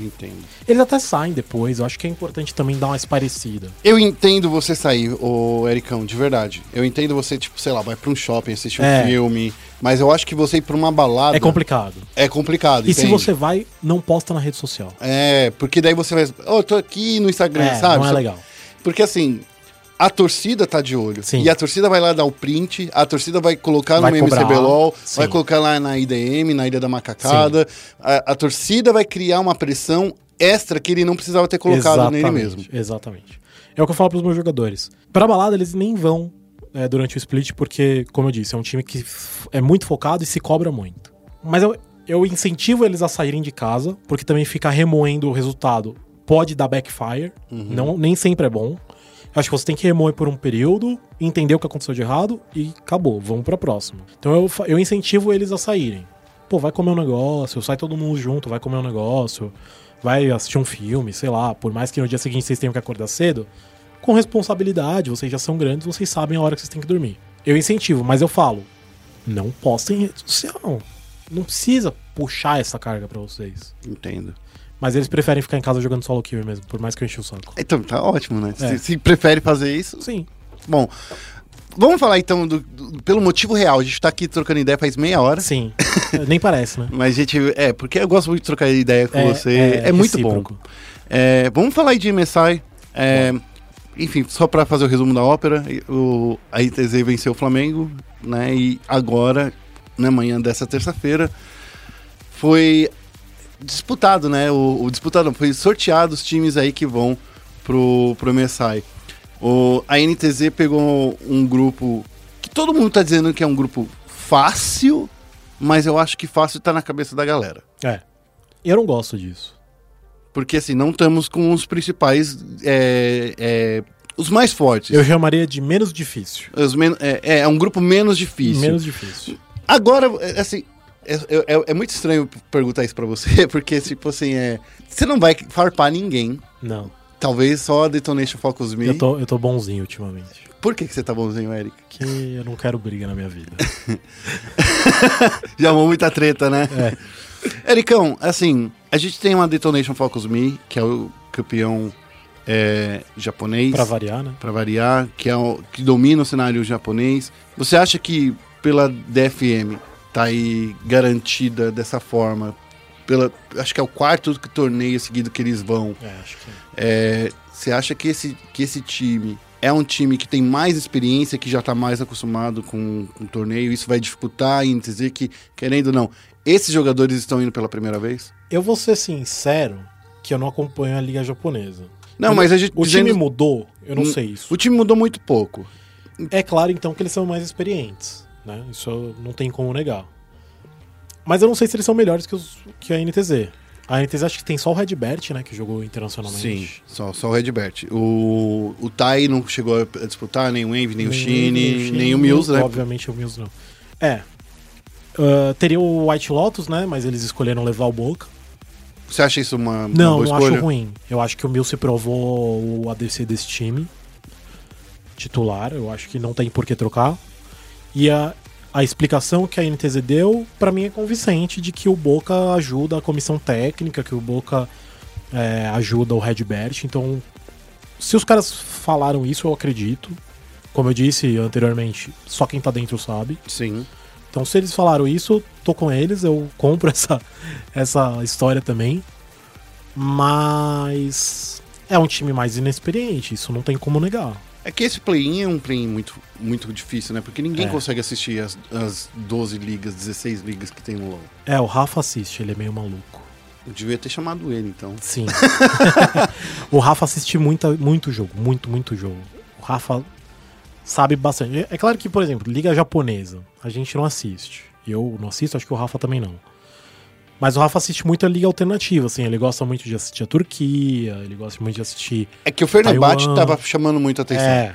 Entendo. Eles até saem depois, eu acho que é importante também dar uma esparecida. Eu entendo você sair, ô Ericão, de verdade. Eu entendo você, tipo, sei lá, vai pra um shopping, assistir um É. filme. Mas eu acho que você ir pra uma balada. É complicado. É complicado. E se entende? você vai, não posta na rede social. É, porque daí você vai. Ô, eu tô aqui no Instagram, É, sabe? não é legal. Porque assim, a torcida tá de olho. Sim. E a torcida vai lá dar o print, a torcida vai colocar Vai no cobrar, MCBLOL, vai colocar lá na IDM, na Ilha da Macacada. A, a torcida vai criar uma pressão extra que ele não precisava ter colocado nele mesmo. Exatamente. É o que eu falo pros meus jogadores. Pra balada, eles nem vão é, durante o split, porque, como eu disse, é um time que é muito focado e se cobra muito. Mas eu, eu incentivo eles a saírem de casa, porque também ficar remoendo o resultado pode dar backfire. Não, nem sempre é bom. Acho que você tem que remoer por um período, entender o que aconteceu de errado e acabou, vamos pra próxima. Então eu, eu incentivo eles a saírem. Pô, vai comer um negócio, sai todo mundo junto, vai comer um negócio, vai assistir um filme, sei lá, por mais que no dia seguinte vocês tenham que acordar cedo, com responsabilidade, vocês já são grandes, vocês sabem a hora que vocês têm que dormir. Eu incentivo, mas eu falo, não postem em rede social. Não precisa puxar essa carga pra vocês. Entendo. Mas eles preferem ficar em casa jogando solo queue mesmo, por mais que eu enche o saco. Então, tá ótimo, né? É. Se, se prefere fazer isso. Sim. Bom, vamos falar então do, do- pelo motivo real. A gente tá aqui trocando ideia faz meia hora. Sim. Nem parece, né? Mas, gente, é, porque eu gosto muito de trocar ideia com É, você. é É, muito bom. É, vamos falar aí de MSI. É, enfim, só pra fazer o resumo da ópera, o, a ITZ venceu o Flamengo, né? E agora, na manhã dessa terça-feira, foi disputado, né? O, o disputado, não, foi sorteado os times aí que vão pro, pro MSI. O, a NTZ pegou um grupo que todo mundo tá dizendo que é um grupo fácil, mas eu acho que fácil tá na cabeça da galera. É. Eu não gosto disso. Porque assim, não estamos com os principais. é, é, os mais fortes. Eu chamaria de menos difícil. Os men- é, é, é um grupo menos difícil. Menos difícil. Agora, é, assim, é, é- é muito estranho perguntar isso pra você, porque, tipo assim, é, você não vai farpar ninguém, Não. Talvez só a Detonation Focus Me. Eu tô, eu tô bonzinho ultimamente. Por que, que você tá bonzinho, Eric? Que eu não quero briga na minha vida. Já amou muita treta, né? É. Ericão, assim, a gente tem uma Detonation Focus Me, que é o campeão é, japonês. Pra variar, né? Pra variar, que, é o, que domina o cenário japonês. Você acha que pela DFM tá aí garantida dessa forma? Pela, acho que é o quarto torneio seguido que eles vão. É, acho que. É, você acha que esse, que esse time é um time que tem mais experiência, que já está mais acostumado com, com o torneio? Isso vai dificultar em dizer que, querendo ou não, esses jogadores estão indo pela primeira vez? Eu vou ser sincero que eu não acompanho a Liga Japonesa. Não, mas a gente. O dizendo- time mudou? Eu não Hum, sei isso. O time mudou muito pouco. É claro, então, que eles são mais experientes, né? Isso não tem como negar. Mas eu não sei se eles são melhores que, os, que a NTZ. A NTZ acho que tem só o Redbert, né? Que jogou internacionalmente. Sim, só, só o Redbert. O, o Tai não chegou a disputar, nem o Envy, nem, o Nem Shine, nem o Mills, né? Obviamente o Mills não. É. Ah, teria o White Lotus, né? Mas eles escolheram levar o Boca. Você acha isso uma, uma Não, boa não escolha? acho ruim. Eu acho que o Mills se provou o ADC desse time. Titular. Eu acho que não tem por que trocar. E a, a explicação que a NTZ deu, pra mim, é convincente de que o Boca ajuda a comissão técnica, que o Boca é, ajuda o Redbert. Então, se os caras falaram isso, eu acredito. Como eu disse anteriormente, só quem tá dentro sabe. Sim. Então, se eles falaram isso, tô com eles, eu compro essa, essa história também. Mas é um time mais inexperiente, isso não tem como negar. É que esse play-in é um play-in muito, muito difícil, né? Porque ninguém É. consegue assistir as, as 12 ligas, 16 ligas que tem no LoL. É, o Rafa assiste, ele é meio maluco. Eu devia ter chamado ele, então. Sim. o Rafa assiste muita, muito jogo, muito, muito jogo. O Rafa sabe bastante. É claro que, por exemplo, Liga Japonesa, a gente não assiste. Eu não assisto, acho que o Rafa também não. Mas o Rafa assiste muito a Liga Alternativa, assim, ele gosta muito de assistir a Turquia, ele gosta muito de assistir É que o Taiwan. tava chamando muito atenção. É.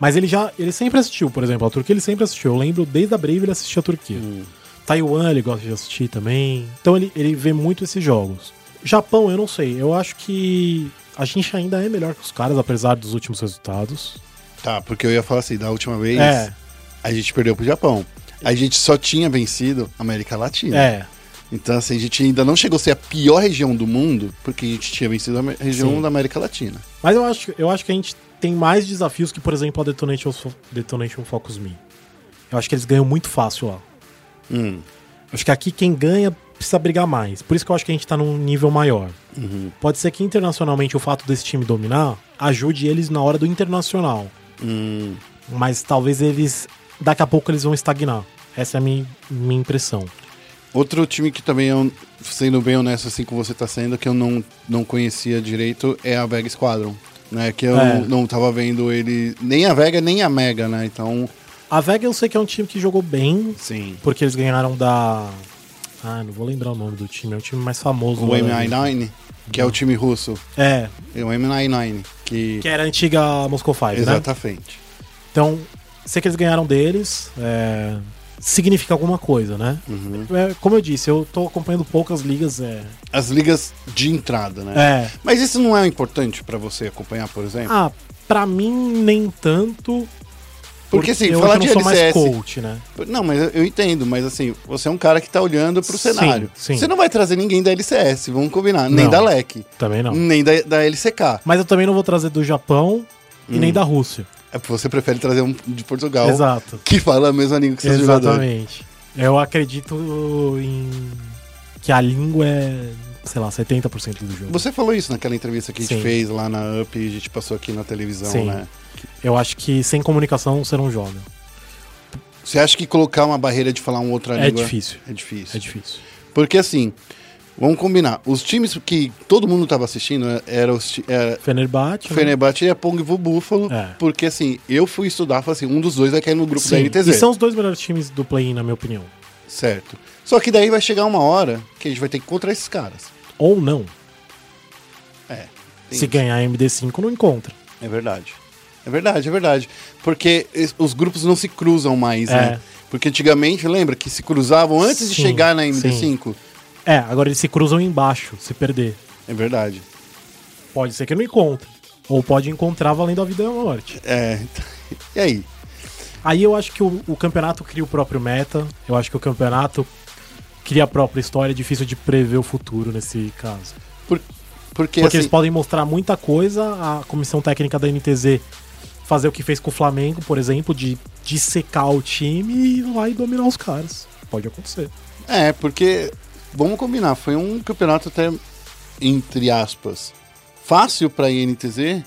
Mas ele já. Ele sempre assistiu, por exemplo, a Turquia ele sempre assistiu. Eu lembro desde a Brave ele assistia a Turquia. Hum. Taiwan ele gosta de assistir também. Então ele, ele vê muito esses jogos. Japão, eu não sei. Eu acho que a gente ainda é melhor que os caras, apesar dos últimos resultados. Tá, porque eu ia falar assim, da última vez, É, a gente perdeu pro Japão. A gente só tinha vencido a América Latina. é. Então, assim, a gente ainda não chegou a ser a pior região do mundo, porque a gente tinha vencido a região Sim. da América Latina. Mas eu acho, eu acho que a gente tem mais desafios que, por exemplo, a Detonation, Detonation Focus Me. Eu acho que eles ganham muito fácil lá. Hum, Acho que aqui quem ganha precisa brigar mais. Por isso que eu acho que a gente tá num nível maior. uhum, Pode ser que internacionalmente o fato desse time dominar ajude eles na hora do internacional. hum. Mas talvez eles. Daqui a pouco eles vão estagnar. Essa é a minha, minha impressão. Outro time que também, eu, sendo bem honesto assim como você tá sendo, que eu não, não conhecia direito, é a Vega Squadron. Né, que eu É. não tava vendo ele, nem a Vega, nem a Mega, né? Então, A Vega eu sei que é um time que jogou bem, sim. porque eles ganharam da. Ah, não vou lembrar o nome do time, é o time mais famoso. O lá. MI9, que é o time russo. É, É o MI9, que. que era a antiga Moscow Five, né? Exatamente. Então, sei que eles ganharam deles. é, Significa alguma coisa, né? Uhum. É, como eu disse, eu tô acompanhando poucas ligas. É. As ligas de entrada, né? é. Mas isso não é importante pra você acompanhar, por exemplo? Ah, pra mim, nem tanto. Porque, assim, eu falar de não LCS coach, né? Não, mas eu- entendo, mas assim, você é um cara que tá olhando pro Sim, cenário. sim. Você não vai trazer ninguém da LCS, vamos combinar. Nem Não. da LEC, Também não. nem da, da LCK. Mas eu também não vou trazer do Japão e Hum. nem da Rússia. É você prefere trazer um de Portugal Exato. que fala a mesma língua que seus jogadores. Exatamente. Eu acredito em que a língua é, sei lá, 70% do jogo. Você falou isso naquela entrevista que a gente Sim. fez lá na UP e a gente passou aqui na televisão, Sim. né? Eu acho que sem comunicação você não joga. Você acha que colocar uma barreira de falar uma outra É língua difícil. é difícil? É difícil. Porque assim, vamos combinar. Os times que todo mundo tava assistindo era os era Fenerbahçe. né? Fenerbahçe e a Pong Vu Buffalo. É. Porque assim, eu fui estudar, falei assim, um dos dois vai cair no grupo da Sim. NTZ. E são os dois melhores times do play-in, na minha opinião. Certo. Só que daí vai chegar uma hora que a gente vai ter que encontrar esses caras. Ou não. É. Se isso. ganhar MD5, não encontra. É verdade. É verdade, é verdade. Porque os grupos não se cruzam mais, É. né? Porque antigamente, lembra que se cruzavam antes de Sim, chegar na MD5? É, agora eles se cruzam embaixo, se perder. É verdade. Pode ser que não encontre. Ou pode encontrar valendo a vida e a morte. É. E aí? Aí eu acho que o, o campeonato cria o próprio meta. Eu acho que o campeonato cria a própria história. É difícil de prever o futuro nesse caso. Por- porque, Porque assim, eles podem mostrar muita coisa, a comissão técnica da NTZ fazer o que fez com o Flamengo, por exemplo, de dissecar o time e ir lá e dominar os caras. Pode acontecer. É, porque, vamos combinar, foi um campeonato até, entre aspas, fácil pra INTZ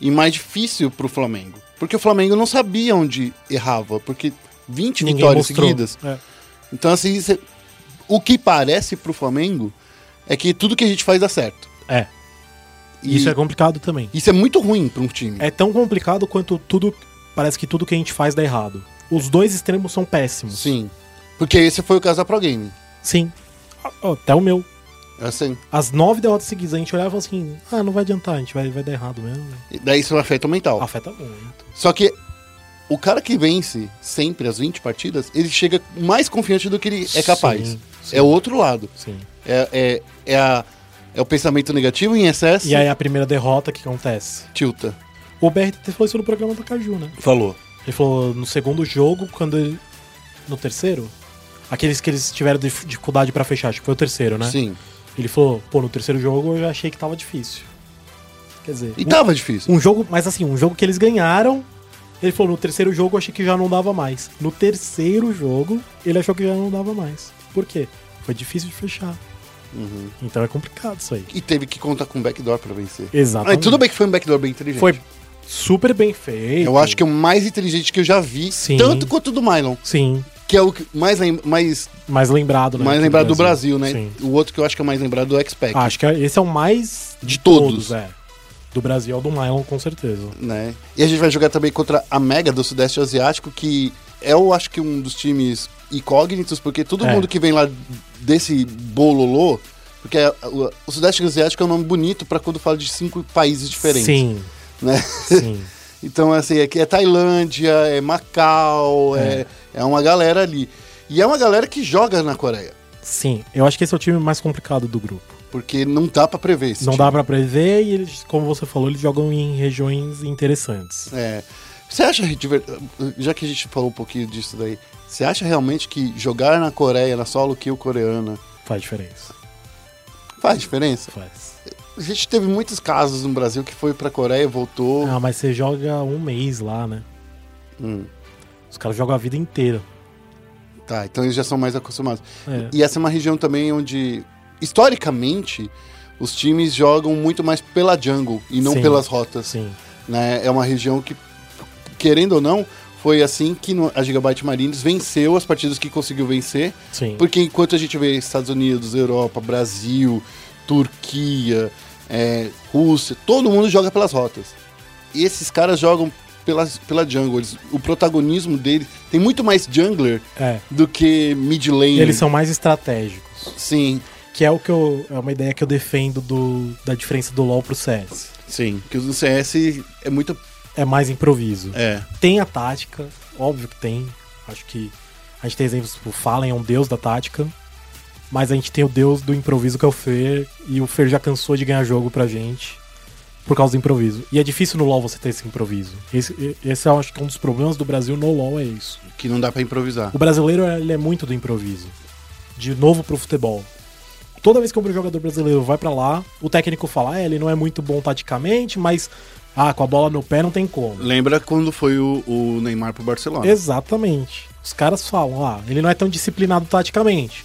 e mais difícil pro Flamengo. Porque o Flamengo não sabia onde errava, porque 20 Ninguém vitórias mostrou. seguidas. É. Então, assim, cê- o que parece pro Flamengo é que tudo que a gente faz dá certo. É. E Isso é complicado também. isso é muito ruim pra um time. É tão complicado quanto tudo. Parece que tudo que a gente faz dá errado. Os dois extremos são péssimos. Sim. Porque esse foi o caso da Pro Game. Sim. Até o meu. Assim. As nove derrotas seguidas, a gente olhava e assim: ah, não vai adiantar, a gente vai, vai dar errado mesmo. E Daí isso afeta o mental. Afeta muito. Só que o cara que vence sempre as 20 partidas, ele chega mais confiante do que ele é capaz. Sim, sim. É o outro lado. Sim. É, é, é, a- é o pensamento negativo em excesso. E aí a primeira derrota, que acontece? tilta. O BRTT falou isso no programa do Caju, né? Falou. Ele falou no segundo jogo, quando ele. No terceiro? Aqueles que eles tiveram dif- dificuldade pra fechar, acho que foi o terceiro, né? Sim. Ele falou, pô, no terceiro jogo eu já achei que tava difícil. Quer dizer, E um- tava difícil. um jogo, mas assim, um jogo que eles ganharam. Ele falou, no terceiro jogo eu achei que já não dava mais. No terceiro jogo, ele achou que já não dava mais. Por quê? Foi difícil de fechar. Uhum. Então é complicado isso aí. E teve que contar com um backdoor pra vencer. Mas tudo bem que foi um backdoor bem inteligente. Foi super bem feito. Eu acho que é o mais inteligente que eu já vi, Sim. tanto quanto o do Mylon, Sim, que é o que mais, lem- mais, mais lembrado, né? mais lembrado do Brasil, né? Sim. O outro que eu acho que é mais lembrado do X-Pac. Acho que é- esse é o mais De todos. é. Do Brasil é o do Nylon, com certeza. né? E a gente vai jogar também contra a Mega do Sudeste Asiático, que é, eu acho que um dos times incógnitos, porque todo É. mundo que vem lá desse bololô, porque a- o, o Sudeste Asiático é um nome bonito pra quando fala de cinco países diferentes, Sim, né? sim. Então, assim, aqui é Tailândia, é Macau, é. é uma galera ali. E é uma galera que joga na Coreia, Sim, eu acho que esse é o time mais complicado do grupo. porque não dá pra prever esse Não time. dá pra prever e eles, como você falou, eles jogam em regiões interessantes. É. Você acha, já que a gente falou um pouquinho disso daí, você acha realmente que jogar na Coreia, na solo kill coreana, Faz diferença. faz diferença? Faz. A gente teve muitos casos no Brasil que foi pra Coreia, voltou. Ah, mas você joga um mês lá, né? Hum, Os caras jogam a vida inteira. tá, então eles já são mais acostumados. É. E essa é uma região também onde, historicamente, os times jogam muito mais pela jungle e não Sim. pelas rotas. Sim. né? É uma região que, querendo ou não, foi assim que a Gigabyte Marines venceu as partidas que conseguiu vencer. Sim. Porque enquanto a gente vê Estados Unidos, Europa, Brasil, Turquia, é, Rússia, todo mundo joga pelas rotas. E esses caras jogam pelas, pela jungle. Eles- o protagonismo deles tem muito mais jungler É. do que mid lane. Eles são mais estratégicos. Sim, Que é o que eu. É uma ideia que eu defendo do, da diferença do LoL pro CS. sim. Porque o CS é muito. É mais improviso. É. Tem a tática, óbvio que tem. Acho que a gente tem exemplos, tipo, Fallen é um deus da tática. Mas a gente tem o deus do improviso que é o Fer. E o Fer já cansou de ganhar jogo pra gente. Por causa do improviso. E é difícil no LoL você ter esse improviso. Esse, esse eu acho que é um dos problemas do Brasil no LoL é isso. Que não dá pra improvisar. O brasileiro ele é muito do improviso. De novo pro futebol. Toda vez que um jogador brasileiro vai pra lá, o técnico fala: ah, ele não é muito bom taticamente, mas ah, com a bola no pé não tem como. Lembra quando foi o, o Neymar pro Barcelona? Exatamente. Os caras falam: ah, ele não é tão disciplinado taticamente,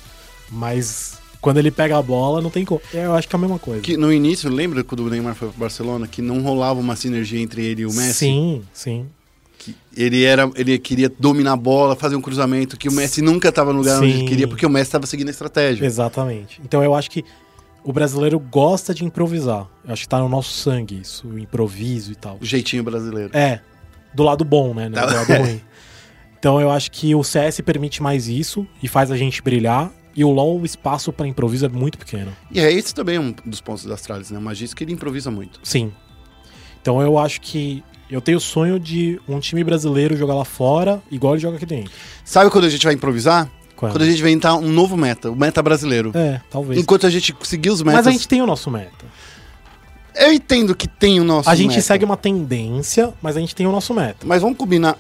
mas quando ele pega a bola não tem como. Eu acho que é a mesma coisa. Que no início, lembra quando o Neymar foi pro Barcelona, que não rolava uma sinergia entre ele e o Messi? Sim, sim. Que ele era, ele queria dominar a bola, fazer um cruzamento, que o Messi nunca estava no lugar onde Sim. ele queria, porque o Messi estava seguindo a estratégia. Exatamente. Então eu acho que o brasileiro gosta de improvisar. Eu acho que tá no nosso sangue isso, o improviso e tal. O jeitinho brasileiro. É, do lado bom, né? não Tá. Do lado ruim. Então eu acho que o CS permite mais isso e faz a gente brilhar. E o LoL, o espaço pra improviso é muito pequeno. E é esse também um dos pontos da Astralis, né? O Magis que ele improvisa muito. Sim. Então eu acho que eu tenho o sonho de um time brasileiro jogar lá fora, igual ele joga aqui dentro. Sabe quando a gente vai improvisar? Quando? Quando a gente vai inventar um novo meta, o meta brasileiro. É, talvez. Enquanto a gente seguir os metas. Mas a gente tem o nosso meta. Eu entendo que tem o nosso A gente meta, segue uma tendência, mas a gente tem o nosso meta. Mas vamos combinar.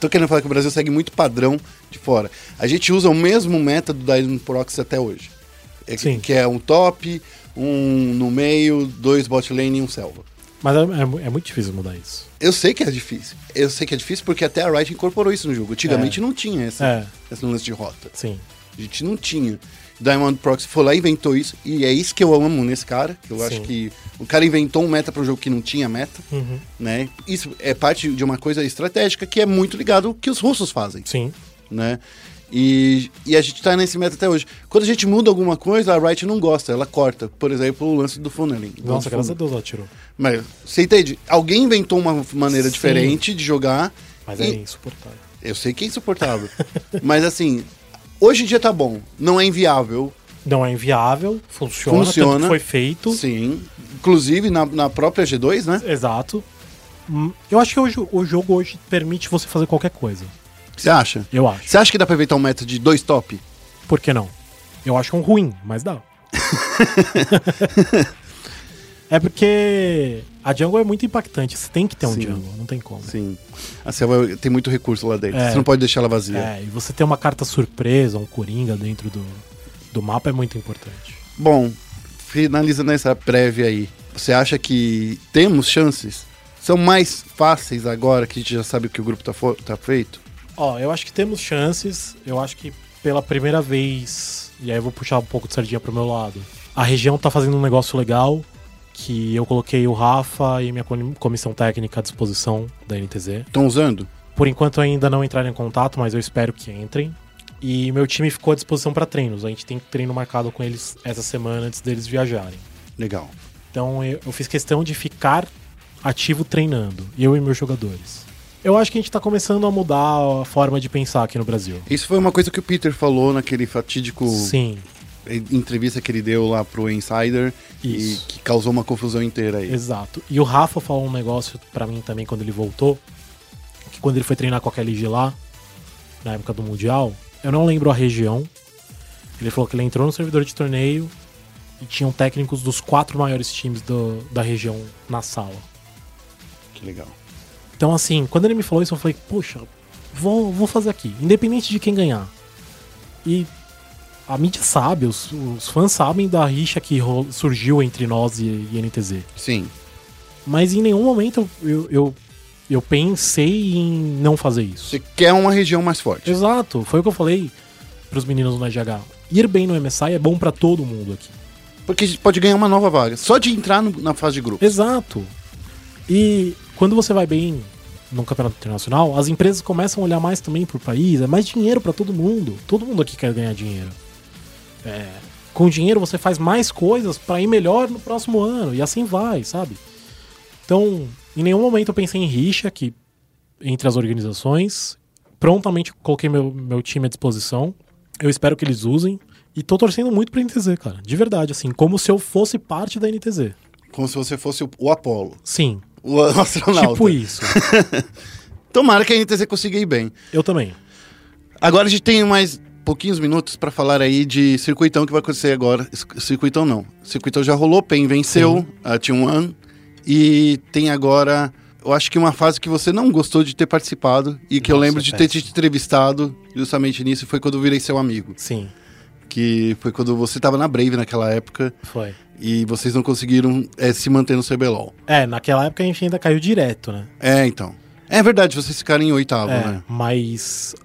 Tô querendo falar que o Brasil segue muito padrão de fora. A gente usa o mesmo método da Island Proxy até hoje. É, Sim. Que é um top, um no meio, dois bot lane e um selva. Mas é, é é muito difícil mudar isso. Eu sei que é difícil. Eu sei que é difícil porque até a Riot incorporou isso no jogo. Antigamente É. não tinha esse, É. esse lance de rota. Sim. A gente não tinha. Diamond Proxy foi lá e inventou isso. E é isso que eu amo nesse cara. Eu acho Sim. que o cara inventou um meta para um jogo que não tinha meta. Uhum. Né? Isso é parte de uma coisa estratégica que é muito ligado ao que os russos fazem. Sim. né? E, e a gente tá nesse meta até hoje. Quando a gente muda alguma coisa, a Riot não gosta, ela corta. Por exemplo, o lance do funneling. Nossa, graças a. Deus ela tirou. Mas você entende? Alguém inventou uma maneira Sim. diferente de jogar. Mas e é insuportável. Eu sei que é insuportável. mas assim, hoje em dia tá bom. Não é inviável. Não é inviável, funciona, Funciona. foi feito. Sim. Inclusive na, na própria G2, né? Exato. Hum, Eu acho que hoje, o jogo hoje permite você fazer qualquer coisa. Você acha? Eu acho. Você acha que dá pra inventar um meta de dois top? Por que não? Eu acho um ruim, mas dá. é porque a jungle é muito impactante. Você tem que ter um Sim. jungle, não tem como. Sim. A Selva tem muito recurso lá dentro. É. Você não pode deixar ela vazia. É, e você ter uma carta surpresa, um coringa dentro do, do mapa é muito importante. Bom, finalizando essa prévia aí, você acha que temos chances? São mais fáceis agora que a gente já sabe o que o grupo tá, tá feito? Ó, eu acho que temos chances. Eu acho que pela primeira vez, e aí eu vou puxar um pouco de sardinha pro meu lado. A região tá fazendo um negócio legal, que eu coloquei o Rafa e minha com- comissão técnica à disposição da NTZ. Estão usando? Por enquanto ainda não entraram em contato, mas eu espero que entrem. E meu time ficou à disposição para treinos. A gente tem treino marcado com eles essa semana antes deles viajarem. Legal. Então eu, eu fiz questão de ficar ativo treinando, eu e meus jogadores. Eu acho que a gente tá começando a mudar a forma de pensar aqui no Brasil. Isso foi uma coisa que o Peter falou naquele fatídico Sim, entrevista que ele deu lá pro Insider Isso. e que causou uma confusão inteira aí. exato. E o Rafa falou um negócio pra mim também quando ele voltou, que quando ele foi treinar com a KLG lá, na época do Mundial, eu não lembro a região. Ele falou que ele entrou no servidor de torneio e tinham técnicos dos quatro maiores times do- da região na sala. Que legal. Então, assim, quando ele me falou isso, eu falei, poxa, vou, vou fazer aqui, independente de quem ganhar. E a mídia sabe, os, os fãs sabem da rixa que surgiu entre nós e, e NTZ. Sim. Mas em nenhum momento eu, eu, eu pensei em não fazer isso. Você quer uma região mais forte. Exato, foi o que eu falei pros meninos no GH. Ir bem no MSI é bom pra todo mundo aqui. Porque a gente pode ganhar uma nova vaga. Só de entrar no- na fase de grupo. Exato. E quando você vai bem no campeonato internacional, as empresas começam a olhar mais também pro país, é mais dinheiro pra todo mundo. Todo mundo aqui quer ganhar dinheiro. É, com dinheiro você faz mais coisas pra ir melhor no próximo ano e assim vai, sabe? Então, em nenhum momento eu pensei em rixa aqui entre as organizações. Prontamente coloquei meu, meu time à disposição. Eu espero que eles usem. E tô torcendo muito pra NTZ, cara. De verdade, assim, como se eu fosse parte da NTZ. Como se você fosse o, o Apolo. Sim, O astronauta. Tipo isso. Tomara que a NTZ consiga ir bem. Eu também. Agora a gente tem mais pouquinhos minutos pra falar aí de circuitão que vai acontecer agora. Circuitão não. Circuitão já rolou, PEN venceu Sim. a T1 e tem agora, eu acho que uma fase que você não gostou de ter participado e que eu Nossa, lembro é de ter te entrevistado justamente nisso foi quando eu virei seu amigo, Sim, que foi quando você tava na Brave naquela época foi. e vocês não conseguiram eh, se manter no CBLOL. É, naquela época a gente ainda caiu direto, né? É, então. É verdade, vocês ficaram em oitavo, é, né? mas.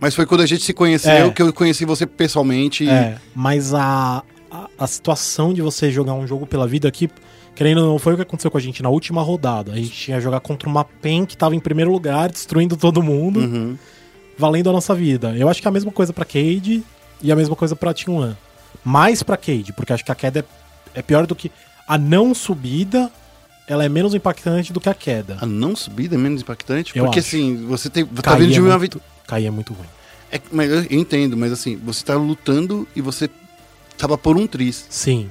Mas foi quando a gente se conheceu É. que eu conheci você pessoalmente. É, mas a, a, a situação de você jogar um jogo pela vida aqui, querendo ou não, foi o que aconteceu com a gente na última rodada. A gente ia jogar contra uma PEN que tava em primeiro lugar, destruindo todo mundo, Uhum. valendo a nossa vida. Eu acho que é a mesma coisa pra Cade e a mesma coisa pra Team One. Mais pra Cade, porque acho que a queda é, é pior do que. A não subida, ela é menos impactante do que a queda. A não subida é menos impactante? Eu porque acho. assim, você tem, tá vindo de é uma muito- vitória. Cair é muito ruim. É, mas eu entendo, mas assim, você tá lutando e você tava por um tris. Sim,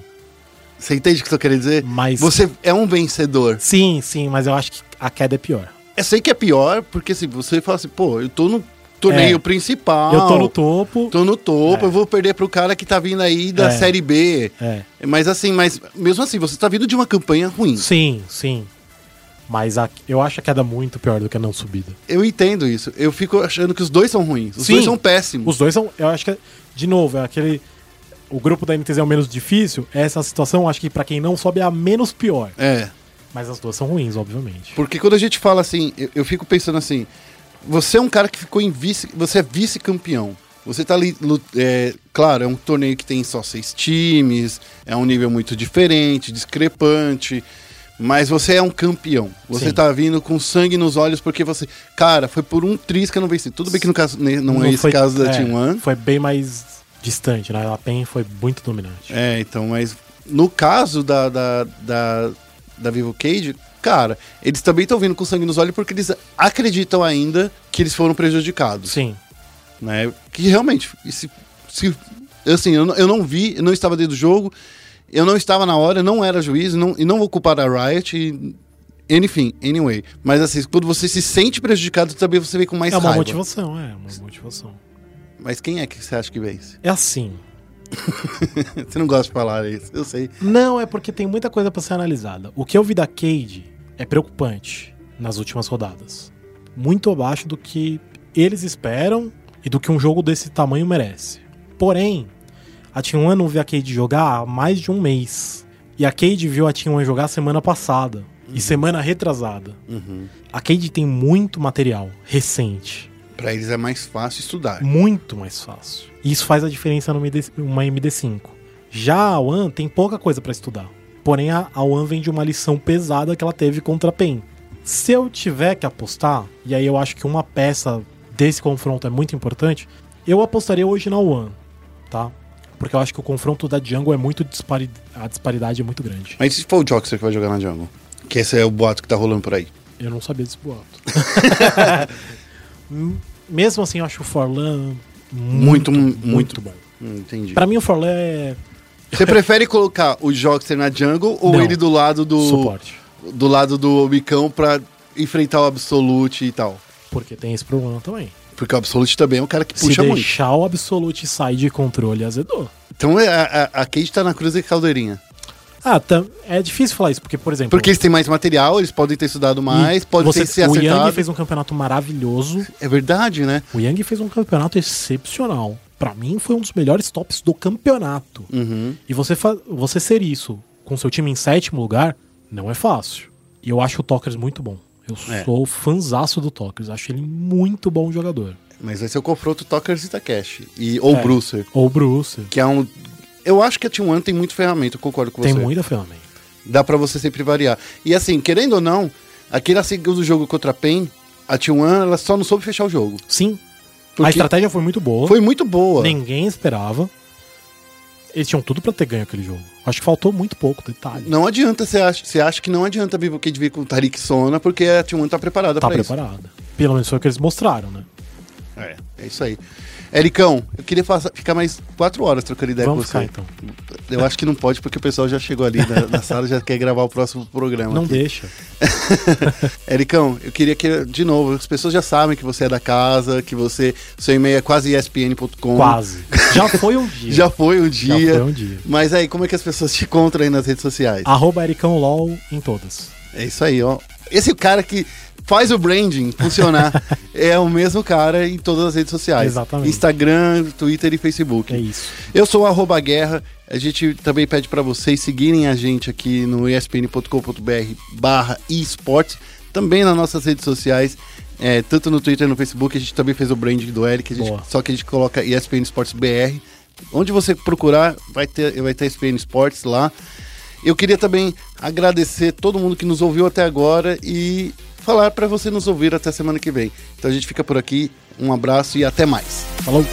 Você entende o que eu tô querendo dizer? mas. Você é um vencedor. Sim, sim, mas eu acho que a queda é pior. Eu sei que é pior, porque assim, você fala assim, pô, eu tô no torneio É. principal. Eu tô no topo. Tô no topo, É. eu vou perder pro cara que tá vindo aí da É. Série B. É. Mas assim, mas mesmo assim, você tá vindo de uma campanha ruim. Sim, sim. Mas a- eu acho a queda muito pior do que a não subida. Eu entendo isso. Eu fico achando que os dois são ruins. Os Sim. dois são péssimos. Os dois são. Eu acho que, de novo, é aquele. O grupo da NTZ é o menos difícil. Essa situação, acho que pra quem não sobe é a menos pior. É. Mas as duas são ruins, obviamente. Porque quando a gente fala assim, eu, eu fico pensando assim, você é um cara que ficou em vice, você é vice-campeão. Você tá ali, é, claro, é um torneio que tem só seis times, é um nível muito diferente, discrepante, mas você é um campeão. Você Sim. tá vindo com sangue nos olhos porque você, cara, foi por um tris que eu não venci. Tudo bem que no caso ne- não, é esse foi- caso da é, Team One. Foi bem mais distante, né? A PEN foi muito dominante. É, então, mas no caso da, da, da, da Vivo Cage, cara, eles também estão vindo com sangue nos olhos porque eles acreditam ainda que eles foram prejudicados. Sim. Né? Que realmente, se, se, assim, eu, não- eu não vi, eu não estava dentro do jogo, eu não estava na hora, eu não era juiz, não, e não vou culpar a Riot, e, enfim, anyway. Mas assim, quando você se sente prejudicado, também você vem com mais é uma raiva. motivação, é uma motivação. Mas quem é que você acha que vence? É assim. você não gosta de falar isso, eu sei. Não, é porque tem muita coisa pra ser analisada. O que eu vi da Cade é preocupante nas últimas rodadas. Muito abaixo do que eles esperam e do que um jogo desse tamanho merece. Porém, a T1 não viu a Cade jogar há mais de um mês. E a Cade viu a T1 jogar semana passada. E semana retrasada. A Cade tem muito material recente. Pra eles é mais fácil estudar. Muito mais fácil. E isso faz a diferença numa MD, uma MD5. Já a One tem pouca coisa pra estudar. Porém, a, One vem de uma lição pesada que ela teve contra a PEN. Se eu tiver que apostar, e aí eu acho que uma peça desse confronto é muito importante, eu apostaria hoje na One, tá? Porque eu acho que o confronto da Jungle é muito dispari a disparidade é muito grande. Mas se for o Joxer que vai jogar na Jungle? Que esse é o boato que tá rolando por aí. Eu não sabia desse boato. Mesmo assim, eu acho o Forlan Muito, muito, muito, muito bom. Hum, entendi. Pra mim, o Forlan é Você prefere colocar o Joxer na Jungle ou Não. ele do lado do. suporte. Do lado do Micão pra enfrentar o Absolute e tal? Porque tem esse problema também. Porque o Absolute também é um cara que Se puxa muito. deixar o Absolute sair de controle, azedou. Então é, a, a, a Cade tá na cruz e caldeirinha. Ah, tam- é difícil falar isso, porque, por exemplo... Porque eles têm mais material, eles podem ter estudado mais, podem você, ter se O Yang acertado. fez um campeonato maravilhoso. É verdade, né? O Yang fez um campeonato excepcional. Pra mim, foi um dos melhores tops do campeonato. Uhum. E você, você ser isso com seu time em sétimo lugar, não é fácil. E eu acho o Tokers muito bom. Eu É. sou fanzaço do Tokers. Acho ele muito bom jogador. Mas vai ser o confronto Tokers e Takeshi. E, ou É. Brucer. Ou o Bruce. Que é um. Eu acho que a T1 tem muito ferramenta, eu concordo com Tem você. muita ferramenta. Dá pra você sempre variar. E assim, querendo ou não, aquele segundo jogo contra a PEN, a T1 ela só não soube fechar o jogo. Sim. A estratégia foi muito boa. foi muito boa. Ninguém esperava. Eles tinham tudo pra ter ganho aquele jogo. Acho que faltou muito pouco detalhe. Não adianta, você acha, você acha que não adianta a Vivo Cade vir com o Tarik Sona, porque a T1 tá preparada tá pra preparada. Pelo menos foi o que eles mostraram, né? isso. É, é isso aí. Ericão, eu queria passar- ficar mais quatro horas trocando ideia Vamos com você. ficar então. Eu acho que não pode, porque o pessoal já chegou ali na, na sala e já quer gravar o próximo programa. Não aqui. deixa. Ericão, eu queria que, de novo, as pessoas já sabem que você é da casa, que você. Seu e-mail é quase espn.com. Quase. Já foi um dia. Já foi um dia. foi um dia. Mas aí, como é que as pessoas te encontram aí nas redes sociais? Arroba Ericão LOL em todas. É isso aí, ó. Esse cara que faz o branding funcionar é o mesmo cara em todas as redes sociais. Exatamente. Instagram, Twitter e Facebook. É isso. Eu sou o guerra. A gente também pede para vocês seguirem a gente aqui no espn.com.br barra esportes. Também nas nossas redes sociais, é, tanto no Twitter e no Facebook. A gente também fez o branding do Eric, gente- só que a gente coloca ESPN Esportes BR. Onde você procurar, vai ter, vai ter ESPN Esportes lá. Eu queria também agradecer todo mundo que nos ouviu até agora e falar para você nos ouvir até semana que vem. Então a gente fica por aqui. Um abraço e até mais. Falou.